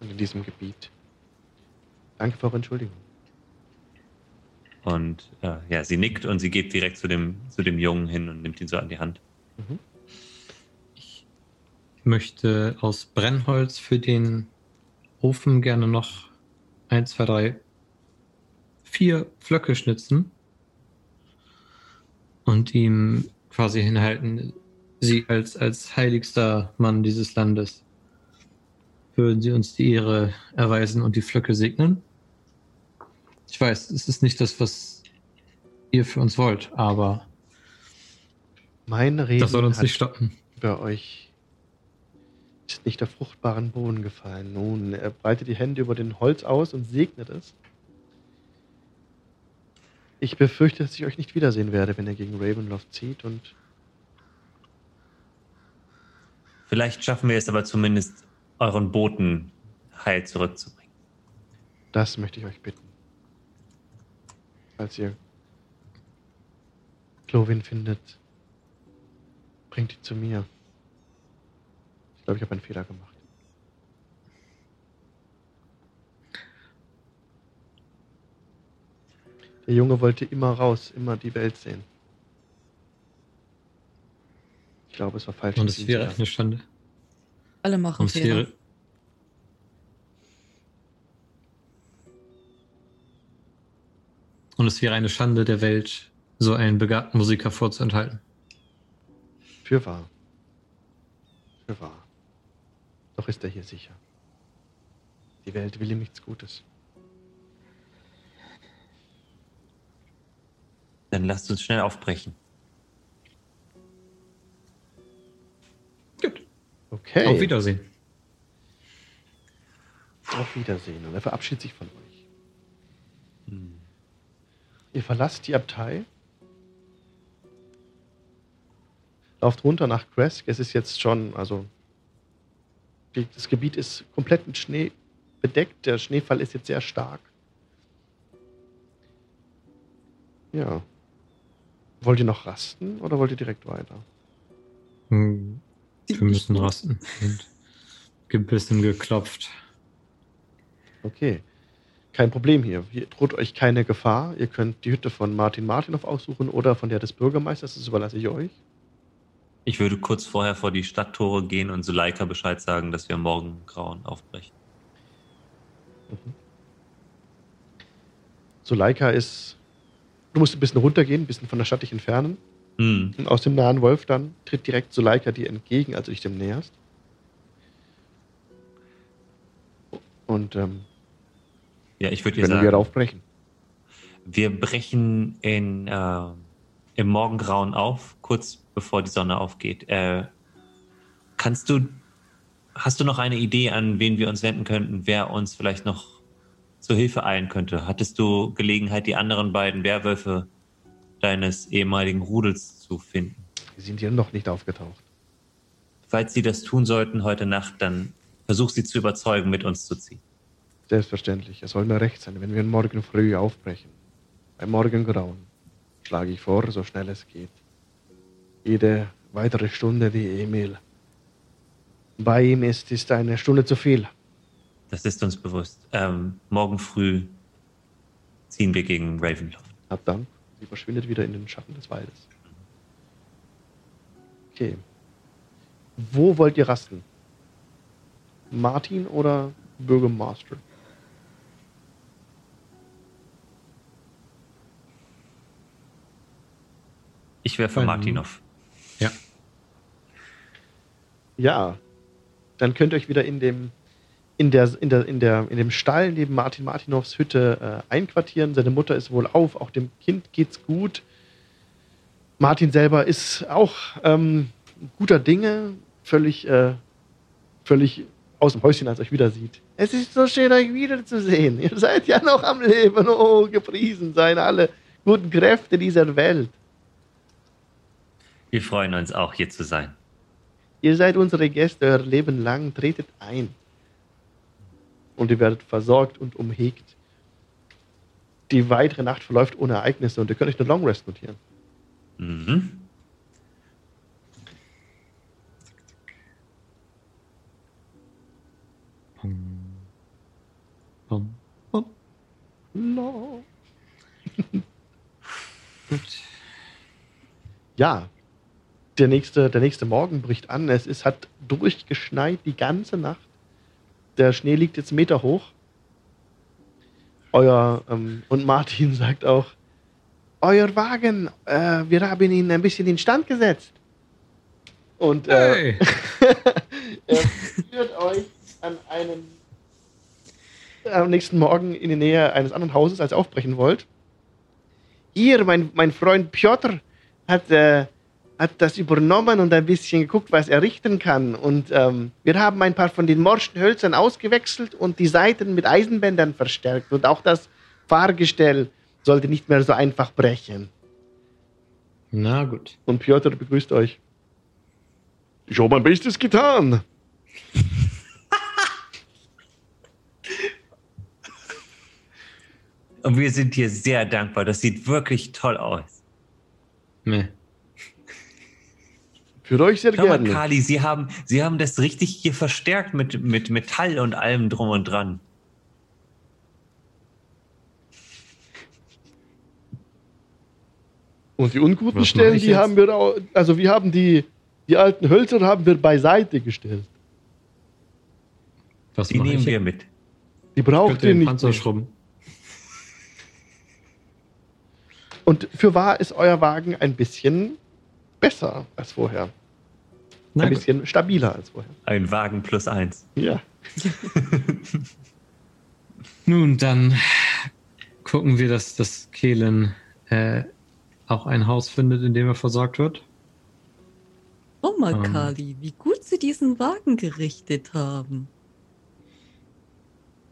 und in diesem Gebiet. Danke für eure Entschuldigung. Und äh, ja, sie nickt und sie geht direkt zu dem, zu dem Jungen hin und nimmt ihn so an die Hand. Mhm. Ich möchte aus Brennholz für den Ofen gerne noch eins, zwei, drei, vier Flöcke schnitzen und ihm quasi hinhalten, Sie als, als heiligster Mann dieses Landes, würden Sie uns die Ehre erweisen und die Flöcke segnen? Ich weiß, es ist nicht das, was ihr für uns wollt, aber Mein Reden das soll uns hat nicht stoppen. über euch ist nicht auf fruchtbaren Boden gefallen. Nun, er breitet die Hände über den Holz aus und segnet es. Ich befürchte, dass ich euch nicht wiedersehen werde, wenn ihr gegen Ravenloft zieht und Vielleicht schaffen wir es aber zumindest, euren Boten heil zurückzubringen. das möchte ich euch bitten. Falls ihr Clovin findet, bringt die zu mir. Ich glaube, ich habe einen Fehler gemacht. Der Junge wollte immer raus, immer die Welt sehen. Ich glaube, es war falsch. Und es wäre eine Schande. Alle machen Und es Fehler. und es wäre eine Schande der Welt, so einen begabten Musiker vorzuenthalten. Für wahr. Für wahr. Doch ist er hier sicher. Die Welt will ihm nichts Gutes. Dann lasst uns schnell aufbrechen. Okay. Auf Wiedersehen. Auf Wiedersehen. Und er verabschiedet sich von euch. Hm. Ihr verlasst die Abtei. Lauft runter nach Kresk. Es ist jetzt schon, also die- das Gebiet ist komplett mit Schnee bedeckt. Der Schneefall ist jetzt sehr stark. Ja. Wollt ihr noch rasten oder wollt ihr direkt weiter? Hm, Wir müssen rasten. Und gebissen geklopft. Okay. Kein Problem hier. Hier droht euch keine Gefahr. Ihr könnt die Hütte von Martin Martinov aussuchen oder von der des Bürgermeisters. Das überlasse ich euch. Ich würde kurz vorher vor die Stadttore gehen und Suleika Bescheid sagen, dass wir morgen grauen aufbrechen. Suleika ist. Du musst ein bisschen runtergehen, ein bisschen von der Stadt dich entfernen. Hm. Und aus dem nahen Wolf dann tritt direkt Suleika dir entgegen, als du dich dem näherst. Und ähm, Ja, ich würde dir sagen, wir aufbrechen. wir brechen in, äh, im Morgengrauen auf, kurz bevor die Sonne aufgeht. Äh, kannst du, hast du noch eine Idee, an wen wir uns wenden könnten, wer uns vielleicht noch zur Hilfe eilen könnte? Hattest du Gelegenheit, die anderen beiden Werwölfe deines ehemaligen Rudels zu finden? Die sind hier noch nicht aufgetaucht. Falls sie das tun sollten heute Nacht, dann versuch sie zu überzeugen, mit uns zu ziehen. Selbstverständlich. Es soll mir recht sein, wenn wir morgen früh aufbrechen. Beim Morgengrauen schlage ich vor, so schnell es geht. Jede weitere Stunde, die Emil bei ihm ist, ist eine Stunde zu viel. Das ist uns bewusst. Ähm, morgen früh ziehen wir gegen Ravenloft. Ab dann. Sie verschwindet wieder in den Schatten des Waldes. Okay. Wo wollt ihr rasten? Martin oder Bürgermeister? Ich wäre für Ähm, Martinov. Ja. Ja. Dann könnt ihr euch wieder in dem, in der, in der, in der, in dem Stall neben Martin Martinovs Hütte äh, einquartieren. Seine Mutter ist wohl auf, auch dem Kind geht's gut. Martin selber ist auch ähm, guter Dinge, völlig, äh, völlig aus dem Häuschen, als er euch wieder sieht. Es ist so schön, euch wiederzusehen. Ihr seid ja noch am Leben. Oh, gepriesen seien alle guten Kräfte dieser Welt. Wir freuen uns auch, hier zu sein. Ihr seid unsere Gäste euer Leben lang. Tretet ein. Und ihr werdet versorgt und umhegt. Die weitere Nacht verläuft ohne Ereignisse und ihr könnt euch eine Long Rest notieren. Mhm. Pum. Pum. No. Gut. Ja, der nächste, der nächste Morgen bricht an. Es ist, hat durchgeschneit die ganze Nacht. Der Schnee liegt jetzt Meter hoch. Euer, ähm, und Martin sagt auch, euer Wagen, äh, wir haben ihn ein bisschen in Stand gesetzt. Und äh, Hey! er führt euch an einem am nächsten Morgen in die Nähe eines anderen Hauses, als ihr aufbrechen wollt. Hier, mein, mein Freund Piotr hat, äh, hat das übernommen und ein bisschen geguckt, was er richten kann. Und ähm, wir haben ein paar von den morschen Hölzern ausgewechselt und die Seiten mit Eisenbändern verstärkt. Und auch das Fahrgestell sollte nicht mehr so einfach brechen. Na gut. Und Piotr begrüßt euch. Ich habe mein Bestes getan. Und wir sind dir sehr dankbar. Das sieht wirklich toll aus. Nee. Für euch sehr Schau mal, gerne. Kali, Sie haben, Sie haben das richtig hier verstärkt mit, mit Metall und allem drum und dran. Und die unguten Was Stellen, die jetzt? haben wir auch, also wir haben die, die alten Hölzer haben wir beiseite gestellt. Was Die nehmen ich wir mit. Die braucht ihr den nicht. Panzer mehr. schrubben. Und für wahr ist euer Wagen ein bisschen besser als vorher. Na ein gut. bisschen stabiler als vorher. Ein Wagen plus eins. Ja. Nun, dann gucken wir, dass das Kehlen äh, auch ein Haus findet, in dem er versorgt wird. Oh mal, Ähm. Kali, wie gut sie diesen Wagen gerichtet haben.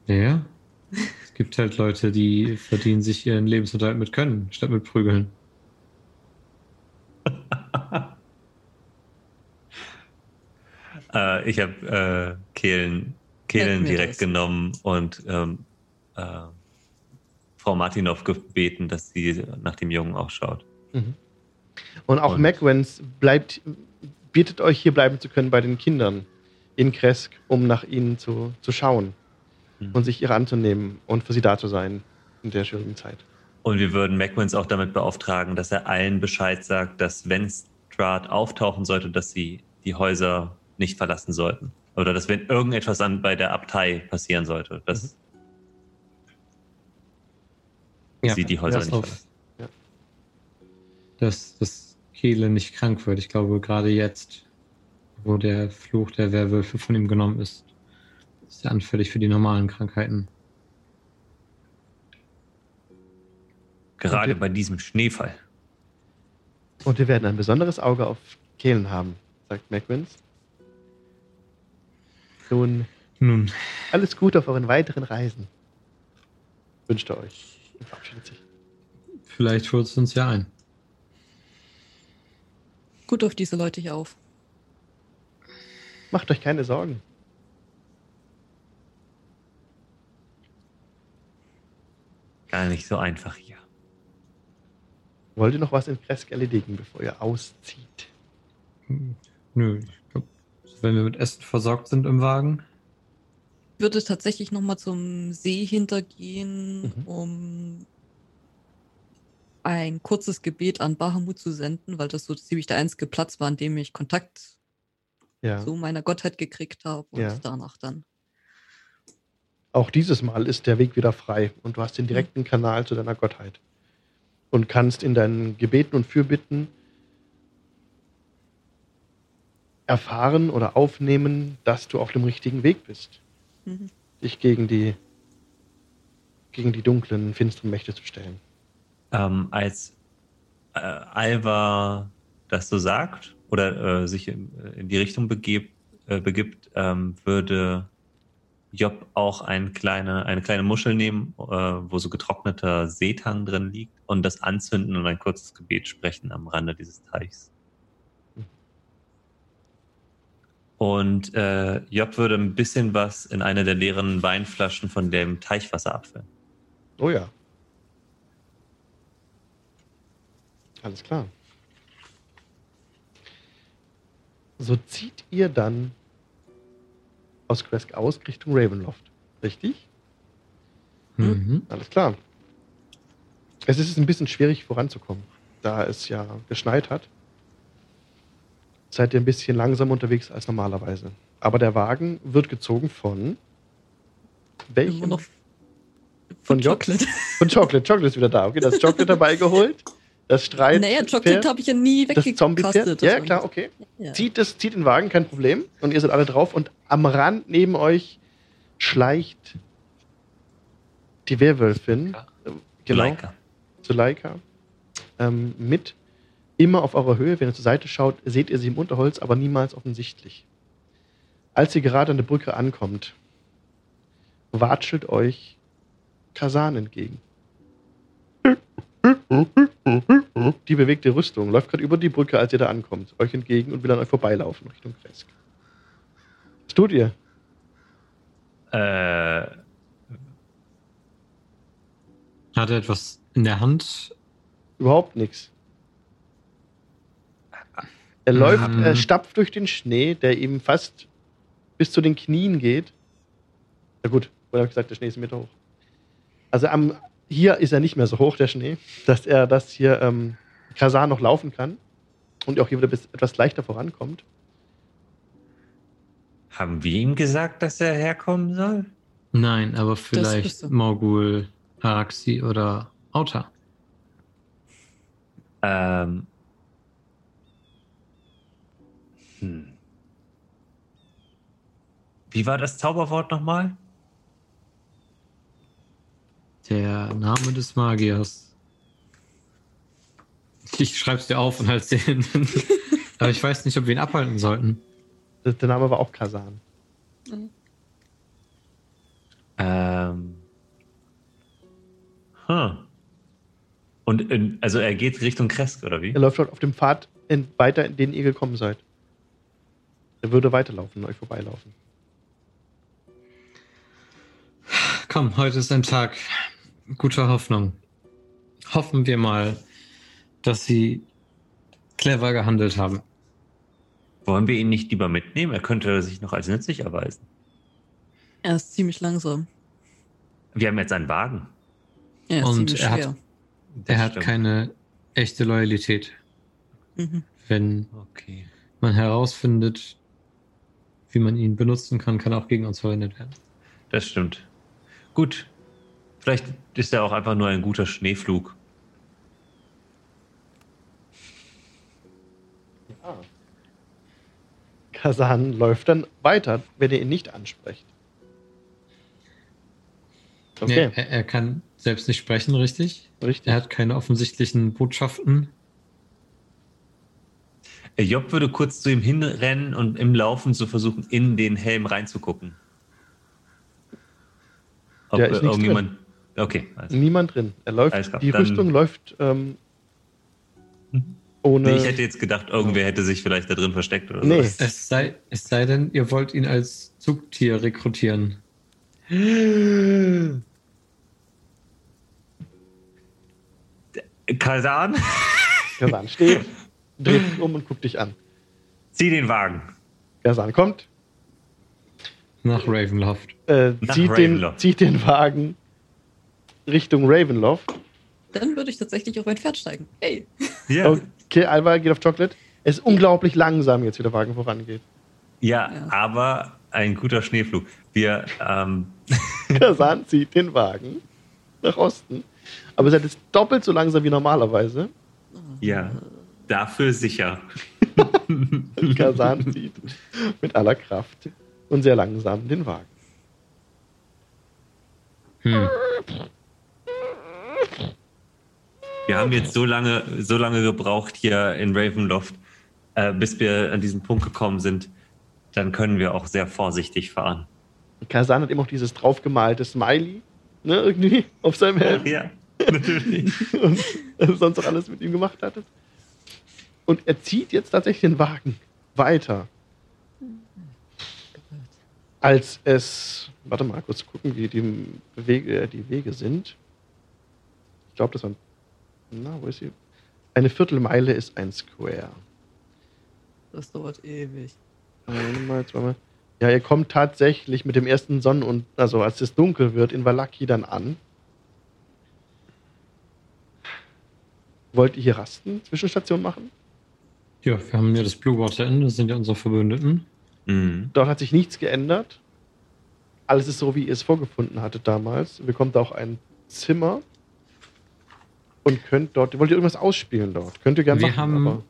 Ja. Es gibt halt Leute, die verdienen sich ihren Lebensunterhalt mit Können, statt mit Prügeln. Äh, ich habe äh, Kehlen, Kehlen direkt das. genommen und ähm, äh, Frau Martinov gebeten, dass sie nach dem Jungen auch schaut. Und auch Macwens bleibt, bietet euch hier bleiben zu können bei den Kindern in Kresk, um nach ihnen zu, zu schauen Mhm. und sich ihrer anzunehmen und für sie da zu sein in der schwierigen Zeit. Und wir würden Macwins auch damit beauftragen, dass er allen Bescheid sagt, dass wenn Strahd auftauchen sollte, dass sie die Häuser nicht verlassen sollten. Oder dass wenn irgendetwas an, bei der Abtei passieren sollte, dass sie die Häuser nicht auf, verlassen. dass das Kehle nicht krank wird. Ich glaube, gerade jetzt, wo der Fluch der Werwölfe von ihm genommen ist, ist er anfällig für die normalen Krankheiten. Gerade bei diesem Schneefall. Und wir werden ein besonderes Auge auf Kehlen haben, sagt Macwins. Nun, Nun, alles Gute auf euren weiteren Reisen. Wünscht er euch. Und verabschiedet sich. vielleicht holt es uns ja ein. Gut auf diese Leute hier auf. Macht euch keine Sorgen. Gar nicht so einfach hier. Wollt ihr noch was in Kresk erledigen, bevor ihr auszieht? Nö, ich wenn wir mit Essen versorgt sind im Wagen, Ich würde tatsächlich nochmal zum See hintergehen, Mhm. um ein kurzes Gebet an Bahamut zu senden, weil das so ziemlich der einzige Platz war, an dem ich Kontakt Ja. zu meiner Gottheit gekriegt habe und Ja. danach dann. Auch dieses Mal ist der Weg wieder frei und du hast den direkten Kanal zu deiner Gottheit. Und kannst in deinen Gebeten und Fürbitten erfahren oder aufnehmen, dass du auf dem richtigen Weg bist, Mhm. dich gegen die, gegen die dunklen, finsteren Mächte zu stellen. Ähm, als äh, Alva das so sagt oder äh, sich in, in die Richtung begeb, äh, begibt, ähm, würde Job auch ein kleine, eine kleine Muschel nehmen, äh, wo so getrockneter Seetang drin liegt und das anzünden und ein kurzes Gebet sprechen am Rande dieses Teichs. Und äh, Job würde ein bisschen was in eine der leeren Weinflaschen von dem Teichwasser abfüllen. Oh ja. Alles klar. So zieht ihr dann aus Kresk aus Richtung Ravenloft. Richtig? Mhm. Alles klar. Es ist ein bisschen schwierig voranzukommen, da es ja geschneit hat. Seid ihr ein bisschen langsamer unterwegs als normalerweise. Aber der Wagen wird gezogen von Immer welchem? noch Von Job? Chocolate. Von Chocolate. Chocolate ist wieder da. Okay, das Chocolate dabei geholt. Das Streit. Naja, Chocolate habe ich ja nie das Zombie-Pferd. weggekastet. Ja, klar, okay. Ja. Zieht, das, zieht den Wagen, kein Problem. Und ihr seid alle drauf. Und am Rand neben euch schleicht die Werwölfin. Äh, Genau. Leica. Zuleika. Ähm, mit. Immer auf eurer Höhe. Wenn ihr zur Seite schaut, seht ihr sie im Unterholz, aber niemals offensichtlich. Als ihr gerade an der Brücke ankommt, watschelt euch Kasan entgegen. Die bewegte Rüstung läuft gerade über die Brücke, als ihr da ankommt, euch entgegen und will an euch vorbeilaufen Richtung Kresk. Was tut ihr? Äh, Hat er etwas in der Hand? Überhaupt nichts. Er läuft, Ähm. er stapft durch den Schnee, der ihm fast bis zu den Knien geht. Na gut, oder habe ich gesagt, der Schnee ist ein Meter hoch. Also am, hier ist er nicht mehr so hoch, der Schnee, dass er das hier ähm, Kasan noch laufen kann und auch hier wieder bis, etwas leichter vorankommt. haben wir ihm gesagt, dass er herkommen soll? Nein, aber vielleicht. Morgul, Araxi oder Auta. Ähm. Hm. Wie war das Zauberwort nochmal? Der Name des Magiers. Ich schreib's dir auf und halt's dir hin. aber ich weiß nicht, ob wir ihn abhalten sollten. Der, Name war auch Kasan. Ähm. Huh. Und in, also er geht Richtung Kresk, oder wie? Er läuft dort auf dem Pfad in, weiter, in den ihr gekommen seid. Er würde weiterlaufen, euch vorbeilaufen. Komm, heute ist ein Tag guter Hoffnung. Hoffen wir mal, dass sie clever gehandelt haben. Wollen wir ihn nicht lieber mitnehmen? Er könnte sich noch als nützlich erweisen. Er ist ziemlich langsam. Wir haben jetzt einen Wagen. Er ist Und ziemlich er hat- er hat keine echte Loyalität. Mhm. Wenn Okay. man herausfindet, wie man ihn benutzen kann, kann auch gegen uns verwendet werden. Das stimmt. Gut. Vielleicht ist er auch einfach nur ein guter Schneeflug. Kasan läuft dann weiter, wenn ihr ihn nicht ansprecht. Okay, Ja, er, er kann selbst nicht sprechen, richtig? richtig. Er hat keine offensichtlichen Botschaften. Job würde kurz zu ihm hinrennen und im Laufen so versuchen, in den Helm reinzugucken. Ob Der ist äh, irgendjemand. Okay, also. Niemand drin. Er läuft, die dann- Rüstung läuft ähm, Mhm. ohne. Nee, ich hätte jetzt gedacht, irgendwer hätte sich vielleicht da drin versteckt oder Nee. so. Es sei, es sei denn, ihr wollt ihn als Zugtier rekrutieren. Kasan, Kasan steht, dreht sich um und guckt dich an. zieh den Wagen. Kasan kommt, Nach Ravenloft. äh, Nach zieht, den, Ravenloft. zieht den Wagen Richtung Ravenloft. Dann würde ich tatsächlich auf mein Pferd steigen. Hey. Ja, Okay, Alva geht auf Chocolate. Es ist unglaublich langsam jetzt, wie der Wagen vorangeht. ja, Ja. aber ein guter Schneeflug. Wir, ähm, Kasan zieht den Wagen nach Osten. Aber es ist doppelt so langsam wie normalerweise. ja, dafür sicher. Kazan zieht mit aller Kraft und sehr langsam den Wagen. Hm. Wir haben jetzt so lange, so lange gebraucht hier in Ravenloft, äh, bis wir an diesen Punkt gekommen sind. Dann können wir auch sehr vorsichtig fahren. Kazan hat immer noch dieses draufgemalte Smiley, ne, irgendwie auf seinem Helm. Ja, natürlich. und sonst auch alles mit ihm gemacht hatte. Und er zieht jetzt tatsächlich den Wagen weiter. Als es, warte mal, kurz gucken, wie die Wege, die Wege sind. Ich glaube, das waren, na, wo ist sie? Eine Viertelmeile ist ein Square. Das dauert ewig. Einmal, zweimal. Ja, ihr kommt tatsächlich mit dem ersten Sonnen- und also als es dunkel wird, in Valaki dann an. Wollt ihr hier rasten, Zwischenstation machen? Ja, wir haben ja das Blue Water Inn, das sind ja unsere Verbündeten. Mhm. Dort hat sich nichts geändert. Alles ist so, wie ihr es vorgefunden hattet damals. Ihr bekommt auch ein Zimmer und könnt dort. Wollt ihr irgendwas ausspielen dort? Könnt ihr gerne Wir machen. haben- aber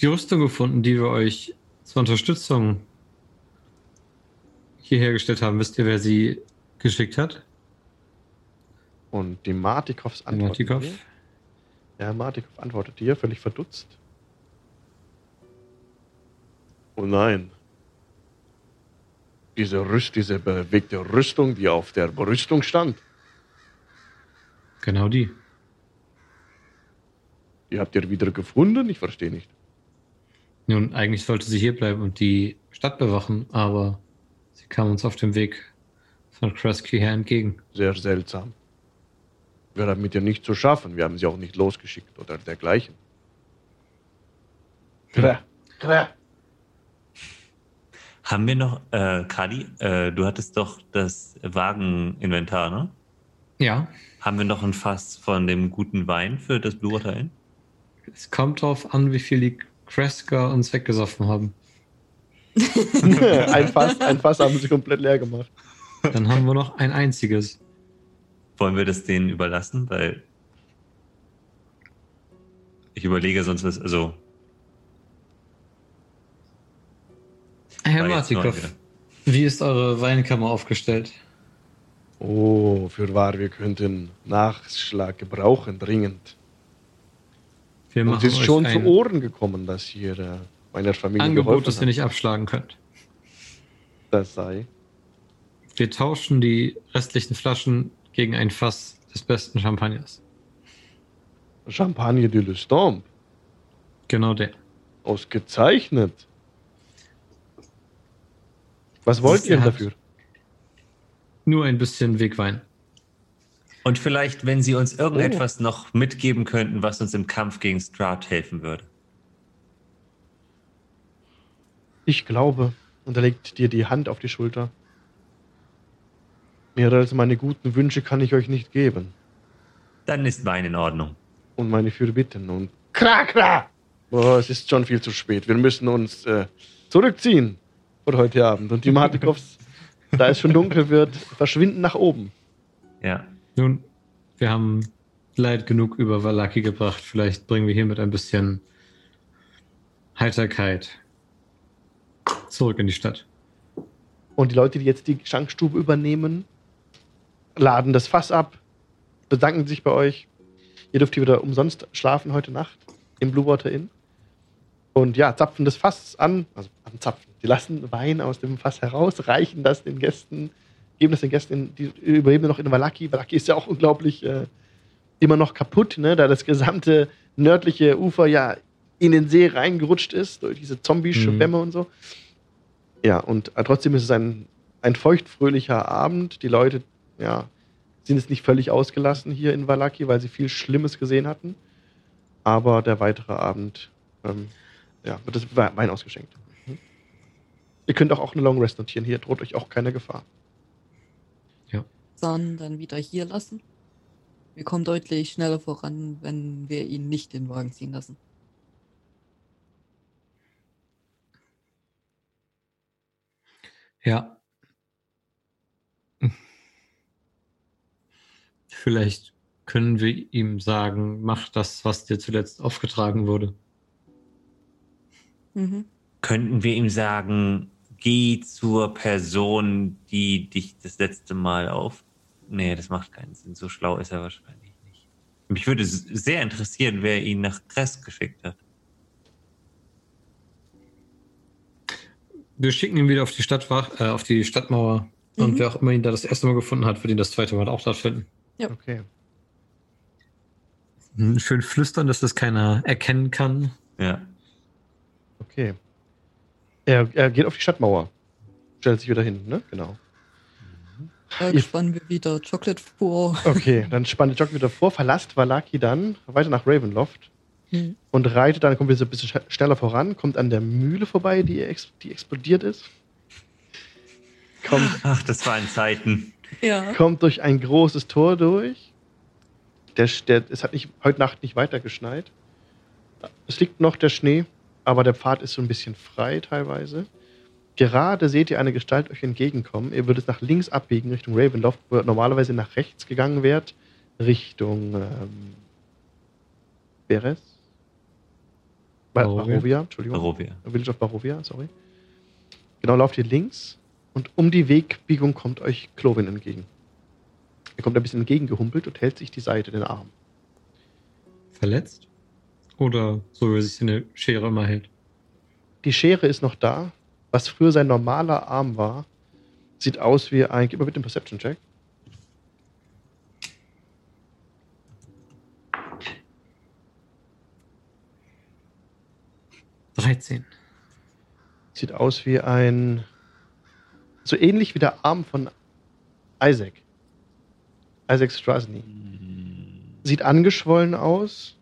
Die Rüstung gefunden, die wir euch zur Unterstützung hier hergestellt haben. Wisst ihr, wer sie geschickt hat? und die Martikovs antwortet. Martikov. Ja, Martikov antwortet hier, völlig verdutzt. Oh nein. Diese, Rüst, diese bewegte Rüstung, die auf der Brüstung stand, Genau die. die habt ihr wieder gefunden? Ich verstehe nicht. Nun, eigentlich sollte sie hier bleiben und die Stadt bewachen, aber sie kam uns auf dem Weg von Kresky her entgegen. Sehr seltsam. Wir haben mit ihr nicht zu schaffen. Wir haben sie auch nicht losgeschickt oder dergleichen. Krä, krä. Haben wir noch, äh, Kali, äh, du hattest doch das Wageninventar, ne? Ja, Haben wir noch ein Fass von dem guten Wein für das Blue Water Inn? es kommt drauf an, wie viel die Kreska uns weggesoffen haben. ein, Fass, ein Fass haben sie komplett leer gemacht. Dann haben wir noch ein einziges. Wollen wir das denen überlassen? Weil ich überlege sonst was, also Herr wieder. wie ist eure Weinkammer aufgestellt? Oh, für wahr, wir könnten Nachschlag gebrauchen, dringend. Wir es ist schon zu Ohren gekommen, dass hier äh, meiner Familie Angebot, geholfen das ihr nicht abschlagen könnt. Das sei. Wir tauschen die restlichen Flaschen gegen ein Fass des besten Champagners. Champagne de l'Estompe. Genau der. Ausgezeichnet. Was wollt ist ihr dafür? Nur ein bisschen Wegwein. Und vielleicht, wenn Sie uns irgendetwas noch mitgeben könnten, was uns im Kampf gegen Strahd helfen würde. Ich glaube, und er legt dir die Hand auf die Schulter. Mehr als meine guten Wünsche kann ich euch nicht geben. Dann ist Wein in Ordnung. Und meine Fürbitten. Und kra, kra! Boah, es ist schon viel zu spät. Wir müssen uns äh, zurückziehen. Für heute Abend. Und die Martikows, da es schon dunkel wird, verschwinden nach oben. Ja. Nun, wir haben Leid genug über Valaki gebracht. Vielleicht bringen wir hiermit ein bisschen Heiterkeit zurück in die Stadt. Und die Leute, die jetzt die Schankstube übernehmen, laden das Fass ab, bedanken sich bei euch. Ihr dürft hier wieder umsonst schlafen heute Nacht im Blue Water Inn. Und ja, zapfen das Fass an, also am Die lassen Wein aus dem Fass heraus, reichen das den Gästen, geben das den Gästen, die überleben noch in Valaki. Valaki ist ja auch unglaublich äh, immer noch kaputt, ne? da das gesamte nördliche Ufer ja in den See reingerutscht ist, durch diese Zombie-Schwämme und so. Ja, und äh, trotzdem ist es ein, ein feuchtfröhlicher Abend. Die Leute, ja, sind jetzt nicht völlig ausgelassen hier in Valaki, weil sie viel Schlimmes gesehen hatten. Aber der weitere Abend, ähm, ja, wird das Wein ausgeschenkt. Ihr könnt auch, auch eine Long Rest notieren. Hier droht euch auch keine Gefahr. Dann, dann wieder hier lassen. Wir kommen deutlich schneller voran, wenn wir ihn nicht den Wagen ziehen lassen. Ja. Vielleicht können wir ihm sagen, mach das, was dir zuletzt aufgetragen wurde. Mhm. könnten wir ihm sagen, geh zur Person, die dich das letzte Mal auf. Nee, das macht keinen Sinn. So schlau ist er wahrscheinlich nicht. Mich würde sehr interessieren, wer ihn nach Kress geschickt hat. Wir schicken ihn wieder auf die Stadtwach, äh, auf die Stadtmauer. Und Mhm. wer auch immer ihn da das erste Mal gefunden hat, wird ihn das zweite Mal auch dort finden. Okay. Hm, Schön flüstern, dass das keiner erkennen kann. Ja. Okay. Er, er geht auf die Stadtmauer. Stellt sich wieder hin, ne? Genau. Da Ihr- spannen wir wieder Chocolate vor. Okay, dann spannt Jock wieder vor, verlasst Valaki dann weiter nach Ravenloft Mhm. und reitet dann, kommt wieder so ein bisschen sch- schneller voran, kommt an der Mühle vorbei, die, ex die explodiert ist. Kommt, Ach, das waren Zeiten. Ja. kommt durch ein großes Tor durch. Der, der, es hat nicht, heute Nacht nicht weiter geschneit. Es liegt noch der Schnee, aber der Pfad ist so ein bisschen frei teilweise. Gerade seht ihr eine Gestalt euch entgegenkommen. Ihr würdet nach links abbiegen Richtung Ravenloft, wo ihr normalerweise nach rechts gegangen wärt. Richtung ähm, Beres? Ba- Barovia. Barovia, Entschuldigung. Barovia. Village of Barovia, sorry. Genau, lauft ihr links und um die Wegbiegung kommt euch Clovin entgegen. Er kommt ein bisschen entgegengehumpelt und hält sich die Seite, den Arm. Verletzt? Oder so, wie er sich eine Schere immer hält? Die Schere ist noch da. Was früher sein normaler Arm war, sieht aus wie ein. Gib mal bitte einen Perception-Check. 13. Sieht aus wie ein. So ähnlich wie der Arm von Isaac. Isaac Strasny. Sieht angeschwollen aus.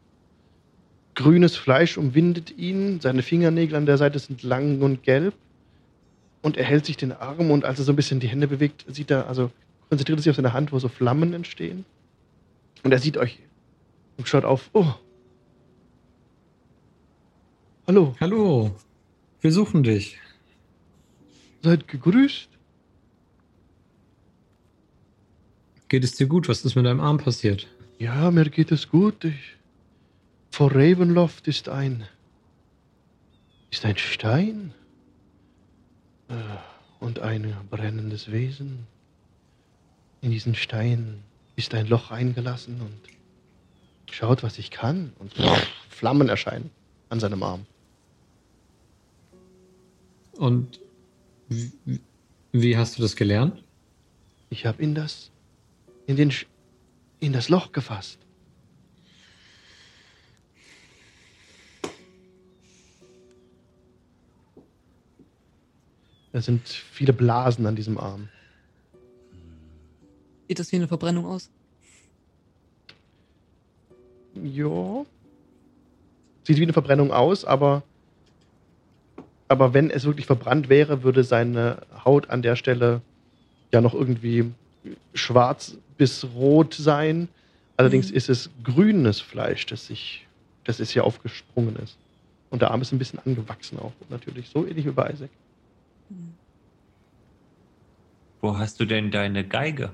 Grünes Fleisch umwindet ihn. Seine Fingernägel an der Seite sind lang und gelb. Und er hält sich den Arm und als er so ein bisschen die Hände bewegt, sieht er, also konzentriert er sich auf seine Hand, wo so Flammen entstehen. Und er sieht euch und schaut auf. Oh. Hallo, Hallo, wir suchen dich. seid gegrüßt. Geht es dir gut? Was ist mit deinem Arm passiert? Ja, mir geht es gut. Ich, vor Ravenloft ist ein. ist ein Stein. Äh, und ein brennendes Wesen. In diesen Stein ist ein Loch eingelassen und schaut, was ich kann. Und Flammen erscheinen an seinem Arm. Und wie, wie hast du das gelernt? Ich habe in das. in den. In das Loch gefasst. Es sind viele Blasen an diesem Arm. Sieht das wie eine Verbrennung aus? Ja. Sieht wie eine Verbrennung aus, aber. Aber wenn es wirklich verbrannt wäre, würde seine Haut an der Stelle ja noch irgendwie schwarz bis rot sein. Allerdings Mhm. ist es grünes Fleisch, das sich, das ist hier aufgesprungen ist. Und der Arm ist ein bisschen angewachsen auch, natürlich. So ähnlich wie bei Isaac. Hm. Wo hast du denn deine Geige?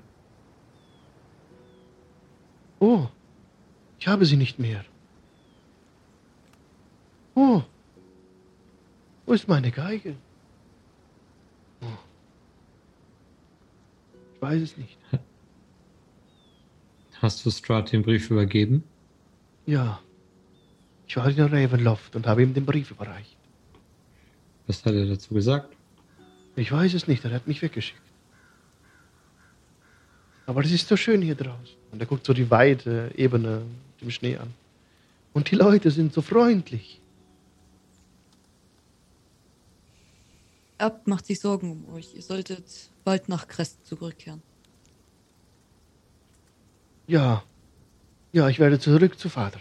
Oh, ich habe sie nicht mehr. Oh, wo ist meine Geige? Oh. Ich weiß es nicht. Hast du Strat den Brief übergeben? Ja, ich war in Ravenloft und habe ihm den Brief überreicht. Was hat er dazu gesagt? Ich weiß es nicht, er hat mich weggeschickt. Aber es ist so schön hier draußen. Und er guckt so die weite Ebene mit dem Schnee an. Und die Leute sind so freundlich. Erb macht sich Sorgen um euch. Ihr solltet bald nach Crest zurückkehren. Ja, ja, ich werde zurück zu Vater.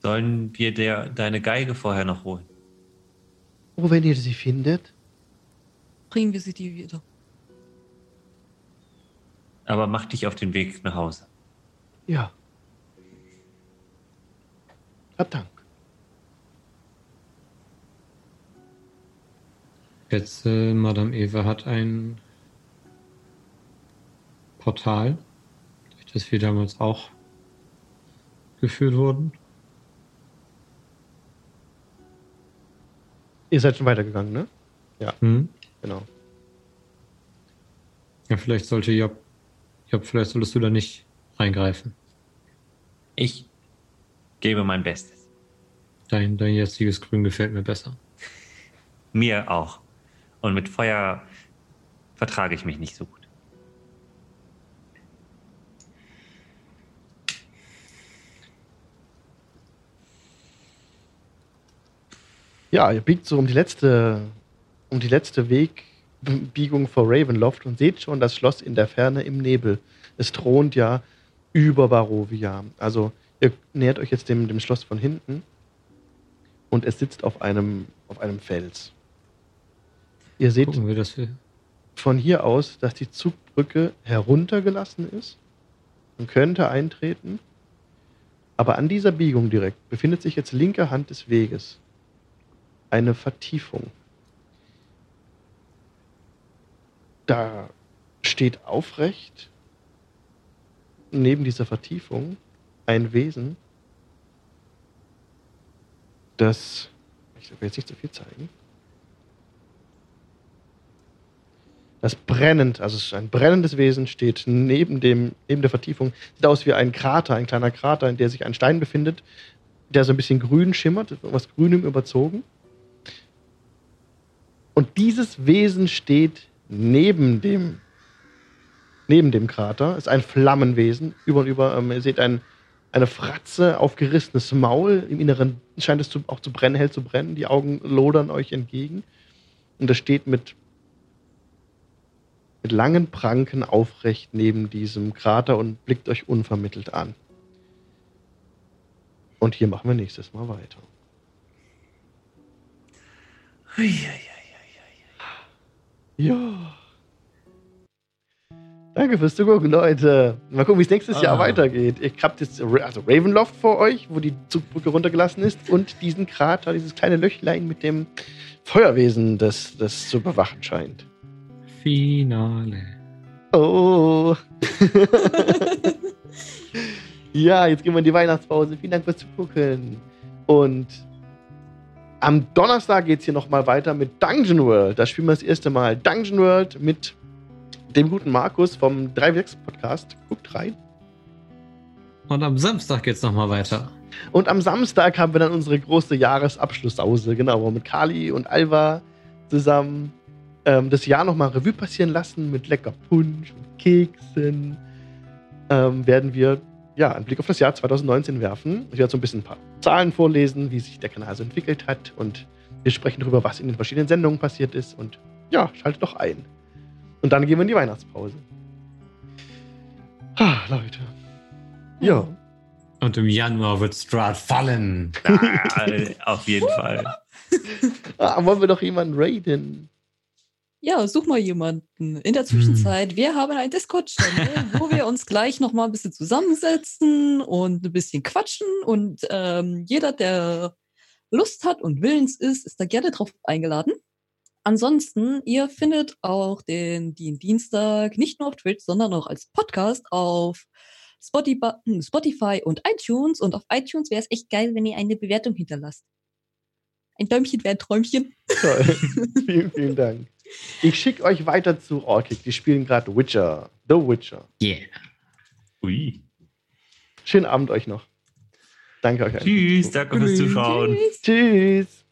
Sollen wir der, deine Geige vorher noch holen? Oh, wenn ihr sie findet. Bringen wir sie dir wieder. Aber mach dich auf den Weg nach Hause. Ja. Hab Dank. Jetzt, äh, Madame Eva hat ein Portal, durch das wir damals auch geführt wurden. Ihr seid schon weitergegangen, ne? Hm? Genau. Ja, vielleicht sollte Job, Job, vielleicht solltest du da nicht reingreifen. Ich gebe mein Bestes. Dein, dein jetziges Grün gefällt mir besser. Mir auch. Und mit Feuer vertrage ich mich nicht so gut. Ja, ihr biegt so um die letzte, um die letzte Wegbiegung vor Ravenloft und seht schon das Schloss in der Ferne im Nebel. Es thront ja über Barovia. Also ihr nähert euch jetzt dem, dem Schloss von hinten und es sitzt auf einem, auf einem Fels. Ihr seht wir. von hier aus, dass die Zugbrücke heruntergelassen ist und könnte eintreten. Aber an dieser Biegung direkt befindet sich jetzt linke Hand des Weges eine Vertiefung. Da steht aufrecht neben dieser Vertiefung ein Wesen, das, ich will jetzt nicht zu viel zeigen, das brennend, also ein brennendes Wesen, steht neben, dem, neben der Vertiefung. Sieht aus wie ein Krater, ein kleiner Krater, in der sich ein Stein befindet, der so ein bisschen grün schimmert, was Grünem überzogen. Und dieses Wesen steht neben dem, neben dem Krater, ist ein Flammenwesen. Über und über, ähm, ihr seht ein, eine Fratze, aufgerissenes Maul. Im Inneren scheint es zu, auch zu brennen, hell zu brennen. Die Augen lodern euch entgegen. Und das steht mit mit langen Pranken aufrecht neben diesem Krater und blickt euch unvermittelt an. Und hier machen wir nächstes Mal weiter. Ja. Danke fürs Zugucken, Leute. Mal gucken, wie es nächstes Jahr Ah. weitergeht. Ihr habt jetzt also Ravenloft vor euch, wo die Zugbrücke runtergelassen ist, und diesen Krater, dieses kleine Löchlein mit dem Feuerwesen, das das zu bewachen scheint. Finale. Oh. ja, jetzt gehen wir in die Weihnachtspause. Vielen Dank fürs Zugucken. Und am Donnerstag geht es hier nochmal weiter mit Dungeon World. Da spielen wir das erste Mal Dungeon World mit dem guten Markus vom 3.6 Podcast. Guckt rein. Und am Samstag geht's nochmal weiter. Und am Samstag haben wir dann unsere große Jahresabschlusssause, genau, wo wir mit Kali und Alva zusammen ähm, das Jahr nochmal Revue passieren lassen mit lecker Punsch und Keksen. Ähm, werden wir ja einen Blick auf das Jahr 2019 werfen. Ich werde so ein bisschen ein paar Zahlen vorlesen, wie sich der Kanal so entwickelt hat und wir sprechen darüber, was in den verschiedenen Sendungen passiert ist und ja, schaltet doch ein. Und dann gehen wir in die Weihnachtspause. Ah, Leute. Ja. Und im Januar wird Strahd fallen. Ah, auf jeden Fall. Ah, wollen wir doch jemanden raiden? Ja, such mal jemanden. In der Zwischenzeit, wir haben einen Discord-Channel, wo wir uns gleich noch mal ein bisschen zusammensetzen und ein bisschen quatschen. Und ähm, jeder, der Lust hat und willens ist, ist da gerne drauf eingeladen. Ansonsten, ihr findet auch den, den Dienstag nicht nur auf Twitch, sondern auch als Podcast auf Spotify, Spotify und iTunes. Und auf iTunes wäre es echt geil, wenn ihr eine Bewertung hinterlasst. Ein Däumchen wäre ein Träumchen. Toll. vielen, vielen Dank. Ich schicke euch weiter zu Orkick. Die spielen gerade Witcher. The Witcher. Yeah. Ui. Schönen Abend euch noch. Danke euch. allen. Tschüss, danke fürs Zuschauen. Tschüss. Tschüss.